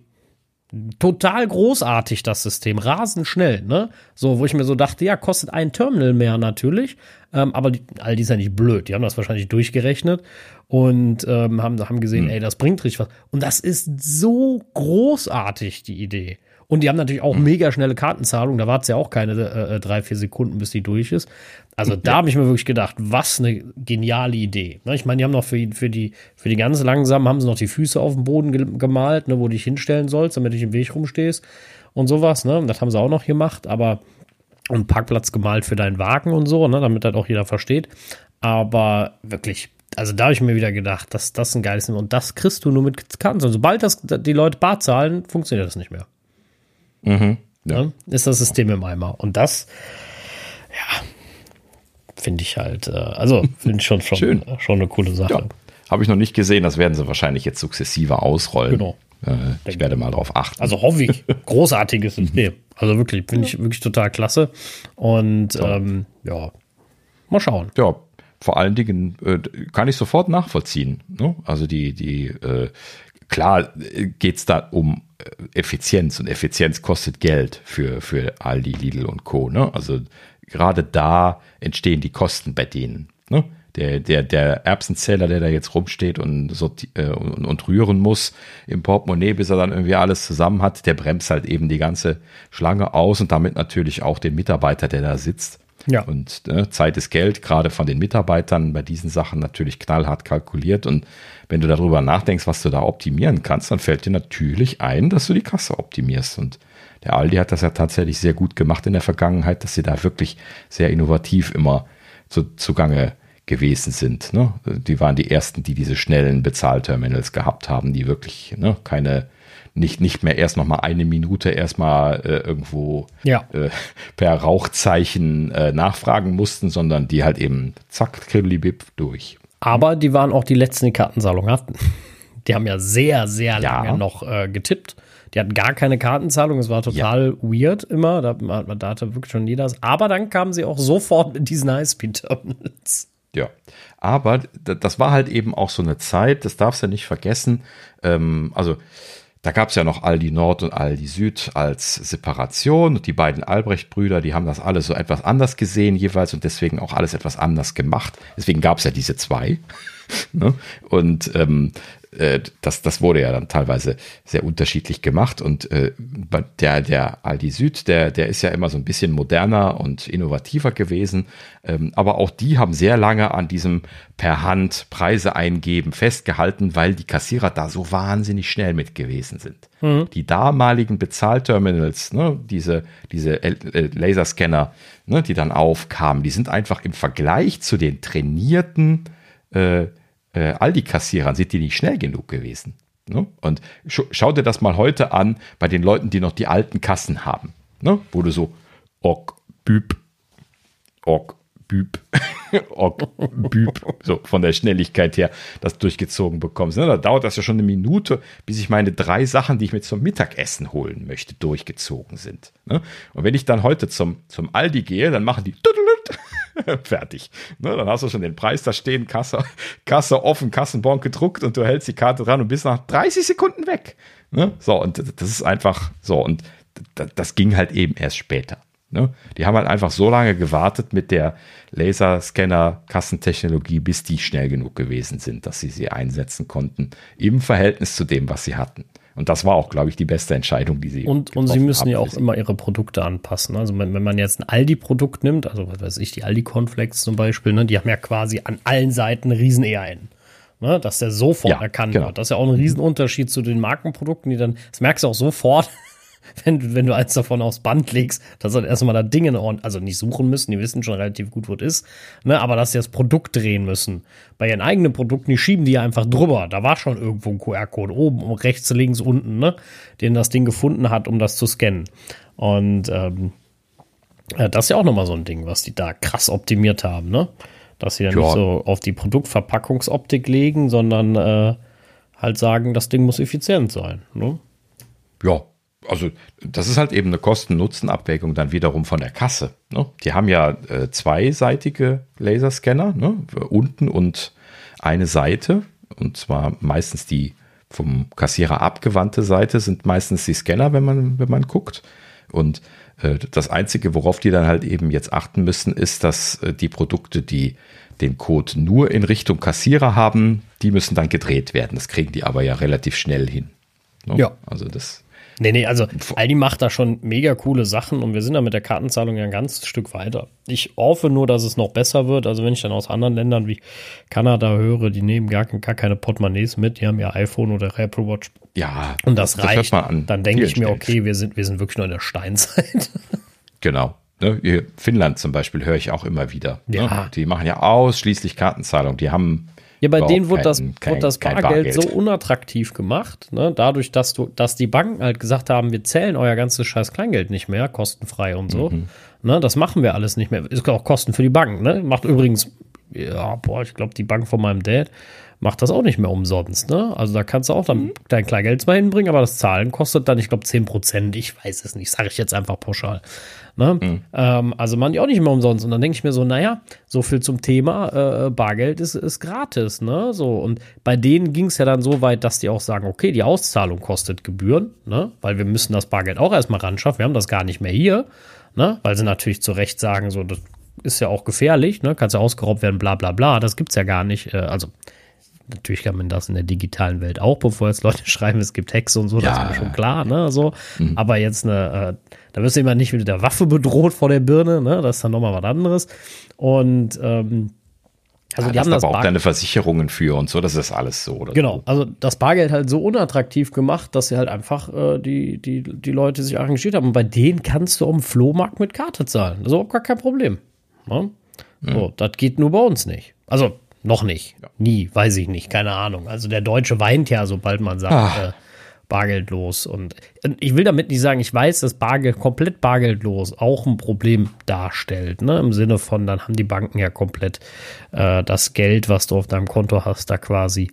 total großartig, das System, rasend schnell, ne? So, wo ich mir so dachte, ja, kostet ein Terminal mehr natürlich, ähm, aber die, all die ist ja nicht blöd, die haben das wahrscheinlich durchgerechnet und ähm, haben, haben gesehen, hm. ey, das bringt richtig was. Und das ist so großartig, die Idee. Und die haben natürlich auch mhm. mega schnelle Kartenzahlung. Da wartet es ja auch keine äh, äh, drei, vier Sekunden, bis die durch ist. Also da habe ich mir wirklich gedacht, was eine geniale Idee. Ne, ich meine, die haben noch für, für, die, für die ganz langsamen, haben sie noch die Füße auf dem Boden ge gemalt, ne, wo du dich hinstellen sollst, damit du nicht im Weg rumstehst und sowas. Ne? Das haben sie auch noch gemacht, aber und Parkplatz gemalt für deinen Wagen und so, ne, damit das auch jeder versteht. Aber wirklich, also da habe ich mir wieder gedacht, dass das ein geiles ist. Und das kriegst du nur mit Karten. Sobald das die Leute bar zahlen, funktioniert das nicht mehr. Mhm, ja. Ne? Ist das System im Eimer. Und das, ja, finde ich halt, äh, also finde ich schon, schon, Schön. schon eine coole Sache. Ja. Habe ich noch nicht gesehen, das werden sie wahrscheinlich jetzt sukzessive ausrollen. Genau. Äh, ich werde mal darauf achten. Also hoffe ich. Großartiges System. Also wirklich, finde ich wirklich total klasse. Und ja. Ähm, ja, mal schauen. Ja, vor allen Dingen äh, kann ich sofort nachvollziehen. Ne? Also die, die äh, klar äh, geht es da um äh, Effizienz und Effizienz kostet Geld für, für Aldi, Lidl und Co. Ne? Also gerade da entstehen die Kosten bei denen. Ne? Der, der, der Erbsenzähler, der da jetzt rumsteht und, äh, und, und rühren muss im Portemonnaie, bis er dann irgendwie alles zusammen hat, der bremst halt eben die ganze Schlange aus und damit natürlich auch den Mitarbeiter, der da sitzt. Ja. Und ne, Zeit ist Geld, gerade von den Mitarbeitern bei diesen Sachen natürlich knallhart kalkuliert. Und wenn du darüber nachdenkst, was du da optimieren kannst, dann fällt dir natürlich ein, dass du die Kasse optimierst. Und der Aldi hat das ja tatsächlich sehr gut gemacht in der Vergangenheit, dass sie da wirklich sehr innovativ immer zu, zugange gewesen sind. Ne? Die waren die ersten, die diese schnellen Bezahlterminals gehabt haben, die wirklich ne, keine nicht, nicht mehr erst noch mal eine Minute erstmal äh, irgendwo ja. äh, per Rauchzeichen äh, nachfragen mussten, sondern die halt eben zack, kribbelibib durch. Aber die waren auch die letzten, die Kartenzahlung hatten. Die haben ja sehr, sehr lange ja. noch äh, getippt. Die hatten gar keine Kartenzahlung. Es war total ja. weird immer. Da, da hatte wirklich schon jeder. Aber dann kamen sie auch sofort mit diesen Highspeed-Terminals. Ja, aber das war halt eben auch so eine Zeit, das darfst du ja nicht vergessen. Ähm, also da gab es ja noch Aldi Nord und Aldi Süd als Separation und die beiden Albrecht-Brüder, die haben das alles so etwas anders gesehen jeweils und deswegen auch alles etwas anders gemacht. Deswegen gab es ja diese zwei. ne? Und ähm, äh, das, das wurde ja dann teilweise sehr unterschiedlich gemacht. Und äh, der, der Aldi Süd, der, der ist ja immer so ein bisschen moderner und innovativer gewesen. Ähm, aber auch die haben sehr lange an diesem per Hand Preise eingeben festgehalten, weil die Kassierer da so wahnsinnig schnell mit gewesen sind. Mhm. Die damaligen Bezahlterminals, ne, diese, diese Laserscanner, ne, die dann aufkamen, die sind einfach im Vergleich zu den trainierten äh, äh, Aldi-Kassierern sind die nicht schnell genug gewesen. Ne? Und sch schau dir das mal heute an bei den Leuten, die noch die alten Kassen haben. Ne? Wo du so, ok, büb, ok, büb, ok, büb, so von der Schnelligkeit her das durchgezogen bekommst. Ne? Da dauert das ja schon eine Minute, bis ich meine drei Sachen, die ich mir zum Mittagessen holen möchte, durchgezogen sind. Ne? Und wenn ich dann heute zum, zum Aldi gehe, dann machen die Fertig. Ne, dann hast du schon den Preis da stehen, Kasse, Kasse offen, Kassenbon gedruckt und du hältst die Karte dran und bist nach 30 Sekunden weg. Ne? So, und das ist einfach so. Und das ging halt eben erst später. Ne? Die haben halt einfach so lange gewartet mit der Laserscanner-Kassentechnologie, bis die schnell genug gewesen sind, dass sie sie einsetzen konnten, im Verhältnis zu dem, was sie hatten. Und das war auch, glaube ich, die beste Entscheidung, die sie. Und, und sie müssen haben, ja auch immer ihre Produkte anpassen. Also wenn, wenn man jetzt ein Aldi-Produkt nimmt, also was weiß ich, die Aldi-Cornflakes zum Beispiel, ne, die haben ja quasi an allen Seiten riesen ERN. Ne, dass der sofort ja, erkannt genau. wird. Das ist ja auch ein Riesenunterschied zu den Markenprodukten, die dann, das merkst du auch sofort, wenn du, wenn du eins davon aufs Band legst, dass dann erstmal da Dinge, also nicht suchen müssen, die wissen schon relativ gut, wo es ist, ne, aber dass sie das Produkt drehen müssen. Bei ihren eigenen Produkten, die schieben die ja einfach drüber. Da war schon irgendwo ein QR-Code oben, rechts, links, unten, ne, den das Ding gefunden hat, um das zu scannen. Und ähm, das ist ja auch nochmal so ein Ding, was die da krass optimiert haben, ne? Dass sie dann ja. nicht so auf die Produktverpackungsoptik legen, sondern äh, halt sagen, das Ding muss effizient sein. Ne? Ja, also das ist halt eben eine Kosten-Nutzen-Abwägung dann wiederum von der Kasse. Ne? Die haben ja äh, zweiseitige Laserscanner, ne? unten und eine Seite, und zwar meistens die vom Kassierer abgewandte Seite sind meistens die Scanner, wenn man, wenn man guckt. Und äh, das Einzige, worauf die dann halt eben jetzt achten müssen, ist, dass äh, die Produkte, die den Code nur in Richtung Kassierer haben, die müssen dann gedreht werden. Das kriegen die aber ja relativ schnell hin. Ne? Ja. Also das Nee, nee, also Aldi macht da schon mega coole Sachen und wir sind da mit der Kartenzahlung ja ein ganzes Stück weiter. Ich hoffe nur, dass es noch besser wird. Also wenn ich dann aus anderen Ländern wie Kanada höre, die nehmen gar, gar keine Portemonnaies mit, die haben ja iPhone oder Apple Watch. Ja. Und das, das reicht. Dann denke ich mir, okay, wir sind, wir sind wirklich nur in der Steinzeit. Genau. Ne, Finnland zum Beispiel höre ich auch immer wieder. Ne? Ja. Die machen ja ausschließlich Kartenzahlung. Die haben ja, bei denen wurde das, kein, das Bargeld, Bargeld, so unattraktiv gemacht, ne? dadurch, dass du, dass die Banken halt gesagt haben, wir zählen euer ganzes scheiß Kleingeld nicht mehr, kostenfrei und so. Mhm. Ne? Das machen wir alles nicht mehr. Ist auch Kosten für die Bank, ne? Macht übrigens, ja, boah, ich glaube, die Bank von meinem Dad macht das auch nicht mehr umsonst. Ne? Also da kannst du auch dann mhm. dein Kleingeld mal hinbringen, aber das Zahlen kostet dann, ich glaube, 10 Prozent. Ich weiß es nicht, sage ich jetzt einfach pauschal. Ne? Mhm. Ähm, also machen die auch nicht mehr umsonst. Und dann denke ich mir so, naja, so viel zum Thema, äh, Bargeld ist, ist gratis. Ne? So, und bei denen ging es ja dann so weit, dass die auch sagen, okay, die Auszahlung kostet Gebühren, ne? weil wir müssen das Bargeld auch erstmal ran schaffen. Wir haben das gar nicht mehr hier. Ne? Weil sie natürlich zu Recht sagen, so, das ist ja auch gefährlich, ne? Kannst ja ausgeraubt werden, bla bla bla. Das gibt's ja gar nicht. Äh, also natürlich kann man das in der digitalen Welt auch, bevor jetzt Leute schreiben, es gibt Hexe und so, ja. das ist mir schon klar, ne, so. Mhm. Aber jetzt eine, äh, da wirst du immer nicht mit der Waffe bedroht vor der Birne, ne, das ist dann nochmal was anderes. Und, ähm, also ja, die haben das aber auch deine Versicherungen für und so, das ist alles so. Oder genau, so. also das Bargeld halt so unattraktiv gemacht, dass sie halt einfach äh, die, die, die Leute sich arrangiert haben. Und bei denen kannst du am Flohmarkt mit Karte zahlen. Das ist auch gar kein Problem. Ne? Mhm. So, das geht nur bei uns nicht. Also noch nicht. Ja. Nie, weiß ich nicht, keine Ahnung. Also der Deutsche weint ja, sobald man sagt, ah. äh, bargeldlos. Und, ich will damit nicht sagen, ich weiß, dass Bargeld komplett bargeldlos auch ein Problem darstellt. Ne? Im Sinne von, dann haben die Banken ja komplett äh, das Geld, was du auf deinem Konto hast, da quasi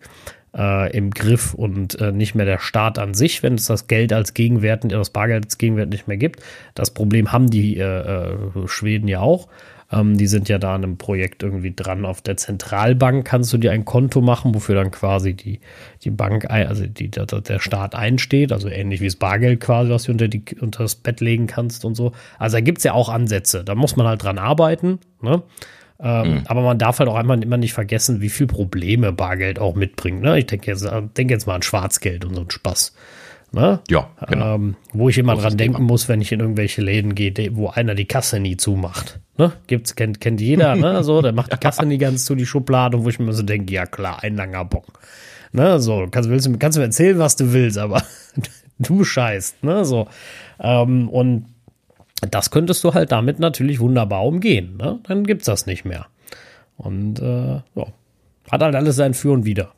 äh, im Griff und äh, nicht mehr der Staat an sich, wenn es das Geld als Gegenwert, das Bargeld als Gegenwert nicht mehr gibt. Das Problem haben die äh, äh Schweden ja auch. Ähm, die sind ja da an einem Projekt irgendwie dran. Auf der Zentralbank kannst du dir ein Konto machen, wofür dann quasi die, die Bank, also die, der, der Staat einsteht, also ähnlich wie das Bargeld quasi, was du unter, die, unter das Bett legen kannst und so. Also da gibt es ja auch Ansätze. Da muss man halt dran arbeiten. Ne? Ähm, mhm. Aber man darf halt auch einmal immer nicht vergessen, wie viel Probleme Bargeld auch mitbringt. Ne? Ich denke jetzt, denk jetzt mal an Schwarzgeld und so einen Spaß. Ne? Ja, genau. Ähm, wo ich immer dran denken Thema. muss, wenn ich in irgendwelche Läden gehe, wo einer die Kasse nie zumacht. Ne? Gibt's, kennt, kennt jeder, ne? So, der macht die Kasse nie ganz zu, die Schublade, wo ich mir so denke, ja klar, ein langer Bon. Ne? So, kannst, willst, kannst du mir erzählen, was du willst, aber du scheißt, ne? So. Ähm, und das könntest du halt damit natürlich wunderbar umgehen. Ne? Dann gibt's das nicht mehr. Und äh, ja. hat halt alles sein Für und Wider.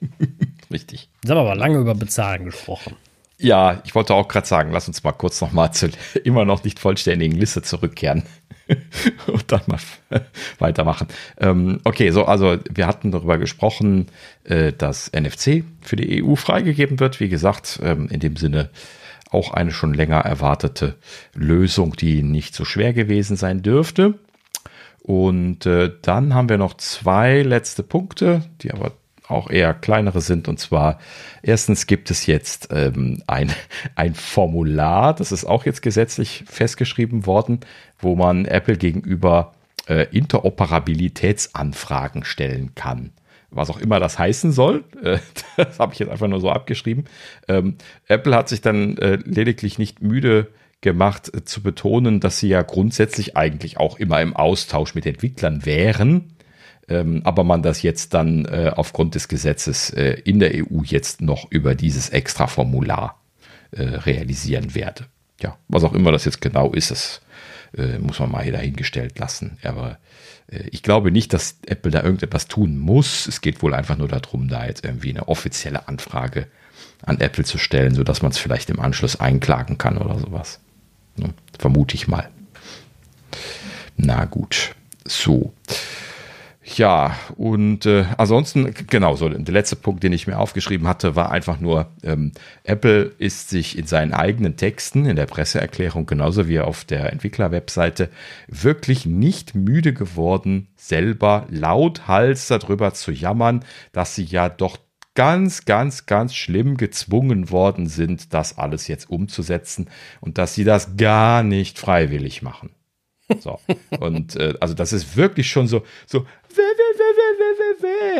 Richtig. Jetzt haben wir aber lange über Bezahlen gesprochen. Ja, ich wollte auch gerade sagen, lass uns mal kurz noch mal zur immer noch nicht vollständigen Liste zurückkehren und dann mal weitermachen. Ähm, okay, so, also wir hatten darüber gesprochen, äh, dass NFC für die EU freigegeben wird. Wie gesagt, ähm, in dem Sinne auch eine schon länger erwartete Lösung, die nicht so schwer gewesen sein dürfte. Und äh, dann haben wir noch zwei letzte Punkte, die aber auch eher kleinere sind. Und zwar, erstens gibt es jetzt ähm, ein, ein Formular, das ist auch jetzt gesetzlich festgeschrieben worden, wo man Apple gegenüber äh, Interoperabilitätsanfragen stellen kann. Was auch immer das heißen soll, äh, das habe ich jetzt einfach nur so abgeschrieben. Ähm, Apple hat sich dann äh, lediglich nicht müde gemacht äh, zu betonen, dass sie ja grundsätzlich eigentlich auch immer im Austausch mit Entwicklern wären ähm, aber man das jetzt dann äh, aufgrund des Gesetzes äh, in der EU jetzt noch über dieses extra Formular äh, realisieren werde. Ja, was auch immer das jetzt genau ist, das äh, muss man mal hier dahingestellt lassen. Aber äh, ich glaube nicht, dass Apple da irgendetwas tun muss. Es geht wohl einfach nur darum, da jetzt irgendwie eine offizielle Anfrage an Apple zu stellen, sodass man es vielleicht im Anschluss einklagen kann oder sowas. Ne? Vermute ich mal. Na gut. So. Ja, und äh, ansonsten, genau, so der letzte Punkt, den ich mir aufgeschrieben hatte, war einfach nur, ähm, Apple ist sich in seinen eigenen Texten, in der Presseerklärung, genauso wie auf der Entwickler-Webseite, wirklich nicht müde geworden, selber lauthals darüber zu jammern, dass sie ja doch ganz, ganz, ganz schlimm gezwungen worden sind, das alles jetzt umzusetzen und dass sie das gar nicht freiwillig machen. So. Und äh, also das ist wirklich schon so, so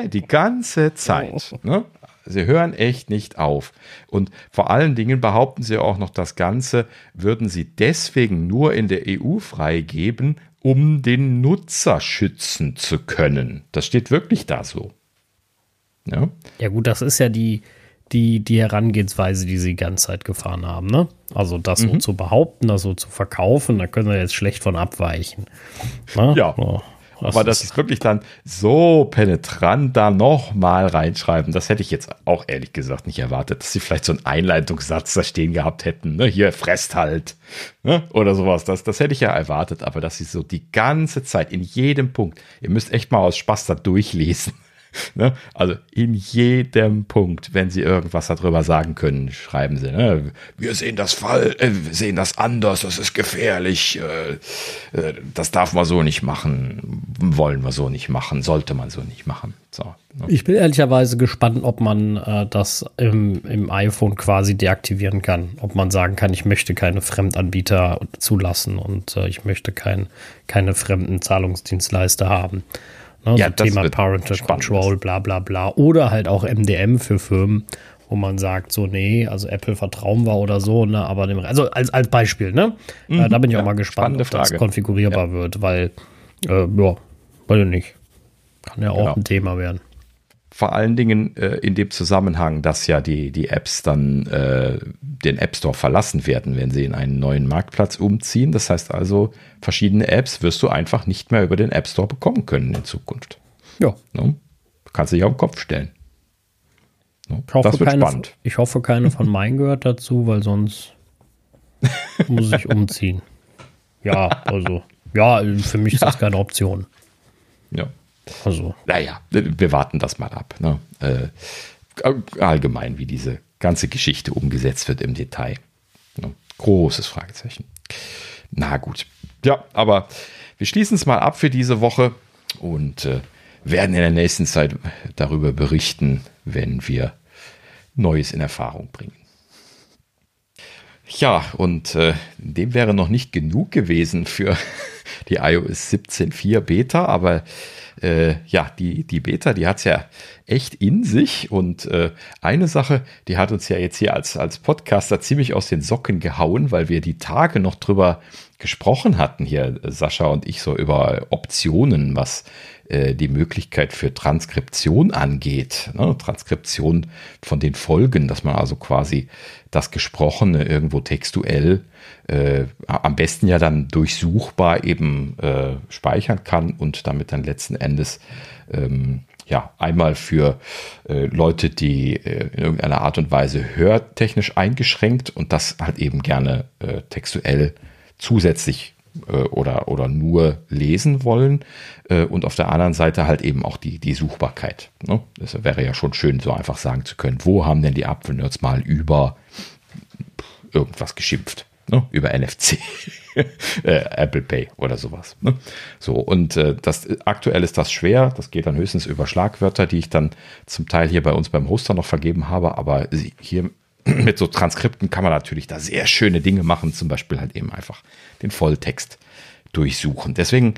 die ganze Zeit. Ne? Sie hören echt nicht auf. Und vor allen Dingen behaupten sie auch noch, das Ganze würden sie deswegen nur in der EU freigeben, um den Nutzer schützen zu können. Das steht wirklich da so. Ja, ja gut, das ist ja die, die, die Herangehensweise, die sie die ganze Zeit gefahren haben. Ne? Also das mhm. so zu behaupten, das so zu verkaufen, da können wir jetzt schlecht von abweichen. Ne? Ja. So. Aber das ist wirklich dann so penetrant da nochmal reinschreiben, das hätte ich jetzt auch ehrlich gesagt nicht erwartet, dass sie vielleicht so einen Einleitungssatz da stehen gehabt hätten, ne? hier fresst halt ne? oder sowas. Das, das hätte ich ja erwartet, aber dass sie so die ganze Zeit in jedem Punkt, ihr müsst echt mal aus Spaß da durchlesen, Ne? Also in jedem Punkt, wenn Sie irgendwas darüber sagen können, schreiben Sie, ne? wir sehen das Fall, äh, wir sehen das anders, das ist gefährlich, äh, äh, das darf man so nicht machen, wollen wir so nicht machen, sollte man so nicht machen. So, ne? Ich bin ehrlicherweise gespannt, ob man äh, das im, im iPhone quasi deaktivieren kann, ob man sagen kann, ich möchte keine Fremdanbieter zulassen und äh, ich möchte kein, keine fremden Zahlungsdienstleister haben. Ne, ja, so Thema Parental Control, bla bla bla. Oder halt auch MDM für Firmen, wo man sagt, so, nee, also Apple vertrauen wir oder so, ne, aber dem, also als, als Beispiel, ne? Mhm, äh, da bin ich ja, auch mal gespannt, ob das konfigurierbar ja. wird, weil, äh, ja, weiß ich nicht. Kann ja auch genau. ein Thema werden vor allen Dingen äh, in dem Zusammenhang, dass ja die, die Apps dann äh, den App Store verlassen werden, wenn sie in einen neuen Marktplatz umziehen. Das heißt also, verschiedene Apps wirst du einfach nicht mehr über den App Store bekommen können in Zukunft. Ja. No? Du kannst dich auf den Kopf stellen. No? Ich hoffe, das wird keine, spannend. Ich hoffe, keine von meinen gehört dazu, weil sonst muss ich umziehen. Ja, also, ja, für mich ist das keine Option. Ja. Also. Naja, wir warten das mal ab. Ne? Äh, allgemein, wie diese ganze Geschichte umgesetzt wird im Detail. Ne? Großes Fragezeichen. Na gut. Ja, aber wir schließen es mal ab für diese Woche und äh, werden in der nächsten Zeit darüber berichten, wenn wir Neues in Erfahrung bringen. Ja, und äh, dem wäre noch nicht genug gewesen für die iOS 17.4 Beta, aber äh, ja, die, die Beta, die hat es ja echt in sich. Und äh, eine Sache, die hat uns ja jetzt hier als, als Podcaster ziemlich aus den Socken gehauen, weil wir die Tage noch drüber gesprochen hatten, hier Sascha und ich, so über Optionen, was äh, die Möglichkeit für Transkription angeht. Ne? Transkription von den Folgen, dass man also quasi das Gesprochene irgendwo textuell äh, am besten ja dann durchsuchbar eben äh, speichern kann und damit dann letzten Endes ähm, ja einmal für äh, Leute, die äh, in irgendeiner Art und Weise hörtechnisch eingeschränkt und das halt eben gerne äh, textuell zusätzlich äh, oder, oder nur lesen wollen äh, und auf der anderen Seite halt eben auch die, die Suchbarkeit. Ne? Das wäre ja schon schön, so einfach sagen zu können, wo haben denn die Apfelnerds mal über irgendwas geschimpft? Ne? Über NFC, äh, Apple Pay oder sowas. Ne? So, und äh, das aktuell ist das schwer. Das geht dann höchstens über Schlagwörter, die ich dann zum Teil hier bei uns beim Hoster noch vergeben habe, aber hier mit so Transkripten kann man natürlich da sehr schöne Dinge machen, zum Beispiel halt eben einfach den Volltext durchsuchen. Deswegen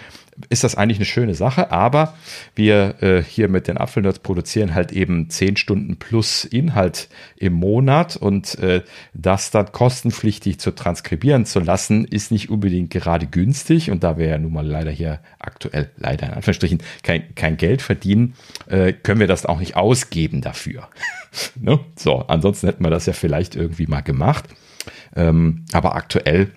ist das eigentlich eine schöne Sache, aber wir äh, hier mit den Apfelnerds produzieren halt eben 10 Stunden plus Inhalt im Monat und äh, das dann kostenpflichtig zu transkribieren zu lassen, ist nicht unbedingt gerade günstig und da wir ja nun mal leider hier aktuell, leider in Anführungsstrichen, kein, kein Geld verdienen, äh, können wir das auch nicht ausgeben dafür. ne? So, ansonsten hätten wir das ja vielleicht irgendwie mal gemacht. Ähm, aber aktuell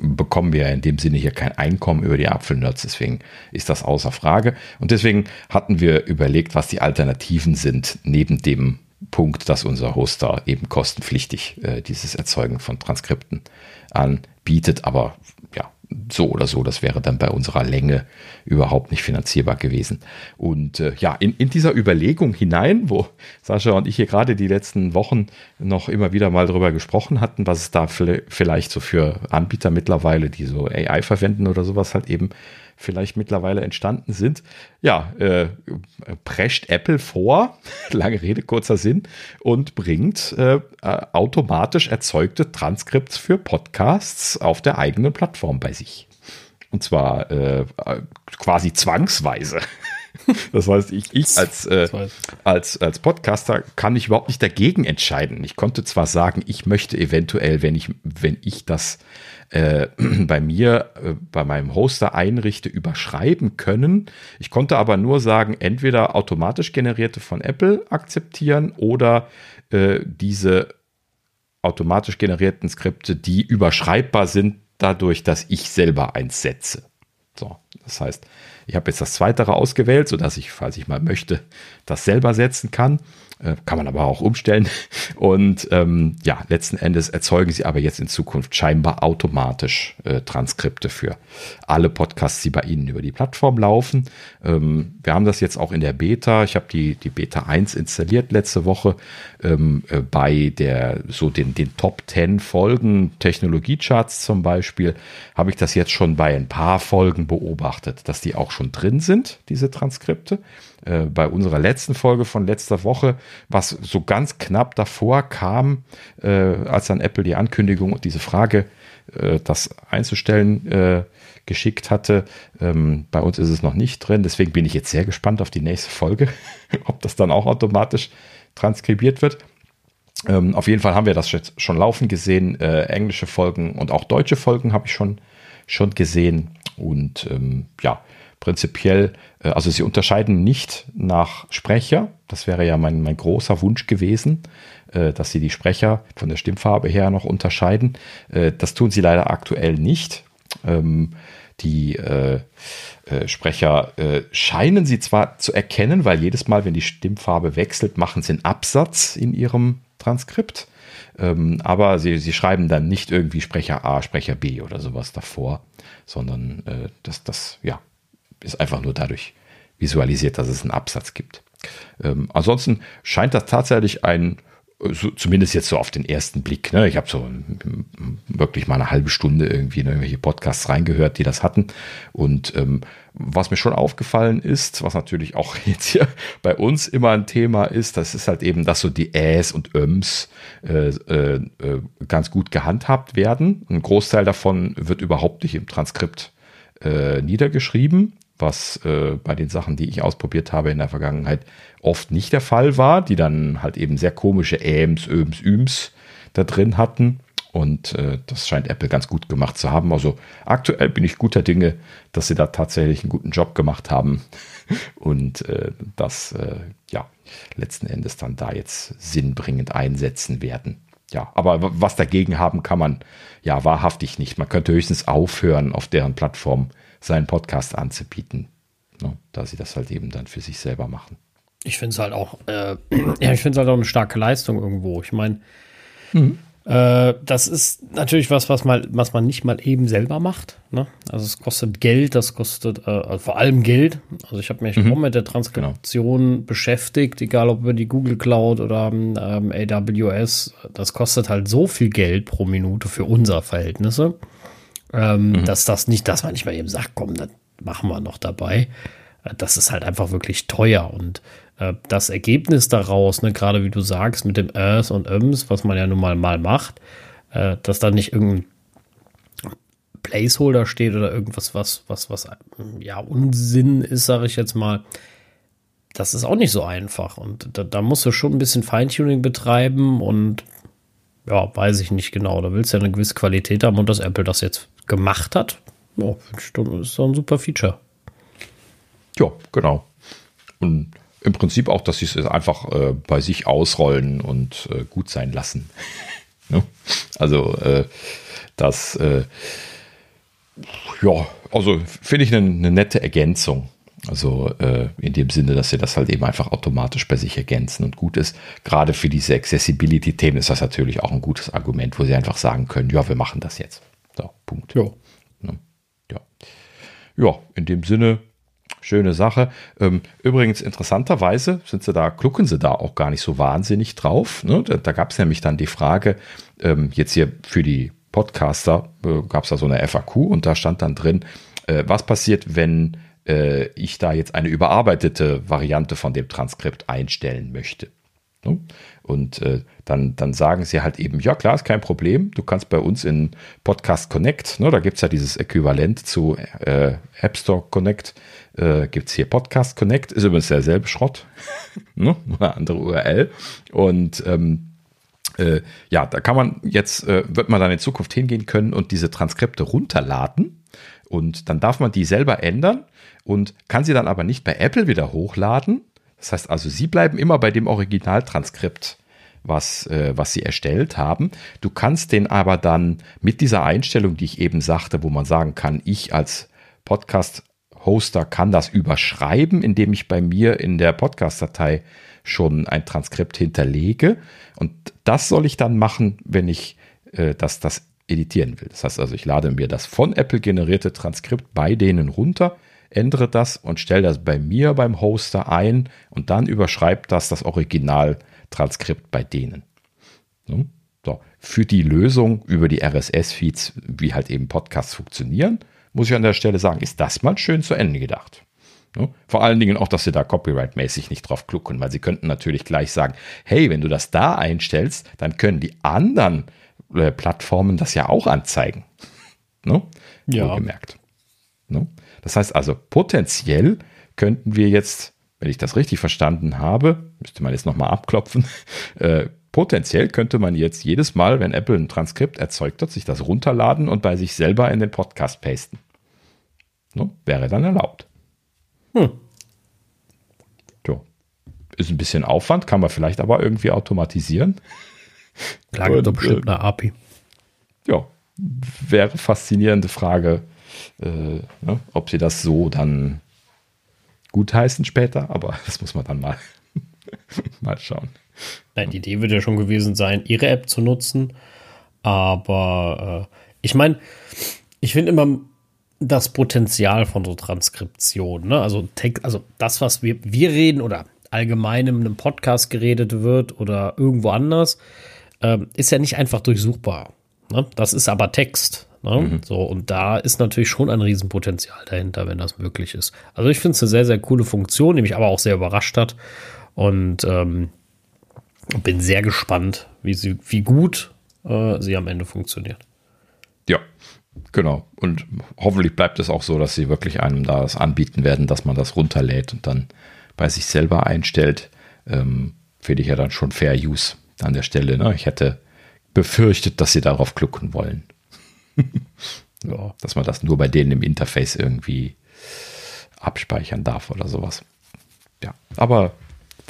bekommen wir in dem Sinne hier kein Einkommen über die Apfelnerds, deswegen ist das außer Frage. Und deswegen hatten wir überlegt, was die Alternativen sind, neben dem Punkt, dass unser Hoster eben kostenpflichtig äh, dieses Erzeugen von Transkripten anbietet, aber so oder so, das wäre dann bei unserer Länge überhaupt nicht finanzierbar gewesen. Und äh, ja, in, in dieser Überlegung hinein, wo Sascha und ich hier gerade die letzten Wochen noch immer wieder mal drüber gesprochen hatten, was es da vielleicht so für Anbieter mittlerweile, die so AI verwenden oder sowas halt eben vielleicht mittlerweile entstanden sind. Ja, äh, prescht Apple vor, lange Rede, kurzer Sinn, und bringt äh, automatisch erzeugte Transkripts für Podcasts auf der eigenen Plattform bei sich. Und zwar äh, quasi zwangsweise. Das heißt, ich, ich als, äh, als, als Podcaster kann ich überhaupt nicht dagegen entscheiden. Ich konnte zwar sagen, ich möchte eventuell, wenn ich, wenn ich das äh, bei mir, äh, bei meinem Hoster einrichte, überschreiben können. Ich konnte aber nur sagen, entweder automatisch generierte von Apple akzeptieren oder äh, diese automatisch generierten Skripte, die überschreibbar sind, dadurch, dass ich selber eins setze. So, Das heißt, ich habe jetzt das Zweitere ausgewählt, sodass ich, falls ich mal möchte, das selber setzen kann. Äh, kann man aber auch umstellen. Und ähm, ja, letzten Endes erzeugen sie aber jetzt in Zukunft scheinbar automatisch äh, Transkripte für alle Podcasts, die bei Ihnen über die Plattform laufen. Ähm, wir haben das jetzt auch in der Beta. Ich habe die, die Beta 1 installiert letzte Woche. Ähm, äh, bei der so den, den Top 10 Folgen Technologiecharts zum Beispiel habe ich das jetzt schon bei ein paar Folgen beobachtet, dass die auch schon drin sind, diese Transkripte. Äh, bei unserer letzten Folge von letzter Woche, was so ganz knapp davor kam, äh, als dann Apple die Ankündigung und diese Frage, äh, das einzustellen, äh, geschickt hatte. Ähm, bei uns ist es noch nicht drin, deswegen bin ich jetzt sehr gespannt auf die nächste Folge, ob das dann auch automatisch transkribiert wird. Ähm, auf jeden Fall haben wir das jetzt schon laufen gesehen. Äh, englische Folgen und auch deutsche Folgen habe ich schon, schon gesehen. Und ähm, ja, prinzipiell, äh, also sie unterscheiden nicht nach Sprecher. Das wäre ja mein, mein großer Wunsch gewesen, äh, dass sie die Sprecher von der Stimmfarbe her noch unterscheiden. Äh, das tun sie leider aktuell nicht. Ähm, die Sprecher scheinen sie zwar zu erkennen, weil jedes Mal, wenn die Stimmfarbe wechselt, machen sie einen Absatz in ihrem Transkript. Ähm, aber sie, sie schreiben dann nicht irgendwie Sprecher A, Sprecher B oder sowas davor, sondern das, das, ja, ist einfach nur dadurch visualisiert, dass es einen Absatz gibt. Ähm, ansonsten scheint das tatsächlich ein, so, zumindest jetzt so auf den ersten Blick, ne? ich habe so wirklich mal eine halbe Stunde irgendwie in irgendwelche Podcasts reingehört, die das hatten. Und ähm, was mir schon aufgefallen ist, was natürlich auch jetzt hier bei uns immer ein Thema ist, das ist halt eben, dass so die Äs und Öms äh, äh, ganz gut gehandhabt werden. Ein Großteil davon wird überhaupt nicht im Transkript äh, niedergeschrieben was äh, bei den Sachen, die ich ausprobiert habe in der Vergangenheit, oft nicht der Fall war, die dann halt eben sehr komische Äms, Öms, Üms da drin hatten. Und äh, das scheint Apple ganz gut gemacht zu haben. Also aktuell bin ich guter Dinge, dass sie da tatsächlich einen guten Job gemacht haben und äh, das äh, ja letzten Endes dann da jetzt sinnbringend einsetzen werden. Ja, aber was dagegen haben kann man ja wahrhaftig nicht. Man könnte höchstens aufhören, auf deren Plattform seinen Podcast anzubieten. Ne, da sie das halt eben dann für sich selber machen. Ich finde es halt auch, äh, ja, ich finde es halt auch eine starke Leistung irgendwo. Ich meine, mhm. äh, das ist natürlich was, was, mal, was man nicht mal eben selber macht. Ne? Also es kostet Geld, das kostet äh, also vor allem Geld. Also ich habe mich mhm. auch mit der Transkription genau. beschäftigt, egal ob über die Google Cloud oder ähm, AWS. Das kostet halt so viel Geld pro Minute für unsere Verhältnisse ähm, mhm. dass das nicht, dass man nicht mal eben sagt, komm, dann machen wir noch dabei. Äh, das ist halt einfach wirklich teuer und äh, das Ergebnis daraus, ne, gerade wie du sagst, mit dem Earth und Öms, was man ja nun mal mal macht, äh, dass da nicht irgendein Placeholder steht oder irgendwas, was, was, was, ja, Unsinn ist, sage ich jetzt mal. Das ist auch nicht so einfach. Und da, da musst du schon ein bisschen Feintuning betreiben und ja, weiß ich nicht genau. Da willst du ja eine gewisse Qualität haben und dass Apple das jetzt gemacht hat, oh, ist doch ein super Feature. Ja, genau. Und im Prinzip auch, dass sie es einfach äh, bei sich ausrollen und äh, gut sein lassen. ne? Also, äh, das, äh, ja, also finde ich eine, eine nette Ergänzung. Also äh, in dem Sinne, dass sie das halt eben einfach automatisch bei sich ergänzen und gut ist. Gerade für diese Accessibility-Themen ist das natürlich auch ein gutes Argument, wo sie einfach sagen können, ja, wir machen das jetzt. So, Punkt. Ja. Ne? Ja. ja, in dem Sinne, schöne Sache. Ähm, übrigens, interessanterweise sind sie da, klucken sie da auch gar nicht so wahnsinnig drauf. Ne? Da, da gab es nämlich dann die Frage, ähm, jetzt hier für die Podcaster äh, gab es da so eine FAQ und da stand dann drin, äh, was passiert, wenn äh, ich da jetzt eine überarbeitete Variante von dem Transkript einstellen möchte. Ne? Und äh, dann, dann sagen sie halt eben, ja klar, ist kein Problem. Du kannst bei uns in Podcast Connect, ne, da gibt es ja dieses Äquivalent zu äh, App Store Connect, äh, gibt es hier Podcast Connect, ist übrigens derselbe Schrott, ne, eine andere URL. Und ähm, äh, ja, da kann man jetzt, äh, wird man dann in Zukunft hingehen können und diese Transkripte runterladen. Und dann darf man die selber ändern und kann sie dann aber nicht bei Apple wieder hochladen, das heißt also, sie bleiben immer bei dem Originaltranskript, was, äh, was sie erstellt haben. Du kannst den aber dann mit dieser Einstellung, die ich eben sagte, wo man sagen kann, ich als Podcast Hoster kann das überschreiben, indem ich bei mir in der Podcast-Datei schon ein Transkript hinterlege. Und das soll ich dann machen, wenn ich äh, das, das editieren will. Das heißt also, ich lade mir das von Apple generierte Transkript bei denen runter, ändere das und stelle das bei mir beim Hoster ein und dann überschreibt das das Original-Transkript bei denen. So. Für die Lösung über die RSS-Feeds, wie halt eben Podcasts funktionieren, muss ich an der Stelle sagen, ist das mal schön zu Ende gedacht. Vor allen Dingen auch, dass sie da copyright-mäßig nicht drauf klucken, weil sie könnten natürlich gleich sagen, hey, wenn du das da einstellst, dann können die anderen äh, Plattformen das ja auch anzeigen. Ne? Ja. gemerkt. Das heißt also, potenziell könnten wir jetzt, wenn ich das richtig verstanden habe, müsste man jetzt nochmal abklopfen, äh, potenziell könnte man jetzt jedes Mal, wenn Apple ein Transkript erzeugt hat, sich das runterladen und bei sich selber in den Podcast pasten. Ne? Wäre dann erlaubt. Hm. So. Ist ein bisschen Aufwand, kann man vielleicht aber irgendwie automatisieren. Klar, gibt bestimmt eine API. Ja, wäre faszinierende Frage, äh, ne, ob sie das so dann gutheißen später, aber das muss man dann mal, mal schauen. Nein, die Idee wird ja schon gewesen sein, ihre App zu nutzen. Aber äh, ich meine, ich finde immer das Potenzial von so Transkription, ne? also, Text, also das, was wir, wir reden oder allgemein in einem Podcast geredet wird oder irgendwo anders, äh, ist ja nicht einfach durchsuchbar. Ne? Das ist aber Text. Ne? Mhm. So, und da ist natürlich schon ein Riesenpotenzial dahinter, wenn das möglich ist. Also ich finde es eine sehr, sehr coole Funktion, die mich aber auch sehr überrascht hat. Und ähm, bin sehr gespannt, wie, sie, wie gut äh, sie am Ende funktioniert. Ja, genau. Und hoffentlich bleibt es auch so, dass sie wirklich einem da das anbieten werden, dass man das runterlädt und dann bei sich selber einstellt. Ähm, Finde ich ja dann schon Fair Use an der Stelle. Ne? Ich hätte befürchtet, dass sie darauf klucken wollen. ja, dass man das nur bei denen im Interface irgendwie abspeichern darf oder sowas. Ja, aber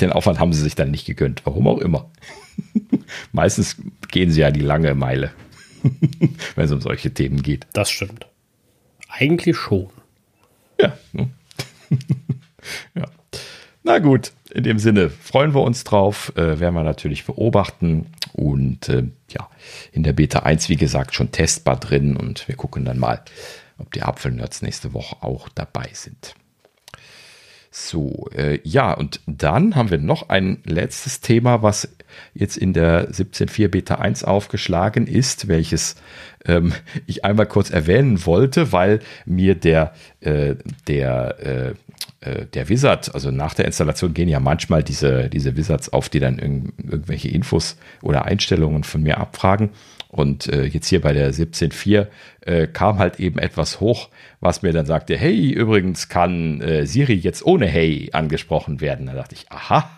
den Aufwand haben sie sich dann nicht gegönnt, warum auch immer. Meistens gehen sie ja die lange Meile, wenn es um solche Themen geht. Das stimmt. Eigentlich schon. Ja. Ne? ja. Na gut, in dem Sinne freuen wir uns drauf, äh, werden wir natürlich beobachten und äh, ja, in der Beta 1, wie gesagt, schon testbar drin und wir gucken dann mal, ob die Apfelnerds nächste Woche auch dabei sind. So, äh, ja, und dann haben wir noch ein letztes Thema, was jetzt in der 17.4 Beta 1 aufgeschlagen ist, welches ähm, ich einmal kurz erwähnen wollte, weil mir der, äh, der, äh, äh der Wizard, also nach der Installation gehen ja manchmal diese, diese Wizards auf, die dann irg irgendwelche Infos oder Einstellungen von mir abfragen. Und äh, jetzt hier bei der 17.4 äh, kam halt eben etwas hoch, was mir dann sagte, hey, übrigens kann äh, Siri jetzt ohne Hey angesprochen werden. Da dachte ich, aha,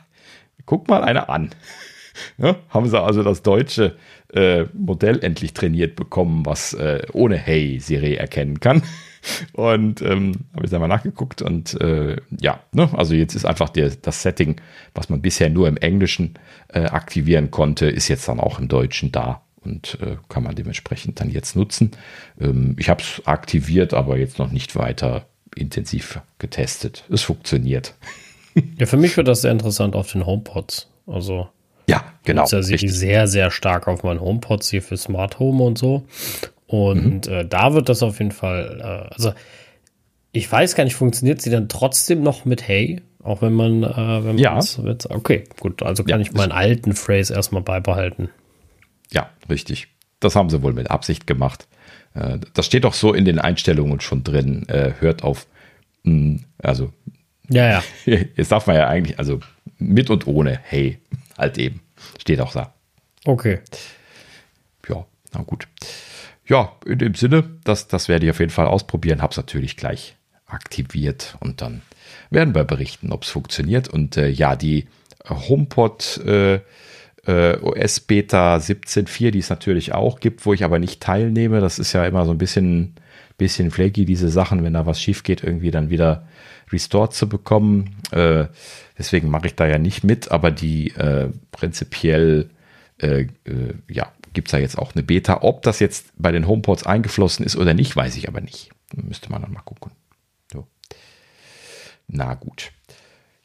guck mal einer an. ja, haben sie also das deutsche äh, Modell endlich trainiert bekommen, was äh, ohne Hey Siri erkennen kann. Und ähm, habe ich da mal nachgeguckt und äh, ja, ne, also jetzt ist einfach der, das Setting, was man bisher nur im Englischen äh, aktivieren konnte, ist jetzt dann auch im Deutschen da und äh, kann man dementsprechend dann jetzt nutzen. Ähm, ich habe es aktiviert, aber jetzt noch nicht weiter intensiv getestet. Es funktioniert. Ja, für mich wird das sehr interessant auf den HomePods. Also ja, genau. Ich ja sehr, sehr stark auf meinen HomePods hier für Smart Home und so. Und mhm. äh, da wird das auf jeden Fall, äh, also ich weiß gar nicht, funktioniert sie dann trotzdem noch mit Hey? Auch wenn man, äh, wenn man ja. okay, gut, also kann ja, ich meinen alten Phrase erstmal beibehalten. Ja, richtig. Das haben sie wohl mit Absicht gemacht. Äh, das steht auch so in den Einstellungen schon drin. Äh, hört auf, hm, also. Ja, ja. Jetzt darf man ja eigentlich, also mit und ohne, hey, halt eben. Steht auch da. Okay. Ja, na gut. Ja, in dem Sinne, das, das werde ich auf jeden Fall ausprobieren. Habe es natürlich gleich aktiviert und dann werden wir berichten, ob es funktioniert. Und äh, ja, die HomePod äh, äh, OS Beta 17.4, die es natürlich auch gibt, wo ich aber nicht teilnehme. Das ist ja immer so ein bisschen, bisschen flaky, diese Sachen, wenn da was schief geht, irgendwie dann wieder restored zu bekommen. Äh, deswegen mache ich da ja nicht mit, aber die äh, prinzipiell, äh, äh, ja, gibt es da jetzt auch eine Beta. Ob das jetzt bei den HomePods eingeflossen ist oder nicht, weiß ich aber nicht. Müsste man dann mal gucken. So. Na gut.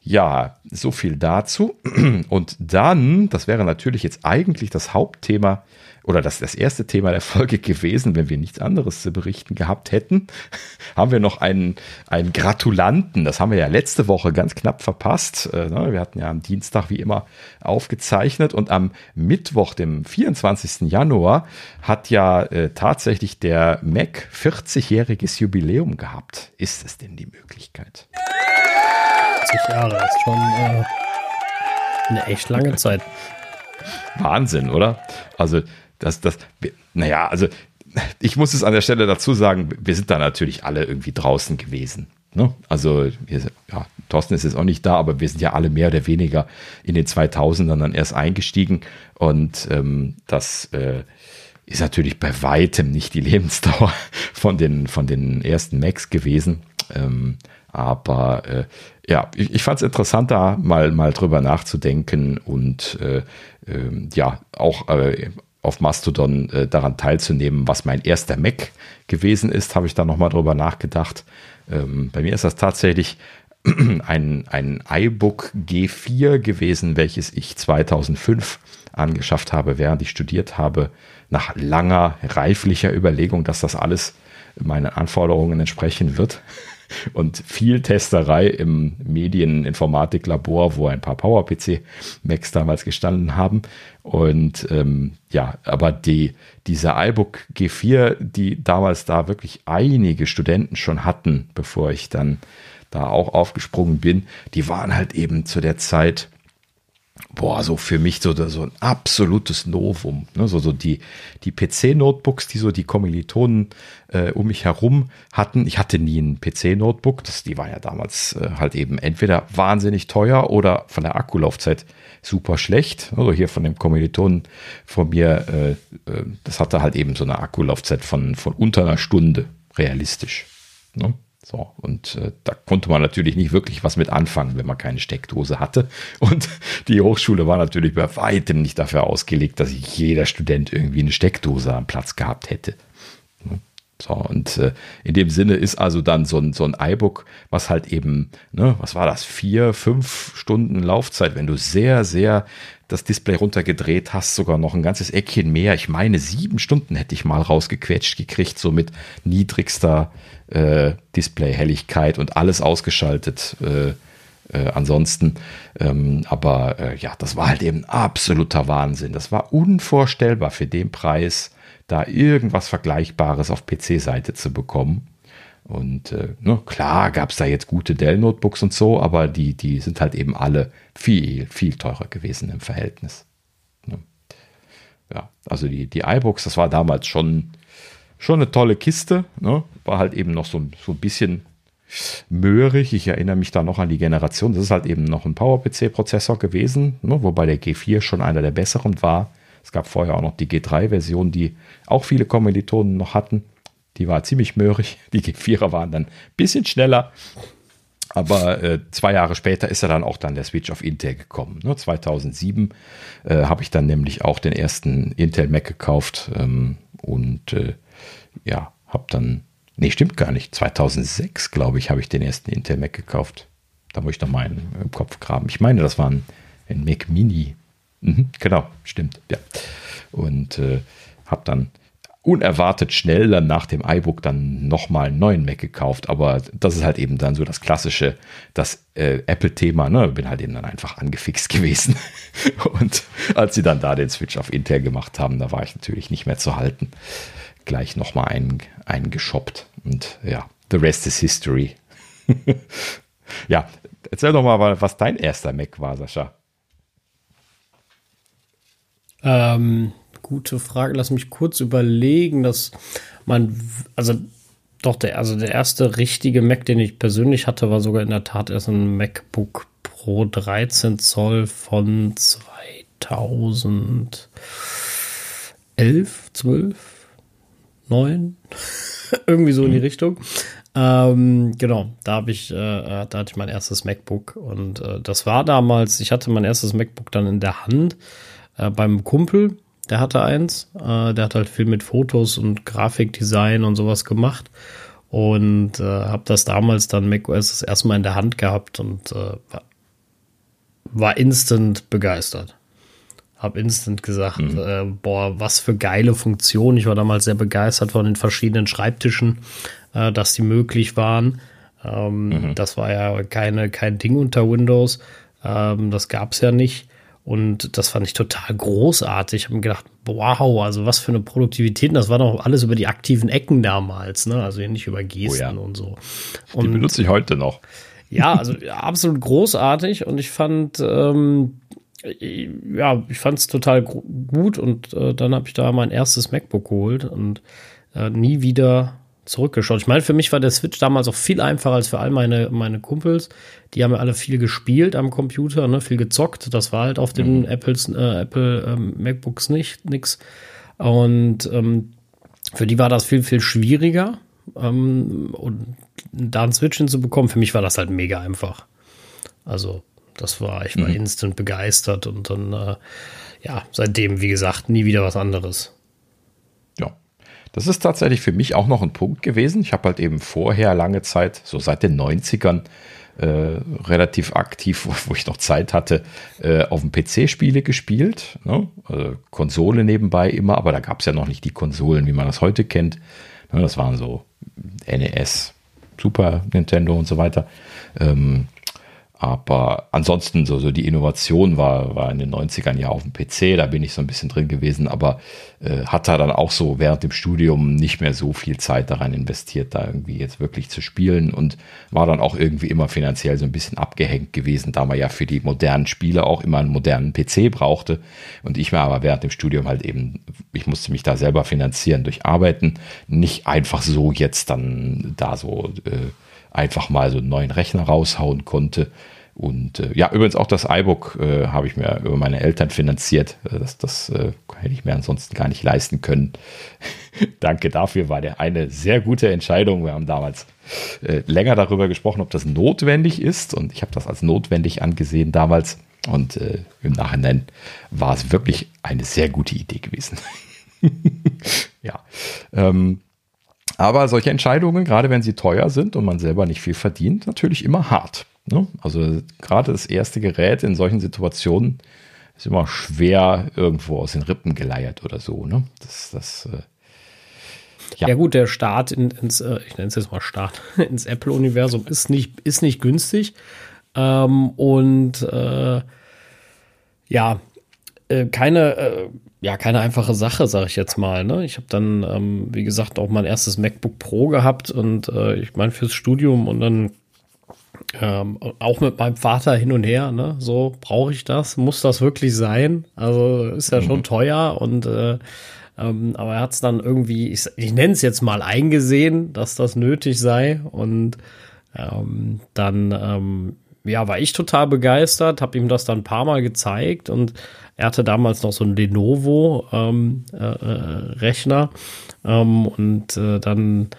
Ja, so viel dazu. Und dann, das wäre natürlich jetzt eigentlich das Hauptthema oder das, das erste Thema der Folge gewesen, wenn wir nichts anderes zu berichten gehabt hätten, haben wir noch einen, einen Gratulanten. Das haben wir ja letzte Woche ganz knapp verpasst. Äh, ne, wir hatten ja am Dienstag wie immer aufgezeichnet und am Mittwoch, dem 24. Januar, hat ja äh, tatsächlich der Mac 40-jähriges Jubiläum gehabt. Ist es denn die Möglichkeit? 40 Jahre ist schon äh, eine echt lange Zeit. Wahnsinn, oder? Also, das, das, naja, also ich muss es an der Stelle dazu sagen, wir sind da natürlich alle irgendwie draußen gewesen. Ne? Also, wir, ja, Thorsten ist jetzt auch nicht da, aber wir sind ja alle mehr oder weniger in den 2000ern dann erst eingestiegen und ähm, das äh, ist natürlich bei weitem nicht die Lebensdauer von den, von den ersten Macs gewesen. Ähm, aber äh, ja, ich, ich fand es interessant, da mal, mal drüber nachzudenken und äh, äh, ja, auch äh, auf Mastodon äh, daran teilzunehmen, was mein erster Mac gewesen ist, habe ich da nochmal drüber nachgedacht. Ähm, bei mir ist das tatsächlich ein, ein iBook G4 gewesen, welches ich 2005 angeschafft habe, während ich studiert habe, nach langer, reiflicher Überlegung, dass das alles meinen Anforderungen entsprechen wird und viel Testerei im Medieninformatiklabor, wo ein paar PowerPC-Macs damals gestanden haben. Und ähm, ja, aber die, diese iBook G4, die damals da wirklich einige Studenten schon hatten, bevor ich dann da auch aufgesprungen bin, die waren halt eben zu der Zeit boah, so für mich so, so ein absolutes Novum. Ne? So, so die, die PC-Notebooks, die so die Kommilitonen äh, um mich herum hatten. Ich hatte nie ein PC-Notebook. Die waren ja damals äh, halt eben entweder wahnsinnig teuer oder von der Akkulaufzeit super schlecht. Also hier von dem Kommilitonen von mir, äh, äh, das hatte halt eben so eine Akkulaufzeit von, von unter einer Stunde realistisch. Ne? So, und äh, da konnte man natürlich nicht wirklich was mit anfangen, wenn man keine Steckdose hatte. Und die Hochschule war natürlich bei weitem nicht dafür ausgelegt, dass jeder Student irgendwie eine Steckdose am Platz gehabt hätte. So, und äh, in dem Sinne ist also dann so ein, so ein iBook, was halt eben, ne, was war das, vier, fünf Stunden Laufzeit, wenn du sehr, sehr das Display runtergedreht hast, sogar noch ein ganzes Eckchen mehr. Ich meine, sieben Stunden hätte ich mal rausgequetscht gekriegt, so mit niedrigster äh, Display-Helligkeit und alles ausgeschaltet. Äh, äh, ansonsten, ähm, aber äh, ja, das war halt eben absoluter Wahnsinn. Das war unvorstellbar für den Preis, da irgendwas Vergleichbares auf PC-Seite zu bekommen. Und äh, ne, klar gab es da jetzt gute Dell-Notebooks und so, aber die, die sind halt eben alle viel, viel teurer gewesen im Verhältnis. Ne? Ja, also die, die iBooks, das war damals schon schon eine tolle Kiste. Ne? War halt eben noch so, so ein bisschen möhrig. Ich erinnere mich da noch an die Generation. Das ist halt eben noch ein PowerPC-Prozessor gewesen, ne? wobei der G4 schon einer der besseren war. Es gab vorher auch noch die G3-Version, die auch viele Kommilitonen noch hatten. Die war ziemlich möhrig. Die G4er waren dann ein bisschen schneller. Aber äh, zwei Jahre später ist ja dann auch dann der Switch auf Intel gekommen. Ne? 2007 äh, habe ich dann nämlich auch den ersten Intel Mac gekauft ähm, und äh, ja, habe dann, nee, stimmt gar nicht, 2006, glaube ich, habe ich den ersten Intel Mac gekauft. Da muss ich noch mal einen im Kopf graben. Ich meine, das war ein, ein Mac Mini. Mhm, genau, stimmt, ja. Und äh, habe dann unerwartet schnell dann nach dem iBook dann nochmal einen neuen Mac gekauft. Aber das ist halt eben dann so das klassische, das äh, Apple-Thema. Ne? Bin halt eben dann einfach angefixt gewesen. Und als sie dann da den Switch auf Intel gemacht haben, da war ich natürlich nicht mehr zu halten gleich nochmal einen, einen geshoppt. Und ja, the rest is history. ja, erzähl doch mal, was dein erster Mac war, Sascha. Ähm, gute Frage. Lass mich kurz überlegen, dass man, also doch, der, also der erste richtige Mac, den ich persönlich hatte, war sogar in der Tat erst ein MacBook Pro 13 Zoll von 2011, 12, neun, irgendwie so in die mhm. Richtung. Ähm, genau, da habe ich, äh, da hatte ich mein erstes MacBook und äh, das war damals, ich hatte mein erstes MacBook dann in der Hand äh, beim Kumpel, der hatte eins, äh, der hat halt viel mit Fotos und Grafikdesign und sowas gemacht und äh, habe das damals dann macOS das erste Mal in der Hand gehabt und äh, war, instant begeistert. Hab instant gesagt, mhm. äh, boah, was für geile Funktionen. Ich war damals sehr begeistert von den verschiedenen Schreibtischen, äh, dass die möglich waren. Ähm, mhm. Das war ja keine, kein Ding unter Windows. Ähm, das gab es ja nicht. Und das fand ich total großartig. Ich habe mir gedacht, wow, also was für eine Produktivität. Das war doch alles über die aktiven Ecken damals, ne? Also nicht über Gesten oh ja. und so. Und, die benutze ich heute noch. Ja, also absolut großartig. Und ich fand, ähm, ja, ich fand es total gut. Und äh, dann habe ich da mein erstes MacBook geholt und äh, nie wieder zurückgeschaut. Ich meine, für mich war der Switch damals auch viel einfacher als für all meine, meine Kumpels. Die haben ja alle viel gespielt am Computer, ne, viel gezockt. Das war halt auf den mhm. Apples, äh, Apple ähm, MacBooks nicht, nix. Und ähm, für die war das viel, viel schwieriger. Ähm, und da einen Switch hinzubekommen, für mich war das halt mega einfach. Also, das war, ich war mhm. instant begeistert und dann, äh, ja, seitdem, wie gesagt, nie wieder was anderes. Das ist tatsächlich für mich auch noch ein Punkt gewesen. Ich habe halt eben vorher lange Zeit, so seit den 90ern, äh, relativ aktiv, wo ich noch Zeit hatte, äh, auf dem PC Spiele gespielt. Ne? Also Konsole nebenbei immer, aber da gab es ja noch nicht die Konsolen, wie man das heute kennt. Ne? Das waren so NES, Super Nintendo und so weiter. Ähm, aber ansonsten, so, so die Innovation war, war in den 90ern ja auf dem PC, da bin ich so ein bisschen drin gewesen, aber äh, hat da dann auch so während dem Studium nicht mehr so viel Zeit daran investiert, da irgendwie jetzt wirklich zu spielen und war dann auch irgendwie immer finanziell so ein bisschen abgehängt gewesen, da man ja für die modernen Spiele auch immer einen modernen PC brauchte. Und ich war aber während dem Studium halt eben, ich musste mich da selber finanzieren durch Arbeiten, nicht einfach so jetzt dann da so. Äh, einfach mal so einen neuen Rechner raushauen konnte. Und äh, ja, übrigens auch das iBook äh, habe ich mir über meine Eltern finanziert. Äh, das das äh, hätte ich mir ansonsten gar nicht leisten können. Danke dafür, war der eine sehr gute Entscheidung. Wir haben damals äh, länger darüber gesprochen, ob das notwendig ist. Und ich habe das als notwendig angesehen damals. Und äh, im Nachhinein war es wirklich eine sehr gute Idee gewesen. ja. Ähm, aber solche Entscheidungen, gerade wenn sie teuer sind und man selber nicht viel verdient, natürlich immer hart. Ne? Also gerade das erste Gerät in solchen Situationen ist immer schwer irgendwo aus den Rippen geleiert oder so. Ne? Das, das, äh, ja. ja. gut, der Start in, ins, äh, ich nenne es jetzt mal Start, ins Apple-Universum ist nicht, ist nicht günstig. Ähm, und äh, ja, äh, keine, äh, ja, keine einfache Sache, sage ich jetzt mal. Ne? Ich habe dann, ähm, wie gesagt, auch mein erstes MacBook Pro gehabt und äh, ich meine fürs Studium und dann ähm, auch mit meinem Vater hin und her, ne? So, brauche ich das? Muss das wirklich sein? Also ist ja mhm. schon teuer und äh, ähm, aber er hat es dann irgendwie, ich, ich nenne es jetzt mal eingesehen, dass das nötig sei und ähm, dann ähm, ja, war ich total begeistert, habe ihm das dann ein paar Mal gezeigt und er hatte damals noch so einen Lenovo ähm, äh, äh, ähm, und äh, dann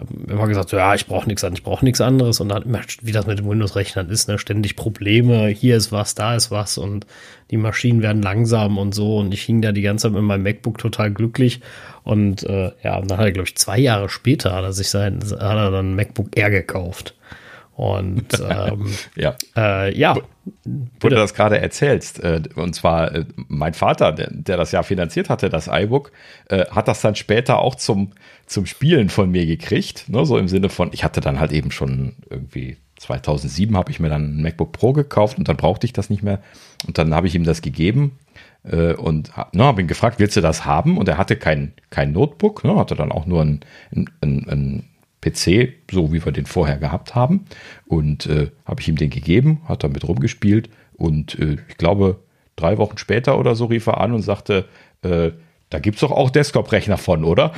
ähm, immer gesagt, so, ja, ich brauche nichts an, ich brauche nichts anderes. Und dann immer, wie das mit dem Windows-Rechnern ist, ne, ständig Probleme, hier ist was, da ist was. Und die Maschinen werden langsam und so. Und ich hing da die ganze Zeit mit meinem MacBook total glücklich. Und äh, ja, und dann hat er, glaube ich, zwei Jahre später hat er sich sein, hat er dann ein MacBook Air gekauft. Und ähm, ja. Äh, ja. Wo du das gerade erzählst, äh, und zwar äh, mein Vater, der, der, das ja finanziert hatte, das iBook, äh, hat das dann später auch zum, zum Spielen von mir gekriegt. Ne? So im Sinne von, ich hatte dann halt eben schon irgendwie 2007 habe ich mir dann ein MacBook Pro gekauft und dann brauchte ich das nicht mehr. Und dann habe ich ihm das gegeben äh, und ne, habe ihn gefragt, willst du das haben? Und er hatte kein, kein Notebook, ne, hatte dann auch nur ein, ein, ein, ein PC, so wie wir den vorher gehabt haben. Und äh, habe ich ihm den gegeben, hat damit rumgespielt. Und äh, ich glaube, drei Wochen später oder so rief er an und sagte, äh, da gibt es doch auch Desktop-Rechner von, oder?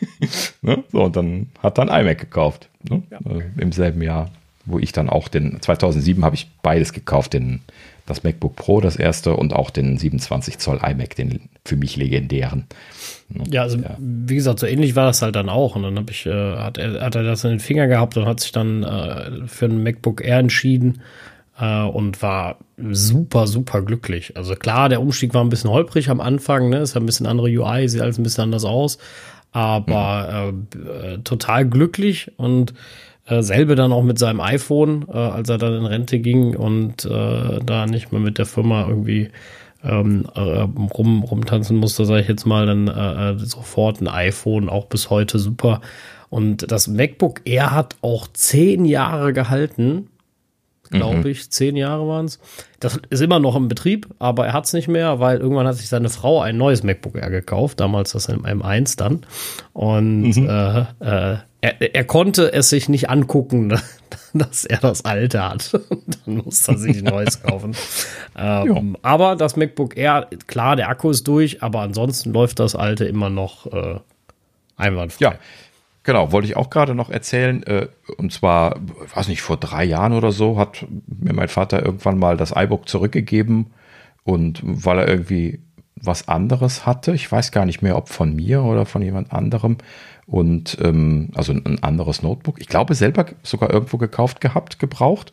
ne? So, und dann hat dann iMac gekauft. Ne? Ja. Äh, Im selben Jahr, wo ich dann auch den, 2007 habe ich beides gekauft, den, das MacBook Pro, das erste, und auch den 27 Zoll iMac, den für mich legendären. Ja, also ja. wie gesagt, so ähnlich war das halt dann auch. Und dann habe ich, äh, hat, er, hat er das in den Finger gehabt und hat sich dann äh, für ein MacBook Air entschieden äh, und war super, super glücklich. Also klar, der Umstieg war ein bisschen holprig am Anfang, ne? Ist ja ein bisschen andere UI, sieht alles ein bisschen anders aus. aber mhm. äh, total glücklich und äh, selbe dann auch mit seinem iPhone, äh, als er dann in Rente ging und äh, da nicht mehr mit der Firma irgendwie ähm, äh, rum, rumtanzen musste, sage ich jetzt mal, dann äh, sofort ein iPhone, auch bis heute super. Und das MacBook Air hat auch zehn Jahre gehalten, glaube mhm. ich. Zehn Jahre waren es. Das ist immer noch im Betrieb, aber er hat es nicht mehr, weil irgendwann hat sich seine Frau ein neues MacBook Air gekauft, damals das im M1 dann. Und mhm. äh, äh, er, er konnte es sich nicht angucken, dass er das alte hat. Dann muss er sich ein neues kaufen. ähm, aber das MacBook Air, klar, der Akku ist durch, aber ansonsten läuft das alte immer noch äh, einwandfrei. Ja. Genau, wollte ich auch gerade noch erzählen. Äh, und zwar, weiß nicht, vor drei Jahren oder so hat mir mein Vater irgendwann mal das iBook zurückgegeben. Und weil er irgendwie was anderes hatte, ich weiß gar nicht mehr, ob von mir oder von jemand anderem, und ähm, also ein anderes Notebook. Ich glaube, selber sogar irgendwo gekauft gehabt, gebraucht.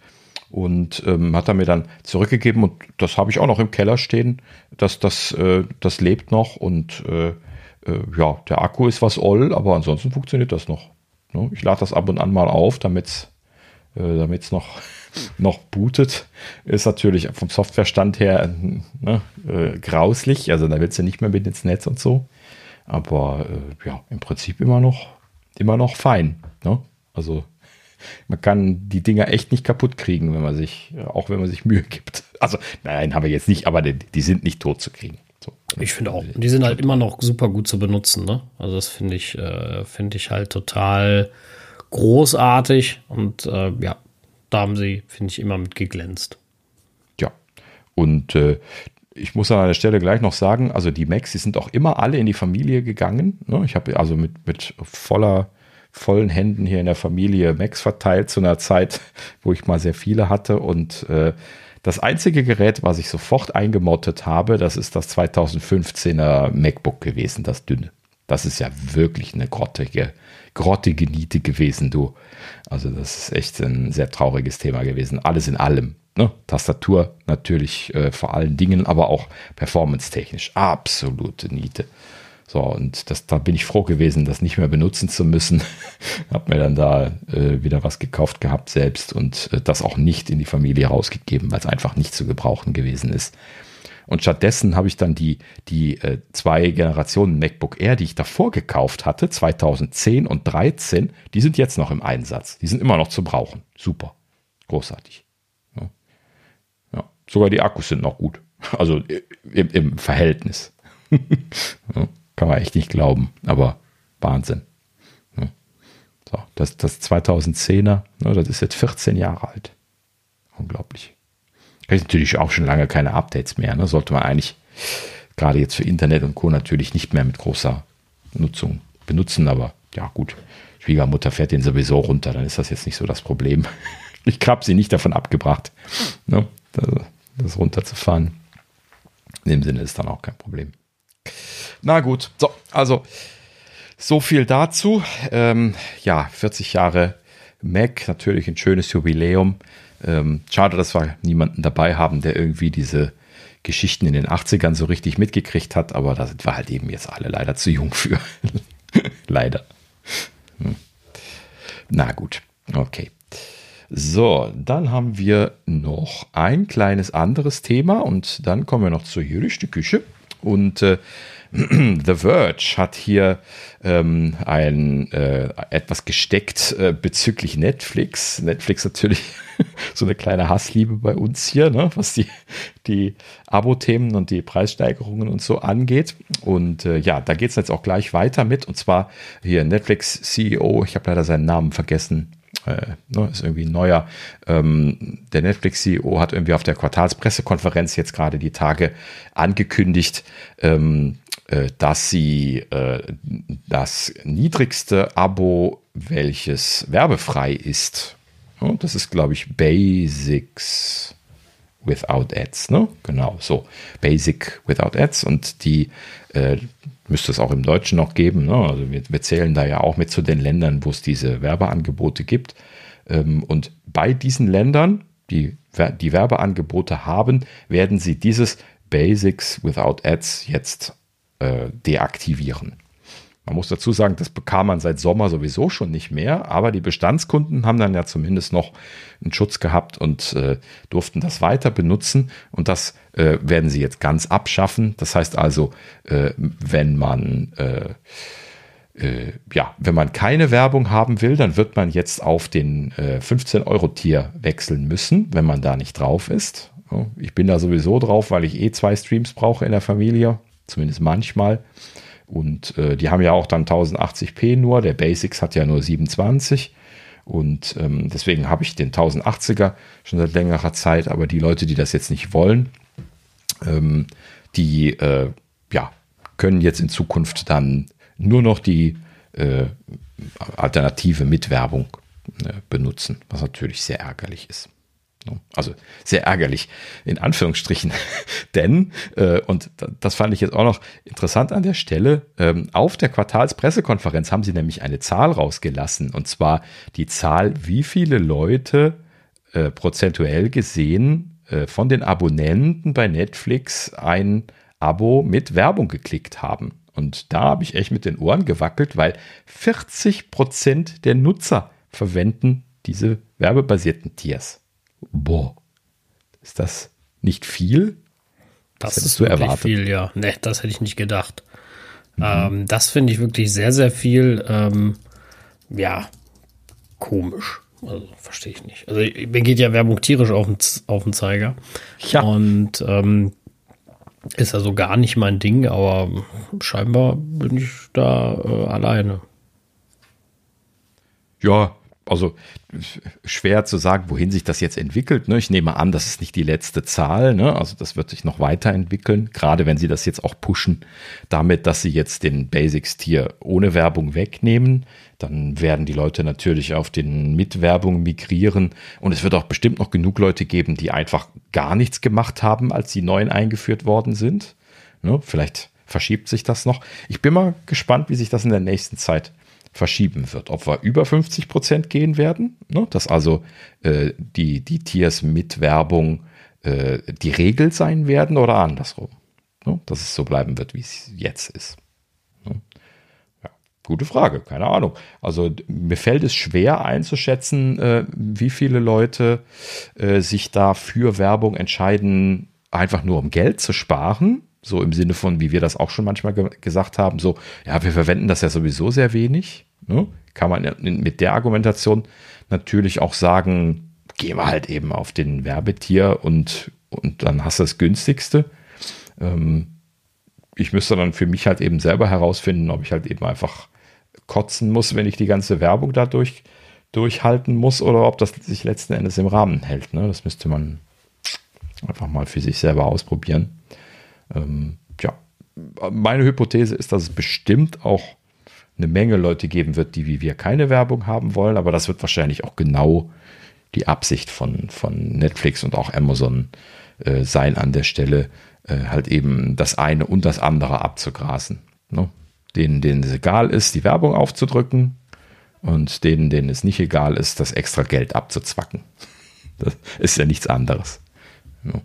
Und ähm, hat er mir dann zurückgegeben und das habe ich auch noch im Keller stehen. Das, das, äh, das lebt noch und äh, äh, ja, der Akku ist was oll, aber ansonsten funktioniert das noch. Ne? Ich lade das ab und an mal auf, damit es äh, damit's noch, noch bootet. Ist natürlich vom Softwarestand her ne, äh, grauslich. Also da willst du nicht mehr mit ins Netz und so. Aber äh, ja, im Prinzip immer noch, immer noch fein. Ne? Also man kann die Dinger echt nicht kaputt kriegen, wenn man sich, auch wenn man sich Mühe gibt. Also nein, haben wir jetzt nicht, aber die, die sind nicht tot zu kriegen. So. Ich finde auch. Die sind halt immer noch super gut zu benutzen. Ne? Also das finde ich, äh, finde ich halt total großartig und äh, ja, da haben sie, finde ich, immer mit geglänzt. Ja, und äh, ich muss an der Stelle gleich noch sagen, also die Macs, die sind auch immer alle in die Familie gegangen. Ne? Ich habe also mit, mit voller, vollen Händen hier in der Familie Macs verteilt zu einer Zeit, wo ich mal sehr viele hatte. Und äh, das einzige Gerät, was ich sofort eingemottet habe, das ist das 2015er MacBook gewesen, das dünne. Das ist ja wirklich eine grottige, grottige Niete gewesen, du. Also das ist echt ein sehr trauriges Thema gewesen. Alles in allem. Ne? Tastatur natürlich äh, vor allen Dingen, aber auch performance-technisch. Absolute Niete. So, und das, da bin ich froh gewesen, das nicht mehr benutzen zu müssen. Hab mir dann da äh, wieder was gekauft gehabt selbst und äh, das auch nicht in die Familie rausgegeben, weil es einfach nicht zu gebrauchen gewesen ist. Und stattdessen habe ich dann die, die äh, zwei Generationen MacBook Air, die ich davor gekauft hatte, 2010 und 2013, die sind jetzt noch im Einsatz. Die sind immer noch zu brauchen. Super. Großartig. Sogar die Akkus sind noch gut. Also im, im Verhältnis. kann man echt nicht glauben, aber Wahnsinn. So, das, das 2010er, ne, das ist jetzt 14 Jahre alt. Unglaublich. Ist natürlich auch schon lange keine Updates mehr. Ne? Sollte man eigentlich gerade jetzt für Internet und Co. natürlich nicht mehr mit großer Nutzung benutzen, aber ja, gut. Schwiegermutter fährt den sowieso runter, dann ist das jetzt nicht so das Problem. Ich habe sie nicht davon abgebracht. Ne? Das runterzufahren. In dem Sinne ist dann auch kein Problem. Na gut, so, also so viel dazu. Ähm, ja, 40 Jahre Mac, natürlich ein schönes Jubiläum. Ähm, schade, dass wir niemanden dabei haben, der irgendwie diese Geschichten in den 80ern so richtig mitgekriegt hat, aber da sind wir halt eben jetzt alle leider zu jung für. leider. Hm. Na gut, okay. So, dann haben wir noch ein kleines anderes Thema und dann kommen wir noch zur jüdischen Küche. Und äh, The Verge hat hier ähm, ein äh, etwas gesteckt äh, bezüglich Netflix. Netflix natürlich so eine kleine Hassliebe bei uns hier, ne, was die, die Abo-Themen und die Preissteigerungen und so angeht. Und äh, ja, da geht es jetzt auch gleich weiter mit. Und zwar hier Netflix CEO, ich habe leider seinen Namen vergessen, äh, ne, ist irgendwie neuer. Ähm, der Netflix-CEO hat irgendwie auf der Quartalspressekonferenz jetzt gerade die Tage angekündigt, ähm, äh, dass sie äh, das niedrigste Abo, welches werbefrei ist, ne, das ist, glaube ich, Basics without Ads, ne? Genau, so. Basic without Ads und die äh, müsste es auch im Deutschen noch geben. Ne? Also wir, wir, zählen da ja auch mit zu den Ländern, wo es diese Werbeangebote gibt. Ähm, und bei diesen Ländern, die die Werbeangebote haben, werden sie dieses Basics without Ads jetzt äh, deaktivieren. Man muss dazu sagen, das bekam man seit Sommer sowieso schon nicht mehr, aber die Bestandskunden haben dann ja zumindest noch einen Schutz gehabt und äh, durften das weiter benutzen und das äh, werden sie jetzt ganz abschaffen. Das heißt also, äh, wenn man äh, äh, ja, wenn man keine Werbung haben will, dann wird man jetzt auf den 15-Euro-Tier wechseln müssen, wenn man da nicht drauf ist. Ich bin da sowieso drauf, weil ich eh zwei Streams brauche in der Familie, zumindest manchmal. Und äh, die haben ja auch dann 1080p nur. Der Basics hat ja nur 27. Und ähm, deswegen habe ich den 1080er schon seit längerer Zeit. Aber die Leute, die das jetzt nicht wollen, ähm, die äh, ja, können jetzt in Zukunft dann nur noch die äh, Alternative mit Werbung äh, benutzen, was natürlich sehr ärgerlich ist. Also sehr ärgerlich, in Anführungsstrichen. Denn, äh, und das fand ich jetzt auch noch interessant an der Stelle, ähm, auf der Quartalspressekonferenz haben sie nämlich eine Zahl rausgelassen. Und zwar die Zahl, wie viele Leute äh, prozentuell gesehen äh, von den Abonnenten bei Netflix ein Abo mit Werbung geklickt haben. Und da habe ich echt mit den Ohren gewackelt, weil 40 Prozent der Nutzer verwenden diese werbebasierten Tiers. Boah, ist das nicht viel? Das, das ist wirklich erwartet. viel, ja. Ne, das hätte ich nicht gedacht. Mhm. Ähm, das finde ich wirklich sehr, sehr viel, ähm, ja, komisch. Also verstehe ich nicht. Also mir geht ja Werbung tierisch auf den, auf den Zeiger. Ja. Und ähm, ist also gar nicht mein Ding, aber scheinbar bin ich da äh, alleine. Ja, also schwer zu sagen, wohin sich das jetzt entwickelt. Ne? Ich nehme an, das ist nicht die letzte Zahl. Ne? Also das wird sich noch weiterentwickeln, gerade wenn sie das jetzt auch pushen, damit, dass sie jetzt den Basics-Tier ohne Werbung wegnehmen. Dann werden die Leute natürlich auf den Mitwerbung migrieren. Und es wird auch bestimmt noch genug Leute geben, die einfach gar nichts gemacht haben, als die neuen eingeführt worden sind. Ne? Vielleicht verschiebt sich das noch. Ich bin mal gespannt, wie sich das in der nächsten Zeit verschieben wird. Ob wir über 50 Prozent gehen werden, ne? dass also äh, die, die Tiers mit Werbung äh, die Regel sein werden oder andersrum. Ne? Dass es so bleiben wird, wie es jetzt ist. Ne? Ja, gute Frage, keine Ahnung. Also mir fällt es schwer einzuschätzen, äh, wie viele Leute äh, sich da für Werbung entscheiden, einfach nur um Geld zu sparen so im Sinne von, wie wir das auch schon manchmal ge gesagt haben, so, ja, wir verwenden das ja sowieso sehr wenig. Ne? Kann man mit der Argumentation natürlich auch sagen, gehen wir halt eben auf den Werbetier und, und dann hast du das günstigste. Ähm, ich müsste dann für mich halt eben selber herausfinden, ob ich halt eben einfach kotzen muss, wenn ich die ganze Werbung dadurch durchhalten muss oder ob das sich letzten Endes im Rahmen hält. Ne? Das müsste man einfach mal für sich selber ausprobieren. Ähm, ja, meine Hypothese ist, dass es bestimmt auch eine Menge Leute geben wird, die wie wir keine Werbung haben wollen, aber das wird wahrscheinlich auch genau die Absicht von, von Netflix und auch Amazon äh, sein an der Stelle, äh, halt eben das eine und das andere abzugrasen. Ne? Denen, denen es egal ist, die Werbung aufzudrücken und denen, denen es nicht egal ist, das extra Geld abzuzwacken. Das ist ja nichts anderes. Ne?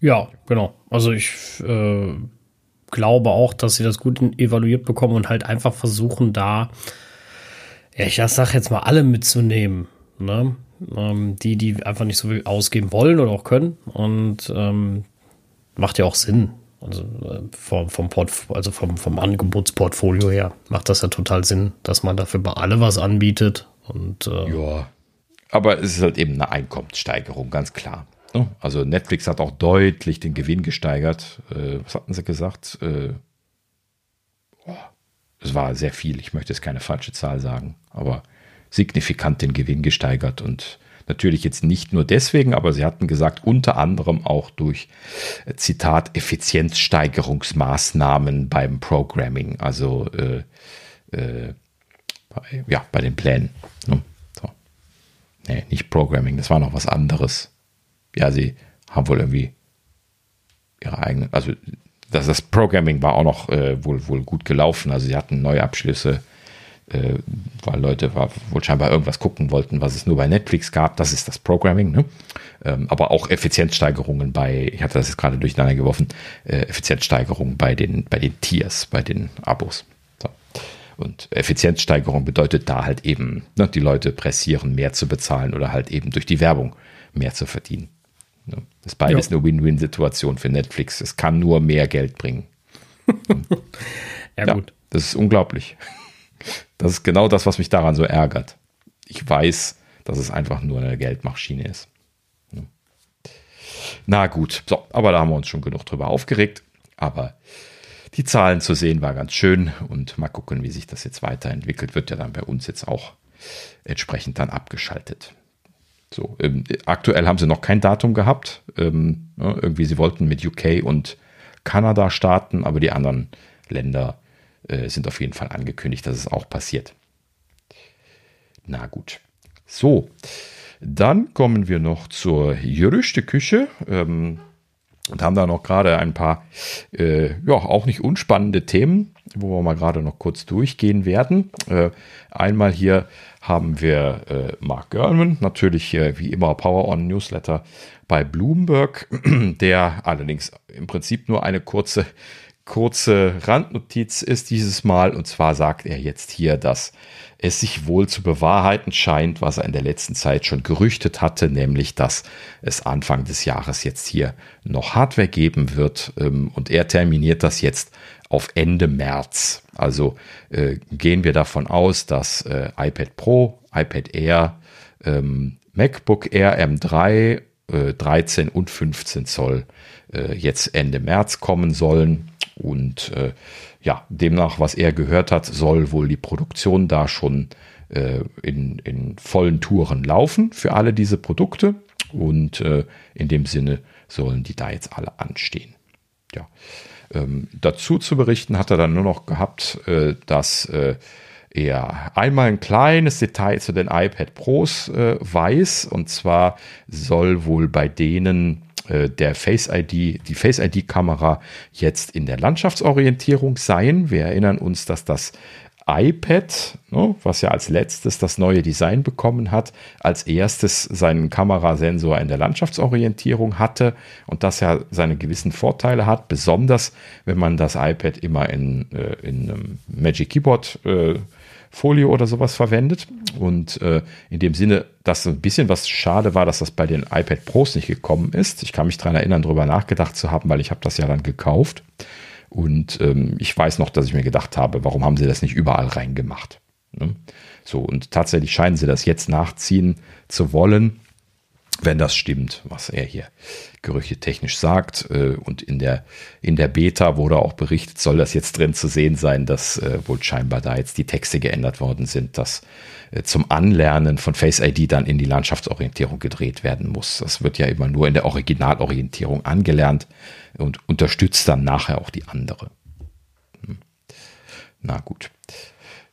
Ja, genau. Also ich äh, glaube auch, dass sie das gut evaluiert bekommen und halt einfach versuchen, da, ja, ich sag jetzt mal, alle mitzunehmen. Ne? Ähm, die, die einfach nicht so viel ausgeben wollen oder auch können. Und ähm, macht ja auch Sinn. Also äh, vom, vom, also vom, vom Angebotsportfolio her macht das ja total Sinn, dass man dafür bei alle was anbietet. Und, äh, ja, aber es ist halt eben eine Einkommenssteigerung, ganz klar. Ne? Also Netflix hat auch deutlich den Gewinn gesteigert. Äh, was hatten sie gesagt? Äh, oh, es war sehr viel. Ich möchte jetzt keine falsche Zahl sagen, aber signifikant den Gewinn gesteigert und natürlich jetzt nicht nur deswegen, aber sie hatten gesagt, unter anderem auch durch, äh, Zitat, Effizienzsteigerungsmaßnahmen beim Programming, also äh, äh, bei, ja, bei den Plänen. Ne? So. Nee, nicht Programming, das war noch was anderes ja, sie haben wohl irgendwie ihre eigenen, also das, das Programming war auch noch äh, wohl, wohl gut gelaufen. Also sie hatten neue Abschlüsse, äh, weil Leute war, wohl scheinbar irgendwas gucken wollten, was es nur bei Netflix gab. Das ist das Programming, ne? Ähm, aber auch Effizienzsteigerungen bei, ich hatte das jetzt gerade durcheinander geworfen, äh, Effizienzsteigerungen bei den, bei den Tiers, bei den Abos. So. Und Effizienzsteigerung bedeutet da halt eben, ne, die Leute pressieren, mehr zu bezahlen oder halt eben durch die Werbung mehr zu verdienen. Ne? Das ist beides ja. eine Win-Win-Situation für Netflix. Es kann nur mehr Geld bringen. ja, ja, gut. Das ist unglaublich. Das ist genau das, was mich daran so ärgert. Ich weiß, dass es einfach nur eine Geldmaschine ist. Na gut, so, aber da haben wir uns schon genug drüber aufgeregt. Aber die Zahlen zu sehen war ganz schön und mal gucken, wie sich das jetzt weiterentwickelt. Wird ja dann bei uns jetzt auch entsprechend dann abgeschaltet. So, ähm, aktuell haben sie noch kein Datum gehabt. Ähm, ne, irgendwie, sie wollten mit UK und Kanada starten, aber die anderen Länder äh, sind auf jeden Fall angekündigt, dass es auch passiert. Na gut. So, dann kommen wir noch zur Gerüchteküche. Ähm, und haben da noch gerade ein paar, äh, ja, auch nicht unspannende Themen, wo wir mal gerade noch kurz durchgehen werden. Äh, einmal hier haben wir äh, Mark Gurman, natürlich wie immer Power On Newsletter bei Bloomberg, der allerdings im Prinzip nur eine kurze, kurze Randnotiz ist dieses Mal. Und zwar sagt er jetzt hier, dass es sich wohl zu bewahrheiten scheint, was er in der letzten Zeit schon gerüchtet hatte, nämlich dass es Anfang des Jahres jetzt hier noch Hardware geben wird. Ähm, und er terminiert das jetzt auf Ende März. Also äh, gehen wir davon aus, dass äh, iPad Pro, iPad Air, ähm, MacBook Air M3, äh, 13 und 15 Zoll äh, jetzt Ende März kommen sollen. Und äh, ja, demnach, was er gehört hat, soll wohl die Produktion da schon äh, in, in vollen Touren laufen für alle diese Produkte. Und in dem Sinne sollen die da jetzt alle anstehen. Ja. Ähm, dazu zu berichten hat er dann nur noch gehabt, äh, dass äh, er einmal ein kleines Detail zu den iPad Pros äh, weiß. Und zwar soll wohl bei denen äh, der Face ID, die Face ID Kamera jetzt in der Landschaftsorientierung sein. Wir erinnern uns, dass das iPad, ne, was ja als letztes das neue Design bekommen hat, als erstes seinen Kamerasensor in der Landschaftsorientierung hatte und das ja seine gewissen Vorteile hat, besonders wenn man das iPad immer in, äh, in einem Magic Keyboard äh, Folie oder sowas verwendet. Und äh, in dem Sinne, dass ein bisschen was schade war, dass das bei den iPad Pros nicht gekommen ist. Ich kann mich daran erinnern, darüber nachgedacht zu haben, weil ich habe das ja dann gekauft. Und ähm, ich weiß noch, dass ich mir gedacht habe, warum haben sie das nicht überall reingemacht? Ne? So, und tatsächlich scheinen sie das jetzt nachziehen zu wollen wenn das stimmt, was er hier gerüchtetechnisch sagt. Äh, und in der, in der Beta wurde auch berichtet, soll das jetzt drin zu sehen sein, dass äh, wohl scheinbar da jetzt die Texte geändert worden sind, dass äh, zum Anlernen von Face ID dann in die Landschaftsorientierung gedreht werden muss. Das wird ja immer nur in der Originalorientierung angelernt und unterstützt dann nachher auch die andere. Hm. Na gut.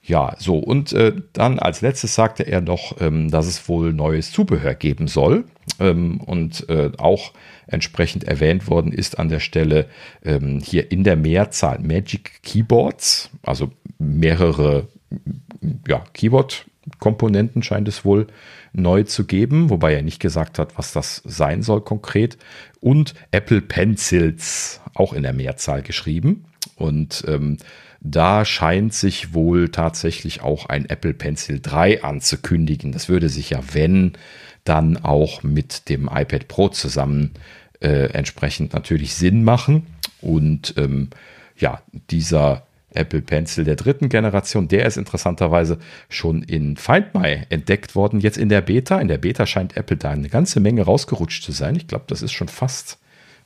Ja, so, und äh, dann als letztes sagte er noch, ähm, dass es wohl neues Zubehör geben soll. Ähm, und äh, auch entsprechend erwähnt worden ist an der Stelle ähm, hier in der Mehrzahl Magic Keyboards, also mehrere ja, Keyboard-Komponenten scheint es wohl neu zu geben, wobei er nicht gesagt hat, was das sein soll konkret. Und Apple Pencils, auch in der Mehrzahl geschrieben. Und ähm, da scheint sich wohl tatsächlich auch ein Apple Pencil 3 anzukündigen. Das würde sich ja, wenn, dann auch mit dem iPad Pro zusammen äh, entsprechend natürlich Sinn machen. Und ähm, ja, dieser Apple Pencil der dritten Generation, der ist interessanterweise schon in Find My entdeckt worden, jetzt in der Beta. In der Beta scheint Apple da eine ganze Menge rausgerutscht zu sein. Ich glaube, das ist schon fast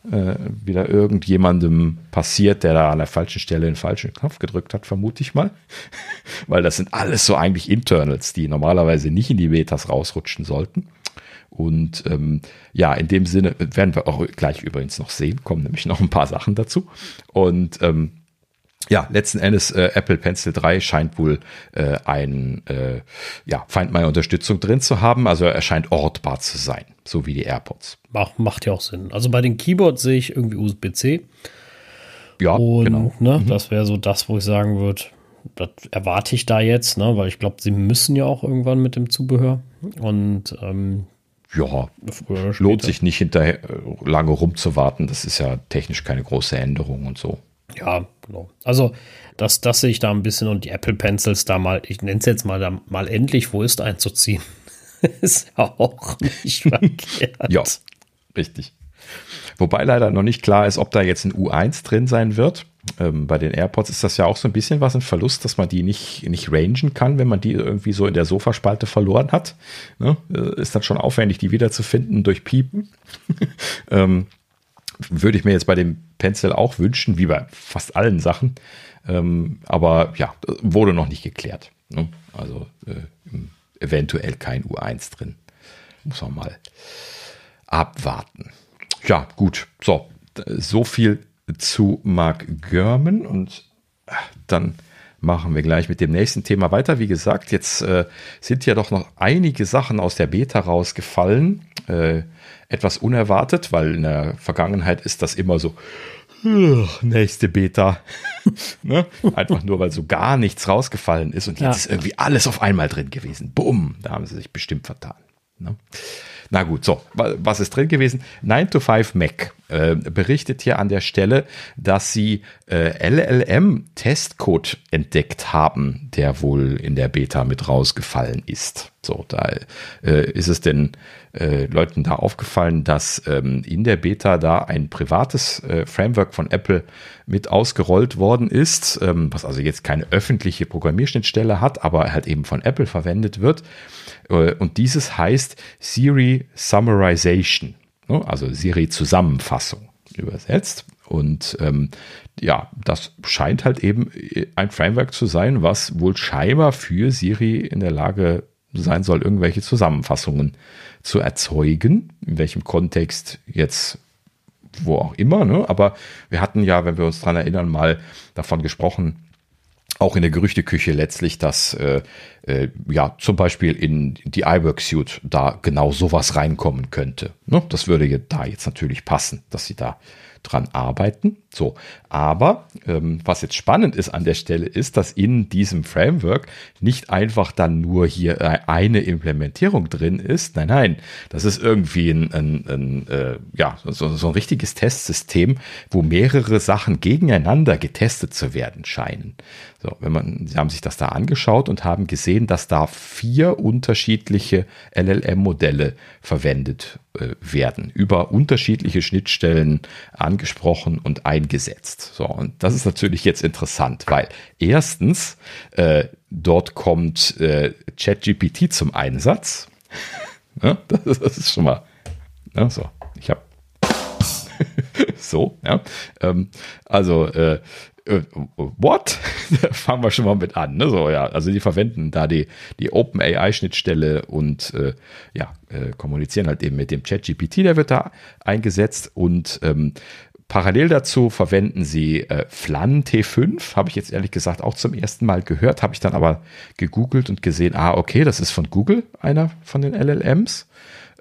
äh, wieder irgendjemandem passiert, der da an der falschen Stelle den falschen Knopf gedrückt hat, vermute ich mal. Weil das sind alles so eigentlich Internals, die normalerweise nicht in die Betas rausrutschen sollten. Und ähm, ja, in dem Sinne werden wir auch gleich übrigens noch sehen, kommen nämlich noch ein paar Sachen dazu. Und ähm, ja, letzten Endes äh, Apple Pencil 3 scheint wohl äh, ein äh, ja, Find My Unterstützung drin zu haben, also er scheint ortbar zu sein, so wie die AirPods. Macht, macht ja auch Sinn. Also bei den Keyboards sehe ich irgendwie USB-C. Ja, Und, genau. Ne, mhm. Das wäre so das, wo ich sagen würde, das erwarte ich da jetzt, ne, weil ich glaube, sie müssen ja auch irgendwann mit dem Zubehör. Und ähm, ja, lohnt sich nicht hinterher äh, lange rumzuwarten. Das ist ja technisch keine große Änderung und so. Ja, no. Also, das, das sehe ich da ein bisschen und die Apple Pencils da mal, ich nenne es jetzt mal, da mal endlich, wo ist einzuziehen. ist ja auch nicht verkehrt. Ja, richtig. Wobei leider noch nicht klar ist, ob da jetzt ein U1 drin sein wird. Ähm, bei den AirPods ist das ja auch so ein bisschen was ein Verlust, dass man die nicht, nicht rangen kann, wenn man die irgendwie so in der Sofaspalte verloren hat. Ne? Äh, ist dann schon aufwendig, die wiederzufinden durch Piepen. ähm, würde ich mir jetzt bei dem Pencil auch wünschen, wie bei fast allen Sachen. Ähm, aber ja, wurde noch nicht geklärt. Ne? Also äh, eventuell kein U1 drin. Muss man mal abwarten. Ja, gut. So, so viel zu Mark Görman und äh, dann machen wir gleich mit dem nächsten Thema weiter. Wie gesagt, jetzt äh, sind ja doch noch einige Sachen aus der Beta rausgefallen. Äh, etwas unerwartet, weil in der Vergangenheit ist das immer so, nächste Beta. ne? Einfach nur, weil so gar nichts rausgefallen ist und jetzt ja. ist irgendwie alles auf einmal drin gewesen. Bumm, da haben sie sich bestimmt vertan. Ne? Na gut, so, was ist drin gewesen? 9 to 5 Mac äh, berichtet hier an der Stelle, dass sie äh, LLM-Testcode entdeckt haben, der wohl in der Beta mit rausgefallen ist. So, da äh, ist es denn äh, Leuten da aufgefallen, dass ähm, in der Beta da ein privates äh, Framework von Apple mit ausgerollt worden ist, ähm, was also jetzt keine öffentliche Programmierschnittstelle hat, aber halt eben von Apple verwendet wird. Äh, und dieses heißt Siri Summarization? Also Siri Zusammenfassung übersetzt. Und ähm, ja, das scheint halt eben ein Framework zu sein, was wohl scheinbar für Siri in der Lage sein soll, irgendwelche Zusammenfassungen zu erzeugen. In welchem Kontext jetzt, wo auch immer. Ne? Aber wir hatten ja, wenn wir uns daran erinnern, mal davon gesprochen, auch in der Gerüchteküche letztlich, dass äh, äh, ja zum Beispiel in die iWork Suite da genau sowas reinkommen könnte. Ne? Das würde da jetzt natürlich passen, dass sie da dran arbeiten. So, aber ähm, was jetzt spannend ist an der Stelle ist, dass in diesem Framework nicht einfach dann nur hier äh, eine Implementierung drin ist. Nein, nein, das ist irgendwie ein, ein, ein äh, ja so, so ein richtiges Testsystem, wo mehrere Sachen gegeneinander getestet zu werden scheinen. So, wenn man, sie haben sich das da angeschaut und haben gesehen, dass da vier unterschiedliche LLM-Modelle verwendet äh, werden, über unterschiedliche Schnittstellen angesprochen und eingesetzt. So, und das ist natürlich jetzt interessant, weil erstens, äh, dort kommt äh, ChatGPT zum Einsatz. ja, das, das, ist schon mal, ja, so, ich habe so, ja. Ähm, also äh, what? da fangen wir schon mal mit an. Ne? So, ja, also die verwenden da die, die OpenAI-Schnittstelle und äh, ja, äh, kommunizieren halt eben mit dem ChatGPT, der wird da eingesetzt und ähm, Parallel dazu verwenden sie äh, Flan T5, habe ich jetzt ehrlich gesagt auch zum ersten Mal gehört, habe ich dann aber gegoogelt und gesehen, ah, okay, das ist von Google, einer von den LLMs.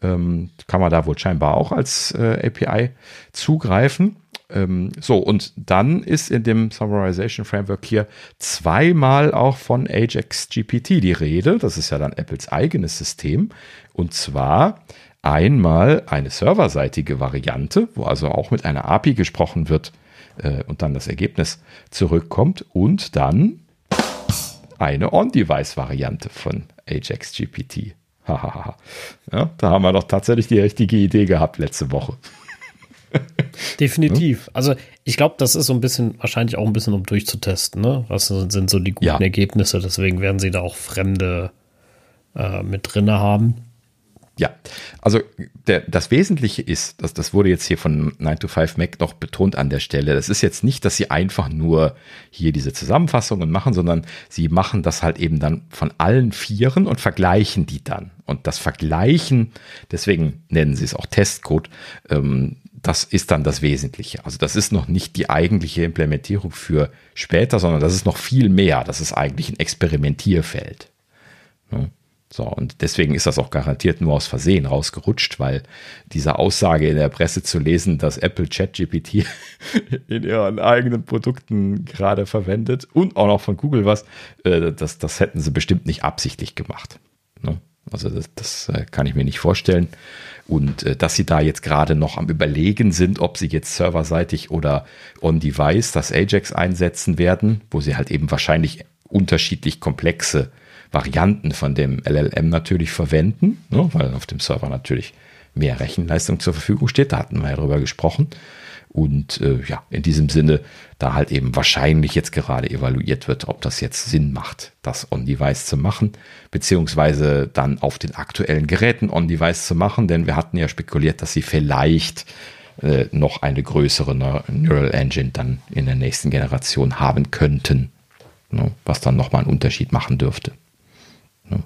Ähm, kann man da wohl scheinbar auch als äh, API zugreifen. Ähm, so, und dann ist in dem Summarization Framework hier zweimal auch von Ajax GPT die Rede. Das ist ja dann Apples eigenes System. Und zwar einmal eine serverseitige Variante, wo also auch mit einer API gesprochen wird äh, und dann das Ergebnis zurückkommt. Und dann eine On-Device-Variante von Ajax GPT. ja, da haben wir doch tatsächlich die richtige Idee gehabt letzte Woche. Definitiv. Ne? Also ich glaube, das ist so ein bisschen, wahrscheinlich auch ein bisschen, um durchzutesten, ne? Was sind so die guten ja. Ergebnisse? Deswegen werden sie da auch Fremde äh, mit drinne haben. Ja, also der, das Wesentliche ist, dass das wurde jetzt hier von 9 to 5 Mac noch betont an der Stelle. Das ist jetzt nicht, dass sie einfach nur hier diese Zusammenfassungen machen, sondern sie machen das halt eben dann von allen Vieren und vergleichen die dann. Und das Vergleichen, deswegen nennen sie es auch Testcode, ähm, das ist dann das Wesentliche. Also das ist noch nicht die eigentliche Implementierung für später, sondern das ist noch viel mehr. Das ist eigentlich ein Experimentierfeld. So, und deswegen ist das auch garantiert nur aus Versehen rausgerutscht, weil diese Aussage in der Presse zu lesen, dass Apple ChatGPT in ihren eigenen Produkten gerade verwendet und auch noch von Google was, äh, das, das hätten sie bestimmt nicht absichtlich gemacht. Also das, das äh, kann ich mir nicht vorstellen. Und äh, dass sie da jetzt gerade noch am Überlegen sind, ob sie jetzt serverseitig oder on-device das Ajax einsetzen werden, wo sie halt eben wahrscheinlich unterschiedlich komplexe Varianten von dem LLM natürlich verwenden, ne, weil auf dem Server natürlich mehr Rechenleistung zur Verfügung steht. Da hatten wir ja drüber gesprochen. Und äh, ja, in diesem Sinne, da halt eben wahrscheinlich jetzt gerade evaluiert wird, ob das jetzt Sinn macht, das on-device zu machen, beziehungsweise dann auf den aktuellen Geräten on-device zu machen, denn wir hatten ja spekuliert, dass sie vielleicht äh, noch eine größere Neural Engine dann in der nächsten Generation haben könnten, ne, was dann nochmal einen Unterschied machen dürfte. Ne.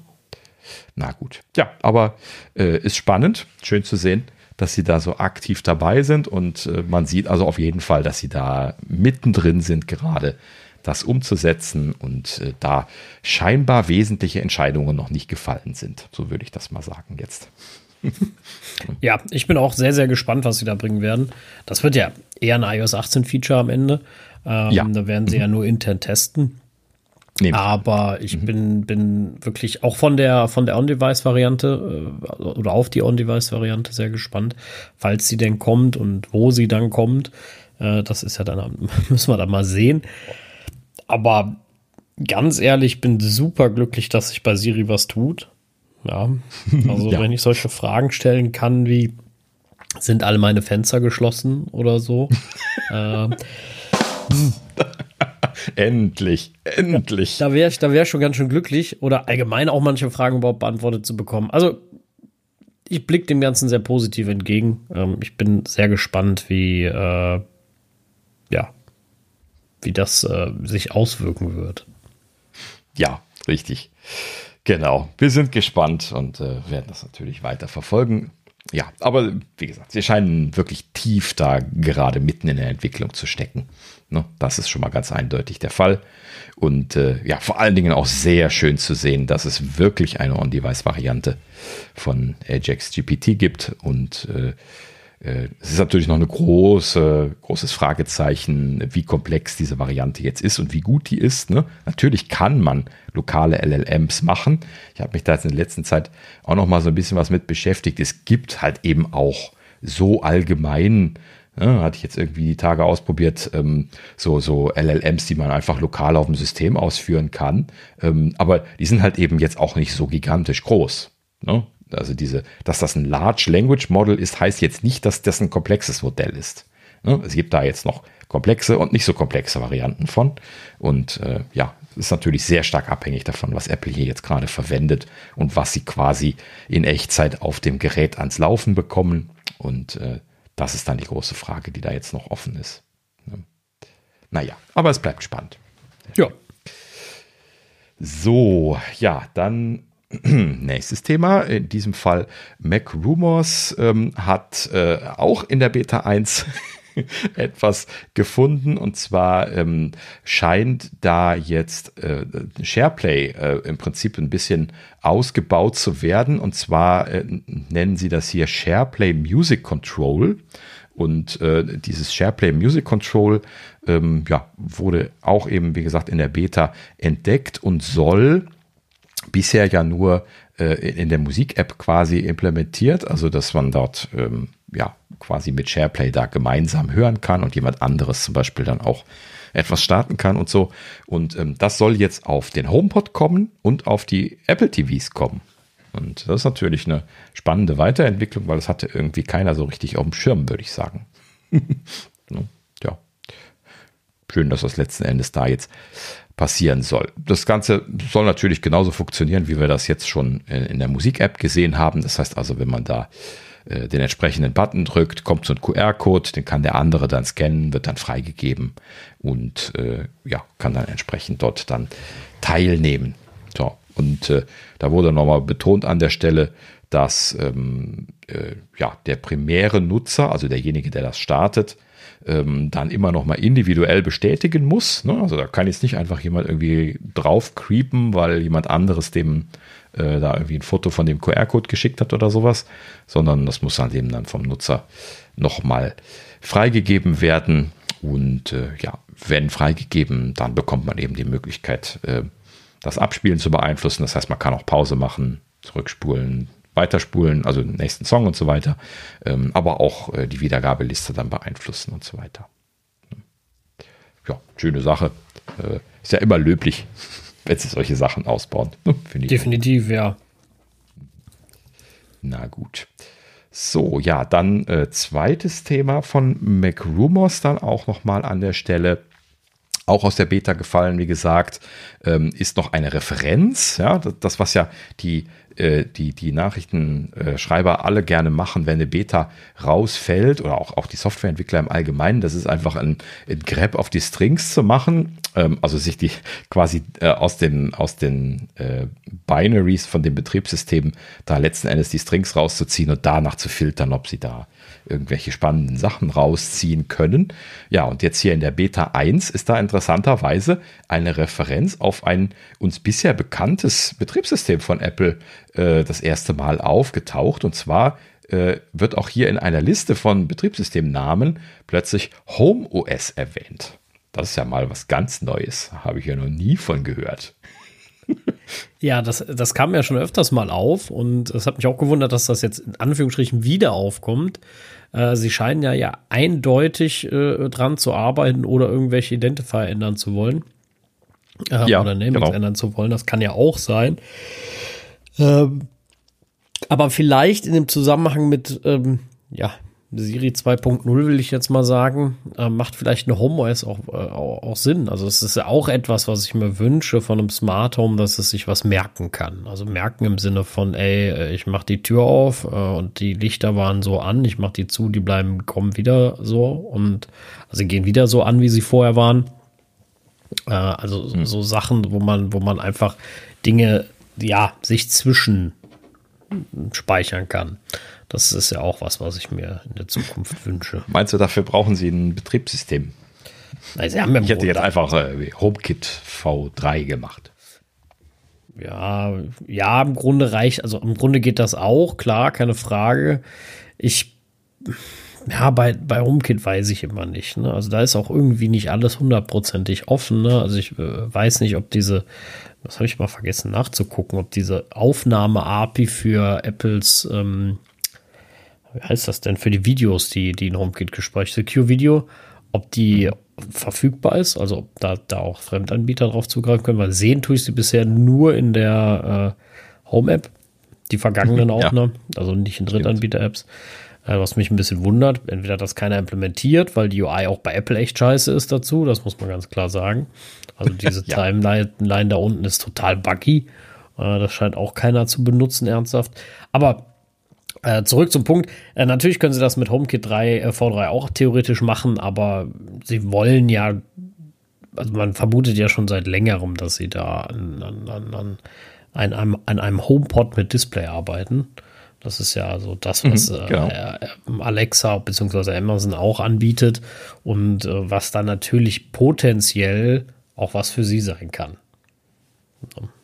Na gut. Ja, aber äh, ist spannend, schön zu sehen dass sie da so aktiv dabei sind und äh, man sieht also auf jeden Fall, dass sie da mittendrin sind gerade das umzusetzen und äh, da scheinbar wesentliche Entscheidungen noch nicht gefallen sind. So würde ich das mal sagen jetzt. ja, ich bin auch sehr, sehr gespannt, was sie da bringen werden. Das wird ja eher ein iOS 18 Feature am Ende. Ähm, ja. Da werden sie mhm. ja nur intern testen. Nehmt. Aber ich mhm. bin, bin wirklich auch von der, von der On-Device-Variante äh, oder auf die On-Device-Variante sehr gespannt, falls sie denn kommt und wo sie dann kommt. Äh, das ist ja dann, müssen wir dann mal sehen. Aber ganz ehrlich, bin super glücklich, dass sich bei Siri was tut. Ja, also ja. wenn ich solche Fragen stellen kann wie, sind alle meine Fenster geschlossen oder so? äh, endlich, endlich. Da wäre ich, da wäre schon ganz schön glücklich oder allgemein auch manche Fragen überhaupt beantwortet zu bekommen. Also ich blicke dem Ganzen sehr positiv entgegen. Ähm, ich bin sehr gespannt, wie äh, ja, wie das äh, sich auswirken wird. Ja, richtig. Genau. Wir sind gespannt und äh, werden das natürlich weiter verfolgen. Ja, aber wie gesagt, sie scheinen wirklich tief da gerade mitten in der Entwicklung zu stecken. Ne? Das ist schon mal ganz eindeutig der Fall. Und äh, ja, vor allen Dingen auch sehr schön zu sehen, dass es wirklich eine On-Device-Variante von Ajax GPT gibt. Und äh, äh, es ist natürlich noch ein große, großes Fragezeichen, wie komplex diese Variante jetzt ist und wie gut die ist. Ne? Natürlich kann man lokale LLMs machen. Ich habe mich da jetzt in der letzten Zeit auch noch mal so ein bisschen was mit beschäftigt. Es gibt halt eben auch so allgemein ja, hatte ich jetzt irgendwie die Tage ausprobiert, ähm, so, so LLMs, die man einfach lokal auf dem System ausführen kann. Ähm, aber die sind halt eben jetzt auch nicht so gigantisch groß. Ne? Also diese, dass das ein Large Language Model ist, heißt jetzt nicht, dass das ein komplexes Modell ist. Ne? Es gibt da jetzt noch komplexe und nicht so komplexe Varianten von. Und äh, ja, ist natürlich sehr stark abhängig davon, was Apple hier jetzt gerade verwendet und was sie quasi in Echtzeit auf dem Gerät ans Laufen bekommen. Und äh, das ist dann die große Frage, die da jetzt noch offen ist. Ne? Naja, aber es bleibt spannend. Ja. So, ja, dann nächstes Thema. In diesem Fall Mac Rumors ähm, hat äh, auch in der Beta 1 etwas gefunden. Und zwar ähm, scheint da jetzt äh, SharePlay äh, im Prinzip ein bisschen ausgebaut zu werden. Und zwar äh, nennen sie das hier SharePlay Music Control. Und äh, dieses SharePlay Music Control ähm, ja, wurde auch eben, wie gesagt, in der Beta entdeckt und soll bisher ja nur äh, in der Musik-App quasi implementiert, also dass man dort ähm, ja quasi mit SharePlay da gemeinsam hören kann und jemand anderes zum Beispiel dann auch etwas starten kann und so. Und ähm, das soll jetzt auf den HomePod kommen und auf die Apple TVs kommen. Und das ist natürlich eine spannende Weiterentwicklung, weil das hatte irgendwie keiner so richtig auf dem Schirm, würde ich sagen. ja. Schön, dass das letzten Endes da jetzt passieren soll. Das Ganze soll natürlich genauso funktionieren, wie wir das jetzt schon in der Musik-App gesehen haben. Das heißt also, wenn man da äh, den entsprechenden Button drückt, kommt so ein QR-Code, den kann der andere dann scannen, wird dann freigegeben und äh, ja, kann dann entsprechend dort dann teilnehmen. So, und äh, da wurde nochmal betont an der Stelle, dass ähm, äh, ja, der primäre Nutzer, also derjenige, der das startet, ähm, dann immer noch mal individuell bestätigen muss. Ne? Also da kann jetzt nicht einfach jemand irgendwie drauf creepen, weil jemand anderes dem äh, da irgendwie ein Foto von dem QR-Code geschickt hat oder sowas, sondern das muss dann eben dann vom Nutzer nochmal freigegeben werden. Und äh, ja, wenn freigegeben, dann bekommt man eben die Möglichkeit, äh, das Abspielen zu beeinflussen. Das heißt, man kann auch Pause machen, zurückspulen, weiterspulen, also den nächsten Song und so weiter, ähm, aber auch äh, die Wiedergabeliste dann beeinflussen und so weiter. Ja, schöne Sache. Äh, ist ja immer löblich, wenn sie solche Sachen ausbauen. Definitiv, ja. Na gut. So, ja, dann äh, zweites Thema von MacRumors dann auch nochmal an der Stelle. Auch aus der Beta gefallen, wie gesagt, ähm, ist noch eine Referenz. Ja, das, das was ja die äh, die, die Nachrichtenschreiber alle gerne machen, wenn eine Beta rausfällt oder auch, auch die Softwareentwickler im Allgemeinen, das ist einfach ein, ein Grab auf die Strings zu machen, ähm, also sich die quasi äh, aus den, aus den äh, Binaries von dem Betriebssystem da letzten Endes die Strings rauszuziehen und danach zu filtern, ob sie da irgendwelche spannenden Sachen rausziehen können. Ja, und jetzt hier in der Beta 1 ist da interessanterweise eine Referenz auf ein uns bisher bekanntes Betriebssystem von Apple äh, das erste Mal aufgetaucht. Und zwar äh, wird auch hier in einer Liste von Betriebssystemnamen plötzlich Home OS erwähnt. Das ist ja mal was ganz Neues. Habe ich ja noch nie von gehört. Ja, das, das kam ja schon öfters mal auf und es hat mich auch gewundert, dass das jetzt in Anführungsstrichen wieder aufkommt. Äh, sie scheinen ja, ja eindeutig äh, dran zu arbeiten oder irgendwelche Identifier ändern zu wollen. Äh, ja, oder Namings genau. ändern zu wollen. Das kann ja auch sein. Ähm, aber vielleicht in dem Zusammenhang mit, ähm, ja, Siri 2.0 will ich jetzt mal sagen, äh, macht vielleicht eine HomeOS auch, äh, auch Sinn. Also es ist ja auch etwas, was ich mir wünsche von einem Smart Home, dass es sich was merken kann. Also merken im Sinne von, ey, äh, ich mache die Tür auf äh, und die Lichter waren so an, ich mache die zu, die bleiben, kommen wieder so und also sie gehen wieder so an, wie sie vorher waren. Äh, also hm. so Sachen, wo man, wo man einfach Dinge, ja, sich zwischen speichern kann. Das ist ja auch was, was ich mir in der Zukunft wünsche. Meinst du, dafür brauchen sie ein Betriebssystem? Nein, sie haben ich hätte jetzt einfach äh, HomeKit V3 gemacht. Ja, ja, im Grunde reicht, also im Grunde geht das auch, klar, keine Frage. Ich, ja, bei, bei HomeKit weiß ich immer nicht. Ne? Also da ist auch irgendwie nicht alles hundertprozentig offen. Ne? Also ich äh, weiß nicht, ob diese, das habe ich mal vergessen nachzugucken, ob diese Aufnahme-API für Apples ähm, wie heißt das denn, für die Videos, die, die in HomeKit gespeichert, Secure Video, ob die mhm. verfügbar ist, also ob da, da auch Fremdanbieter drauf zugreifen können, weil sehen tue ich sie bisher nur in der äh, Home-App, die vergangenen auch, ja. ne? also nicht in Drittanbieter-Apps. Äh, was mich ein bisschen wundert, entweder das keiner implementiert, weil die UI auch bei Apple echt scheiße ist dazu, das muss man ganz klar sagen. Also diese ja. Timeline da unten ist total buggy. Äh, das scheint auch keiner zu benutzen, ernsthaft. Aber äh, zurück zum Punkt. Äh, natürlich können sie das mit HomeKit 3 äh, V3 auch theoretisch machen, aber sie wollen ja, also man vermutet ja schon seit längerem, dass sie da an, an, an, an, einem, einem HomePod mit Display arbeiten. Das ist ja so das, was mhm, genau. äh, Alexa bzw. Amazon auch anbietet und äh, was dann natürlich potenziell auch was für sie sein kann.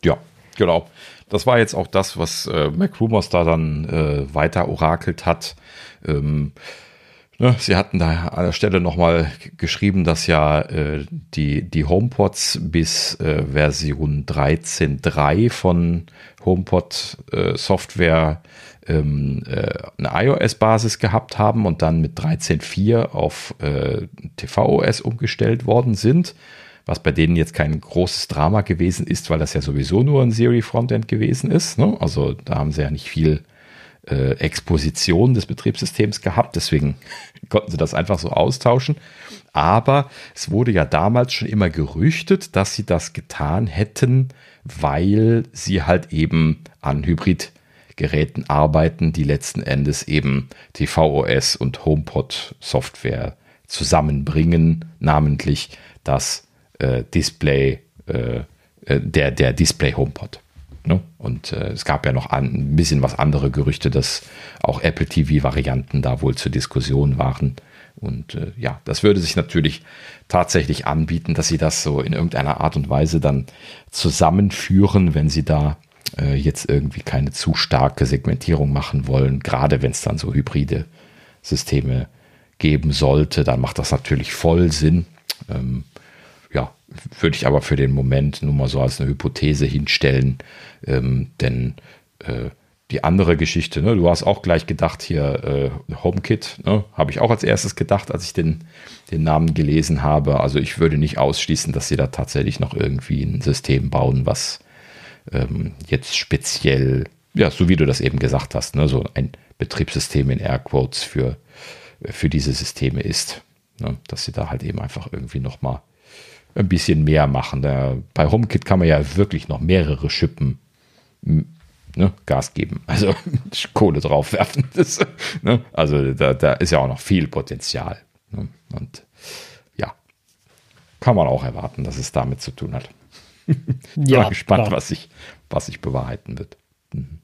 Ja, genau das war jetzt auch das, was äh, McRumors da dann äh, weiter orakelt hat. Ähm, ne, sie hatten da an der Stelle nochmal geschrieben, dass ja äh, die, die HomePods bis äh, Version 13.3 von HomePod äh, Software ähm, äh, eine iOS-Basis gehabt haben und dann mit 13.4 auf äh, tvOS umgestellt worden sind was bei denen jetzt kein großes Drama gewesen ist, weil das ja sowieso nur ein Siri-Frontend gewesen ist. Ne? Also da haben sie ja nicht viel äh, Exposition des Betriebssystems gehabt, deswegen konnten sie das einfach so austauschen. Aber es wurde ja damals schon immer gerüchtet, dass sie das getan hätten, weil sie halt eben an Hybridgeräten arbeiten, die letzten Endes eben tvOS und HomePod Software zusammenbringen, namentlich das äh, Display, äh, äh, der, der Display HomePod. Ne? Und äh, es gab ja noch an, ein bisschen was andere Gerüchte, dass auch Apple TV-Varianten da wohl zur Diskussion waren. Und äh, ja, das würde sich natürlich tatsächlich anbieten, dass sie das so in irgendeiner Art und Weise dann zusammenführen, wenn sie da äh, jetzt irgendwie keine zu starke Segmentierung machen wollen, gerade wenn es dann so hybride Systeme geben sollte, dann macht das natürlich voll Sinn. Ähm, ja, würde ich aber für den Moment nur mal so als eine Hypothese hinstellen, ähm, denn äh, die andere Geschichte, ne? du hast auch gleich gedacht hier äh, HomeKit, ne? habe ich auch als erstes gedacht, als ich den, den Namen gelesen habe. Also ich würde nicht ausschließen, dass sie da tatsächlich noch irgendwie ein System bauen, was ähm, jetzt speziell, ja, so wie du das eben gesagt hast, ne? so ein Betriebssystem in Airquotes für, für diese Systeme ist. Ne? Dass sie da halt eben einfach irgendwie nochmal ein bisschen mehr machen. Da, bei HomeKit kann man ja wirklich noch mehrere Schippen ne, Gas geben, also Kohle draufwerfen. Das, ne, also da, da, ist ja auch noch viel Potenzial. Ne, und ja, kann man auch erwarten, dass es damit zu tun hat. ja, Bin gespannt, was sich, was sich bewahrheiten wird. Mhm.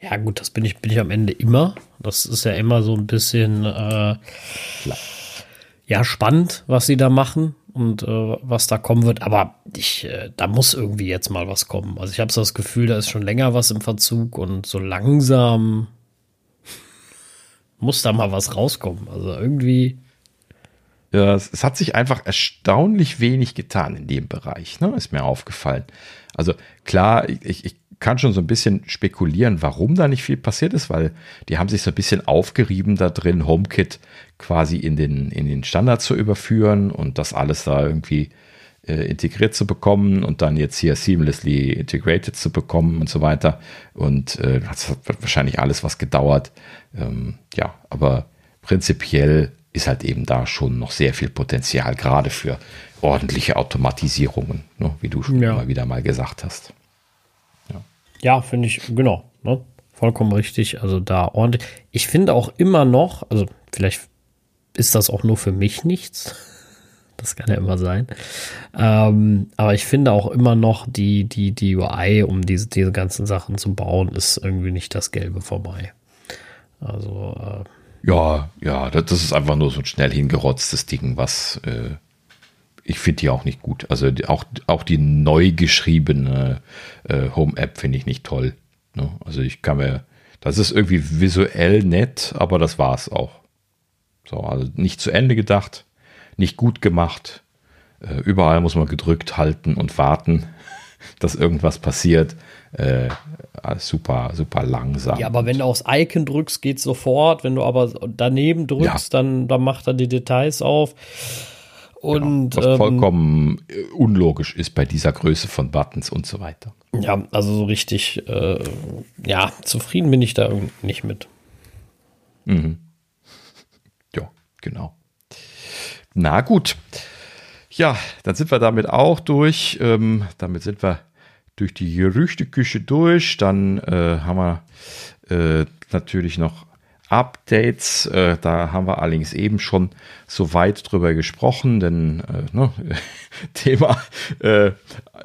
Ja, gut, das bin ich, bin ich am Ende immer. Das ist ja immer so ein bisschen äh, ja spannend, was sie da machen und äh, was da kommen wird. Aber ich, äh, da muss irgendwie jetzt mal was kommen. Also ich habe so das Gefühl, da ist schon länger was im Verzug und so langsam muss da mal was rauskommen. Also irgendwie. Ja, es, es, hat sich einfach erstaunlich wenig getan in dem Bereich, ne? Ist mir aufgefallen. Also klar, ich, ich kann schon so ein bisschen spekulieren, warum da nicht viel passiert ist, weil die haben sich so ein bisschen aufgerieben da drin, HomeKit quasi in den, in den Standard zu überführen und das alles da irgendwie äh, integriert zu bekommen und dann jetzt hier seamlessly integrated zu bekommen und so weiter. Und äh, das hat wahrscheinlich alles was gedauert. Ähm, ja, aber prinzipiell ist halt eben da schon noch sehr viel Potenzial, gerade für ordentliche Automatisierungen, ne, wie du schon ja. immer wieder mal gesagt hast. Ja, finde ich, genau. Ne? Vollkommen richtig. Also da ordentlich. Ich finde auch immer noch, also vielleicht ist das auch nur für mich nichts. Das kann ja immer sein. Ähm, aber ich finde auch immer noch, die, die, die UI, um diese, diese ganzen Sachen zu bauen, ist irgendwie nicht das Gelbe vorbei. Also. Äh, ja, ja, das ist einfach nur so ein schnell hingerotztes Ding, was äh, ich finde die auch nicht gut. Also auch, auch die neu geschriebene äh, Home-App finde ich nicht toll. Ne? Also ich kann mir, das ist irgendwie visuell nett, aber das war es auch. So, also nicht zu Ende gedacht, nicht gut gemacht. Äh, überall muss man gedrückt halten und warten, dass irgendwas passiert. Äh, super, super langsam. Ja, aber wenn du aufs Icon drückst, geht sofort. Wenn du aber daneben drückst, ja. dann, dann macht er die Details auf. Und, genau, was ähm, vollkommen äh, unlogisch ist bei dieser Größe von Buttons und so weiter. Ja, also so richtig, äh, ja, zufrieden bin ich da nicht mit. Mhm. Ja, genau. Na gut. Ja, dann sind wir damit auch durch. Ähm, damit sind wir durch die Gerüchteküche durch. Dann äh, haben wir äh, natürlich noch Updates. Äh, da haben wir allerdings eben schon so weit drüber gesprochen, denn äh, ne, Thema äh,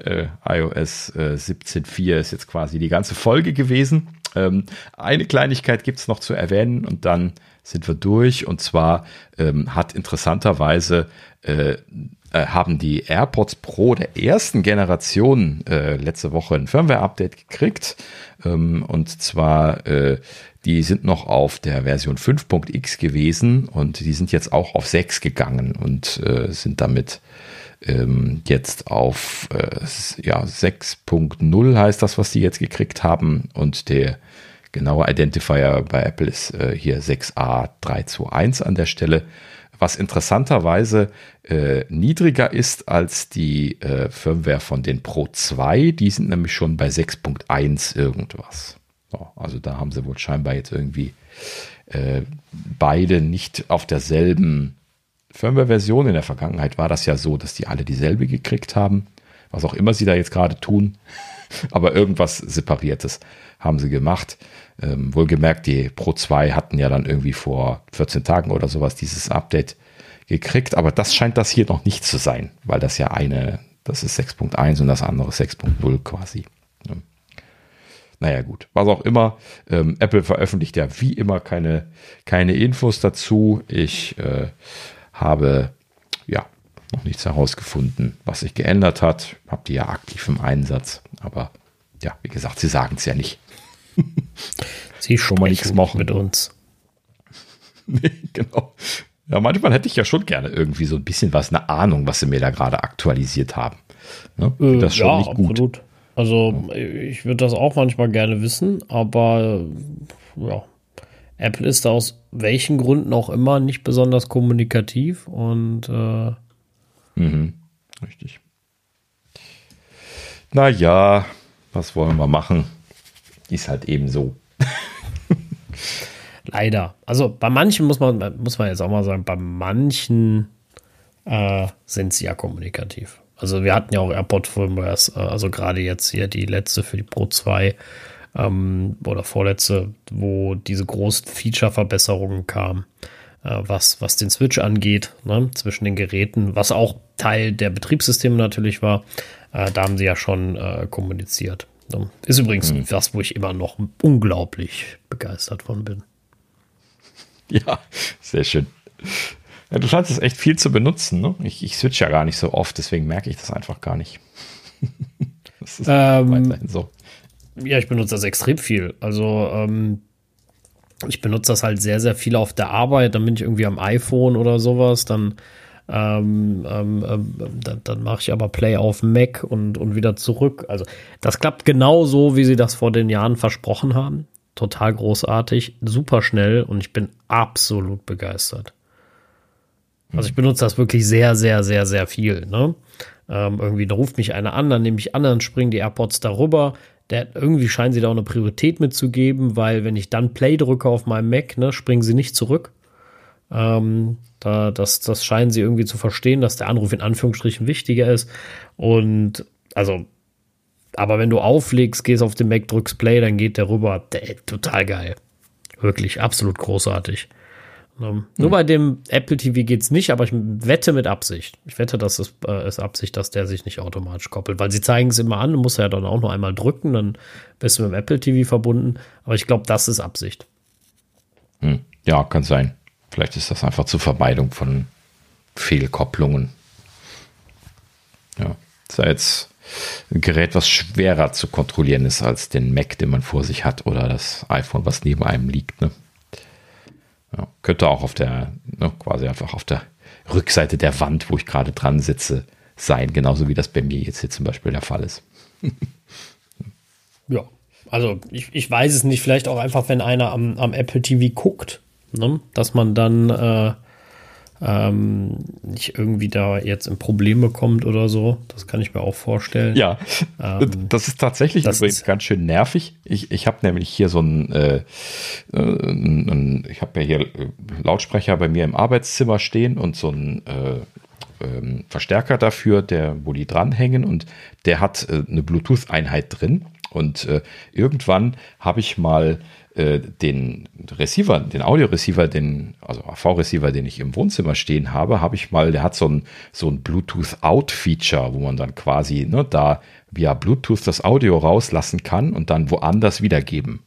äh iOS 17.4 äh, ist jetzt quasi die ganze Folge gewesen. Ähm, eine Kleinigkeit gibt es noch zu erwähnen und dann sind wir durch. Und zwar ähm, hat interessanterweise äh, haben die AirPods Pro der ersten Generation äh, letzte Woche ein Firmware-Update gekriegt. Ähm, und zwar äh, die sind noch auf der Version 5.x gewesen und die sind jetzt auch auf 6 gegangen und äh, sind damit ähm, jetzt auf äh, ja, 6.0 heißt das, was die jetzt gekriegt haben. Und der genaue Identifier bei Apple ist äh, hier 6A321 an der Stelle. Was interessanterweise äh, niedriger ist als die äh, Firmware von den Pro 2. Die sind nämlich schon bei 6.1 irgendwas. So, also da haben sie wohl scheinbar jetzt irgendwie äh, beide nicht auf derselben Firmware-Version. In der Vergangenheit war das ja so, dass die alle dieselbe gekriegt haben. Was auch immer sie da jetzt gerade tun. Aber irgendwas Separiertes haben sie gemacht. Ähm, wohlgemerkt, die Pro 2 hatten ja dann irgendwie vor 14 Tagen oder sowas dieses Update gekriegt. Aber das scheint das hier noch nicht zu sein, weil das ja eine, das ist 6.1 und das andere 6.0 quasi. Naja, gut, was auch immer. Ähm, Apple veröffentlicht ja wie immer keine, keine Infos dazu. Ich äh, habe ja noch nichts herausgefunden, was sich geändert hat. Habe die ja aktiv im Einsatz. Aber ja, wie gesagt, sie sagen es ja nicht. Sie schon mal nichts machen. mit uns. nee, genau. Ja, manchmal hätte ich ja schon gerne irgendwie so ein bisschen was, eine Ahnung, was sie mir da gerade aktualisiert haben. Ne? Äh, das schon ja, nicht gut. Absolut. Also ich würde das auch manchmal gerne wissen, aber ja, Apple ist da aus welchen Gründen auch immer nicht besonders kommunikativ und äh, mhm, richtig. Naja, was wollen wir machen? Ist halt eben so. Leider. Also bei manchen muss man, muss man jetzt auch mal sagen, bei manchen äh, sind sie ja kommunikativ. Also wir hatten ja auch AirPod Firmwares, äh, also gerade jetzt hier die letzte für die Pro 2 ähm, oder vorletzte, wo diese großen Feature-Verbesserungen kamen, äh, was, was den Switch angeht, ne, zwischen den Geräten, was auch Teil der Betriebssysteme natürlich war. Äh, da haben sie ja schon äh, kommuniziert. Ist übrigens mhm. was, wo ich immer noch unglaublich begeistert von bin. Ja, sehr schön. Ja, du scheinst es echt viel zu benutzen. Ne? Ich, ich switch ja gar nicht so oft, deswegen merke ich das einfach gar nicht. das ist ähm, so. Ja, ich benutze das extrem viel. Also ähm, ich benutze das halt sehr, sehr viel auf der Arbeit. Dann bin ich irgendwie am iPhone oder sowas. Dann, ähm, ähm, ähm dann, dann mache ich aber Play auf Mac und, und wieder zurück. Also das klappt genau so, wie sie das vor den Jahren versprochen haben. Total großartig, super schnell und ich bin absolut begeistert. Also ich benutze das wirklich sehr, sehr, sehr, sehr viel. Ne? Ähm, irgendwie da ruft mich einer an, dann nehme ich an, dann springen die AirPods darüber. Der, irgendwie scheinen sie da auch eine Priorität mitzugeben, weil wenn ich dann Play drücke auf meinem Mac, ne, springen sie nicht zurück. Ähm, da, das, das scheinen sie irgendwie zu verstehen, dass der Anruf in Anführungsstrichen wichtiger ist. Und also, aber wenn du auflegst, gehst auf den Mac, drückst Play, dann geht der rüber. Der, total geil. Wirklich, absolut großartig. Ne? Nur bei dem Apple TV geht es nicht, aber ich wette mit Absicht. Ich wette, dass es äh, ist Absicht, dass der sich nicht automatisch koppelt, weil sie zeigen es immer an, du musst ja dann auch noch einmal drücken, dann bist du mit dem Apple TV verbunden. Aber ich glaube, das ist Absicht. Hm. Ja, kann sein. Vielleicht ist das einfach zur Vermeidung von Fehlkopplungen. Ja, ist ja jetzt ein Gerät, was schwerer zu kontrollieren ist als den Mac, den man vor sich hat oder das iPhone, was neben einem liegt. Ne? Ja, könnte auch auf der, ne, quasi einfach auf der Rückseite der Wand, wo ich gerade dran sitze, sein, genauso wie das bei mir jetzt hier zum Beispiel der Fall ist. ja, also ich, ich weiß es nicht, vielleicht auch einfach, wenn einer am, am Apple TV guckt, ne, dass man dann äh, ähm, nicht irgendwie da jetzt in Probleme kommt oder so. Das kann ich mir auch vorstellen. Ja, ähm, das ist tatsächlich das übrigens ist ganz schön nervig. Ich, ich habe nämlich hier so ein, äh, äh ein ich habe ja hier äh, Lautsprecher bei mir im Arbeitszimmer stehen und so ein äh, ähm, Verstärker dafür, der, wo die dranhängen und der hat äh, eine Bluetooth-Einheit drin. Und äh, irgendwann habe ich mal äh, den Receiver, den Audio-Receiver, den, also AV-Receiver, den ich im Wohnzimmer stehen habe, habe ich mal, der hat so ein, so ein Bluetooth-Out-Feature, wo man dann quasi ne, da via Bluetooth das Audio rauslassen kann und dann woanders wiedergeben.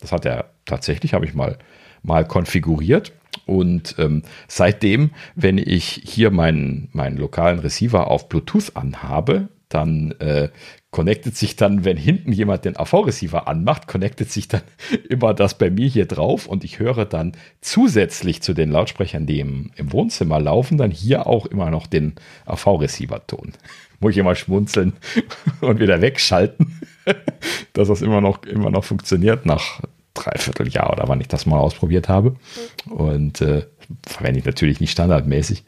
Das hat er tatsächlich, habe ich mal, mal konfiguriert. Und ähm, seitdem, wenn ich hier meinen, meinen lokalen Receiver auf Bluetooth anhabe, dann äh, connectet sich dann, wenn hinten jemand den AV-Receiver anmacht, connectet sich dann immer das bei mir hier drauf und ich höre dann zusätzlich zu den Lautsprechern, die im, im Wohnzimmer laufen, dann hier auch immer noch den AV-Receiver-Ton. Muss ich immer schmunzeln und wieder wegschalten, dass das immer noch, immer noch funktioniert nach dreiviertel Jahr oder wann ich das mal ausprobiert habe. Und äh, verwende ich natürlich nicht standardmäßig.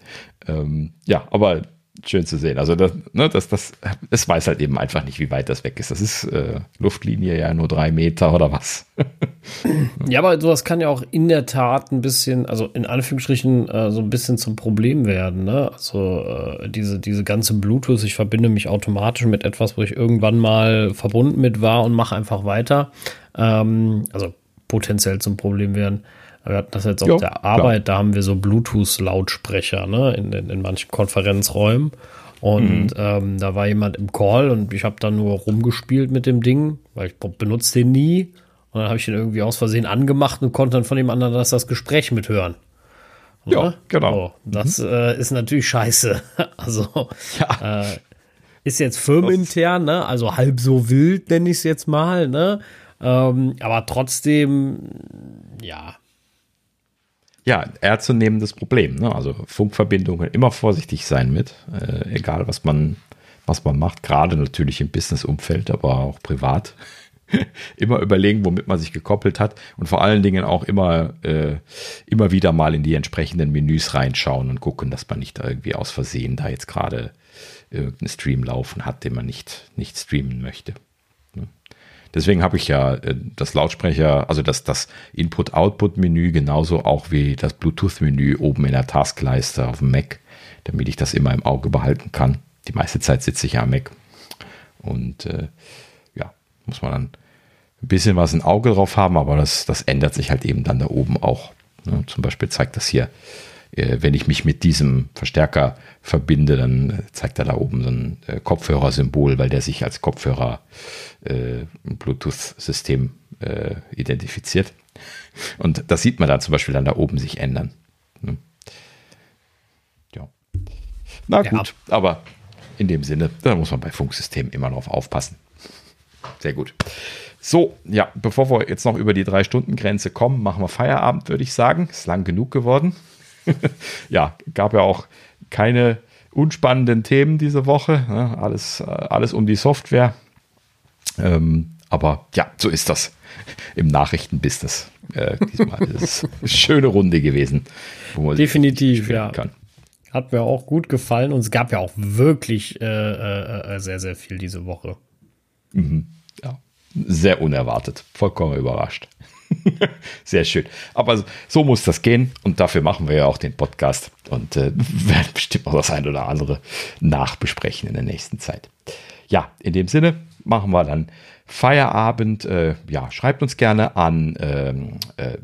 Ähm, ja, aber schön zu sehen. Also das, ne, das, das, es weiß halt eben einfach nicht, wie weit das weg ist. Das ist äh, Luftlinie ja nur drei Meter oder was. ja, aber sowas kann ja auch in der Tat ein bisschen, also in Anführungsstrichen äh, so ein bisschen zum Problem werden. Ne? Also äh, diese, diese ganze Bluetooth, ich verbinde mich automatisch mit etwas, wo ich irgendwann mal verbunden mit war und mache einfach weiter. Ähm, also potenziell zum Problem werden. Wir hatten das jetzt auf jo, der Arbeit, klar. da haben wir so Bluetooth-Lautsprecher ne, in, in, in manchen Konferenzräumen. Und mhm. ähm, da war jemand im Call und ich habe dann nur rumgespielt mit dem Ding, weil ich benutze den nie. Und dann habe ich den irgendwie aus Versehen angemacht und konnte dann von dem anderen das, das Gespräch mithören. Ja, ne? genau. So, das mhm. äh, ist natürlich scheiße. Also ja. äh, ist jetzt firmenintern, ne? also halb so wild nenne ich es jetzt mal. Ne? Ähm, aber trotzdem, ja, ja, ernstzunehmendes Problem. Ne? Also Funkverbindungen immer vorsichtig sein mit, äh, egal was man, was man macht, gerade natürlich im Business-Umfeld, aber auch privat. immer überlegen, womit man sich gekoppelt hat und vor allen Dingen auch immer, äh, immer wieder mal in die entsprechenden Menüs reinschauen und gucken, dass man nicht irgendwie aus Versehen da jetzt gerade irgendeinen Stream laufen hat, den man nicht, nicht streamen möchte. Deswegen habe ich ja äh, das Lautsprecher, also das, das Input-Output-Menü genauso auch wie das Bluetooth-Menü oben in der Taskleiste auf dem Mac, damit ich das immer im Auge behalten kann. Die meiste Zeit sitze ich ja am Mac. Und äh, ja, muss man dann ein bisschen was im Auge drauf haben, aber das, das ändert sich halt eben dann da oben auch. Ne? Zum Beispiel zeigt das hier wenn ich mich mit diesem Verstärker verbinde, dann zeigt er da oben so ein äh, Kopfhörersymbol, weil der sich als Kopfhörer äh, Bluetooth-System äh, identifiziert. Und das sieht man dann zum Beispiel dann da oben sich ändern. Ne? Ja. Na gut, ja. aber in dem Sinne, da muss man bei Funksystemen immer drauf aufpassen. Sehr gut. So, ja, bevor wir jetzt noch über die Drei-Stunden-Grenze kommen, machen wir Feierabend, würde ich sagen. Ist lang genug geworden. ja, gab ja auch keine unspannenden Themen diese Woche. Ne? Alles, alles um die Software. Ähm, aber ja, so ist das im Nachrichtenbusiness. Äh, diesmal ist es eine schöne Runde gewesen. Definitiv, ja. Kann. Hat mir auch gut gefallen und es gab ja auch wirklich äh, äh, äh sehr, sehr viel diese Woche. Mhm. Ja, sehr unerwartet, vollkommen überrascht. Sehr schön. Aber so muss das gehen und dafür machen wir ja auch den Podcast und äh, werden bestimmt noch das ein oder andere nachbesprechen in der nächsten Zeit. Ja, in dem Sinne machen wir dann Feierabend. Äh, ja, schreibt uns gerne an ähm, äh,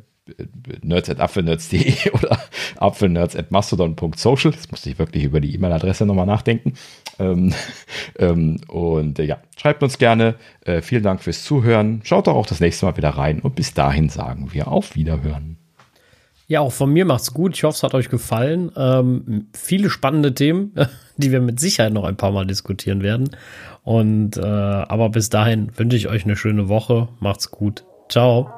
nerds.apfelnerds.de oder apfelnerds.mastodon.social. Jetzt musste ich wirklich über die E-Mail-Adresse nochmal nachdenken. Ähm, ähm, und äh, ja, schreibt uns gerne. Äh, vielen Dank fürs Zuhören. Schaut doch auch das nächste Mal wieder rein. Und bis dahin sagen wir auf Wiederhören. Ja, auch von mir macht's gut. Ich hoffe, es hat euch gefallen. Ähm, viele spannende Themen, die wir mit Sicherheit noch ein paar Mal diskutieren werden. Und äh, aber bis dahin wünsche ich euch eine schöne Woche. Macht's gut. Ciao.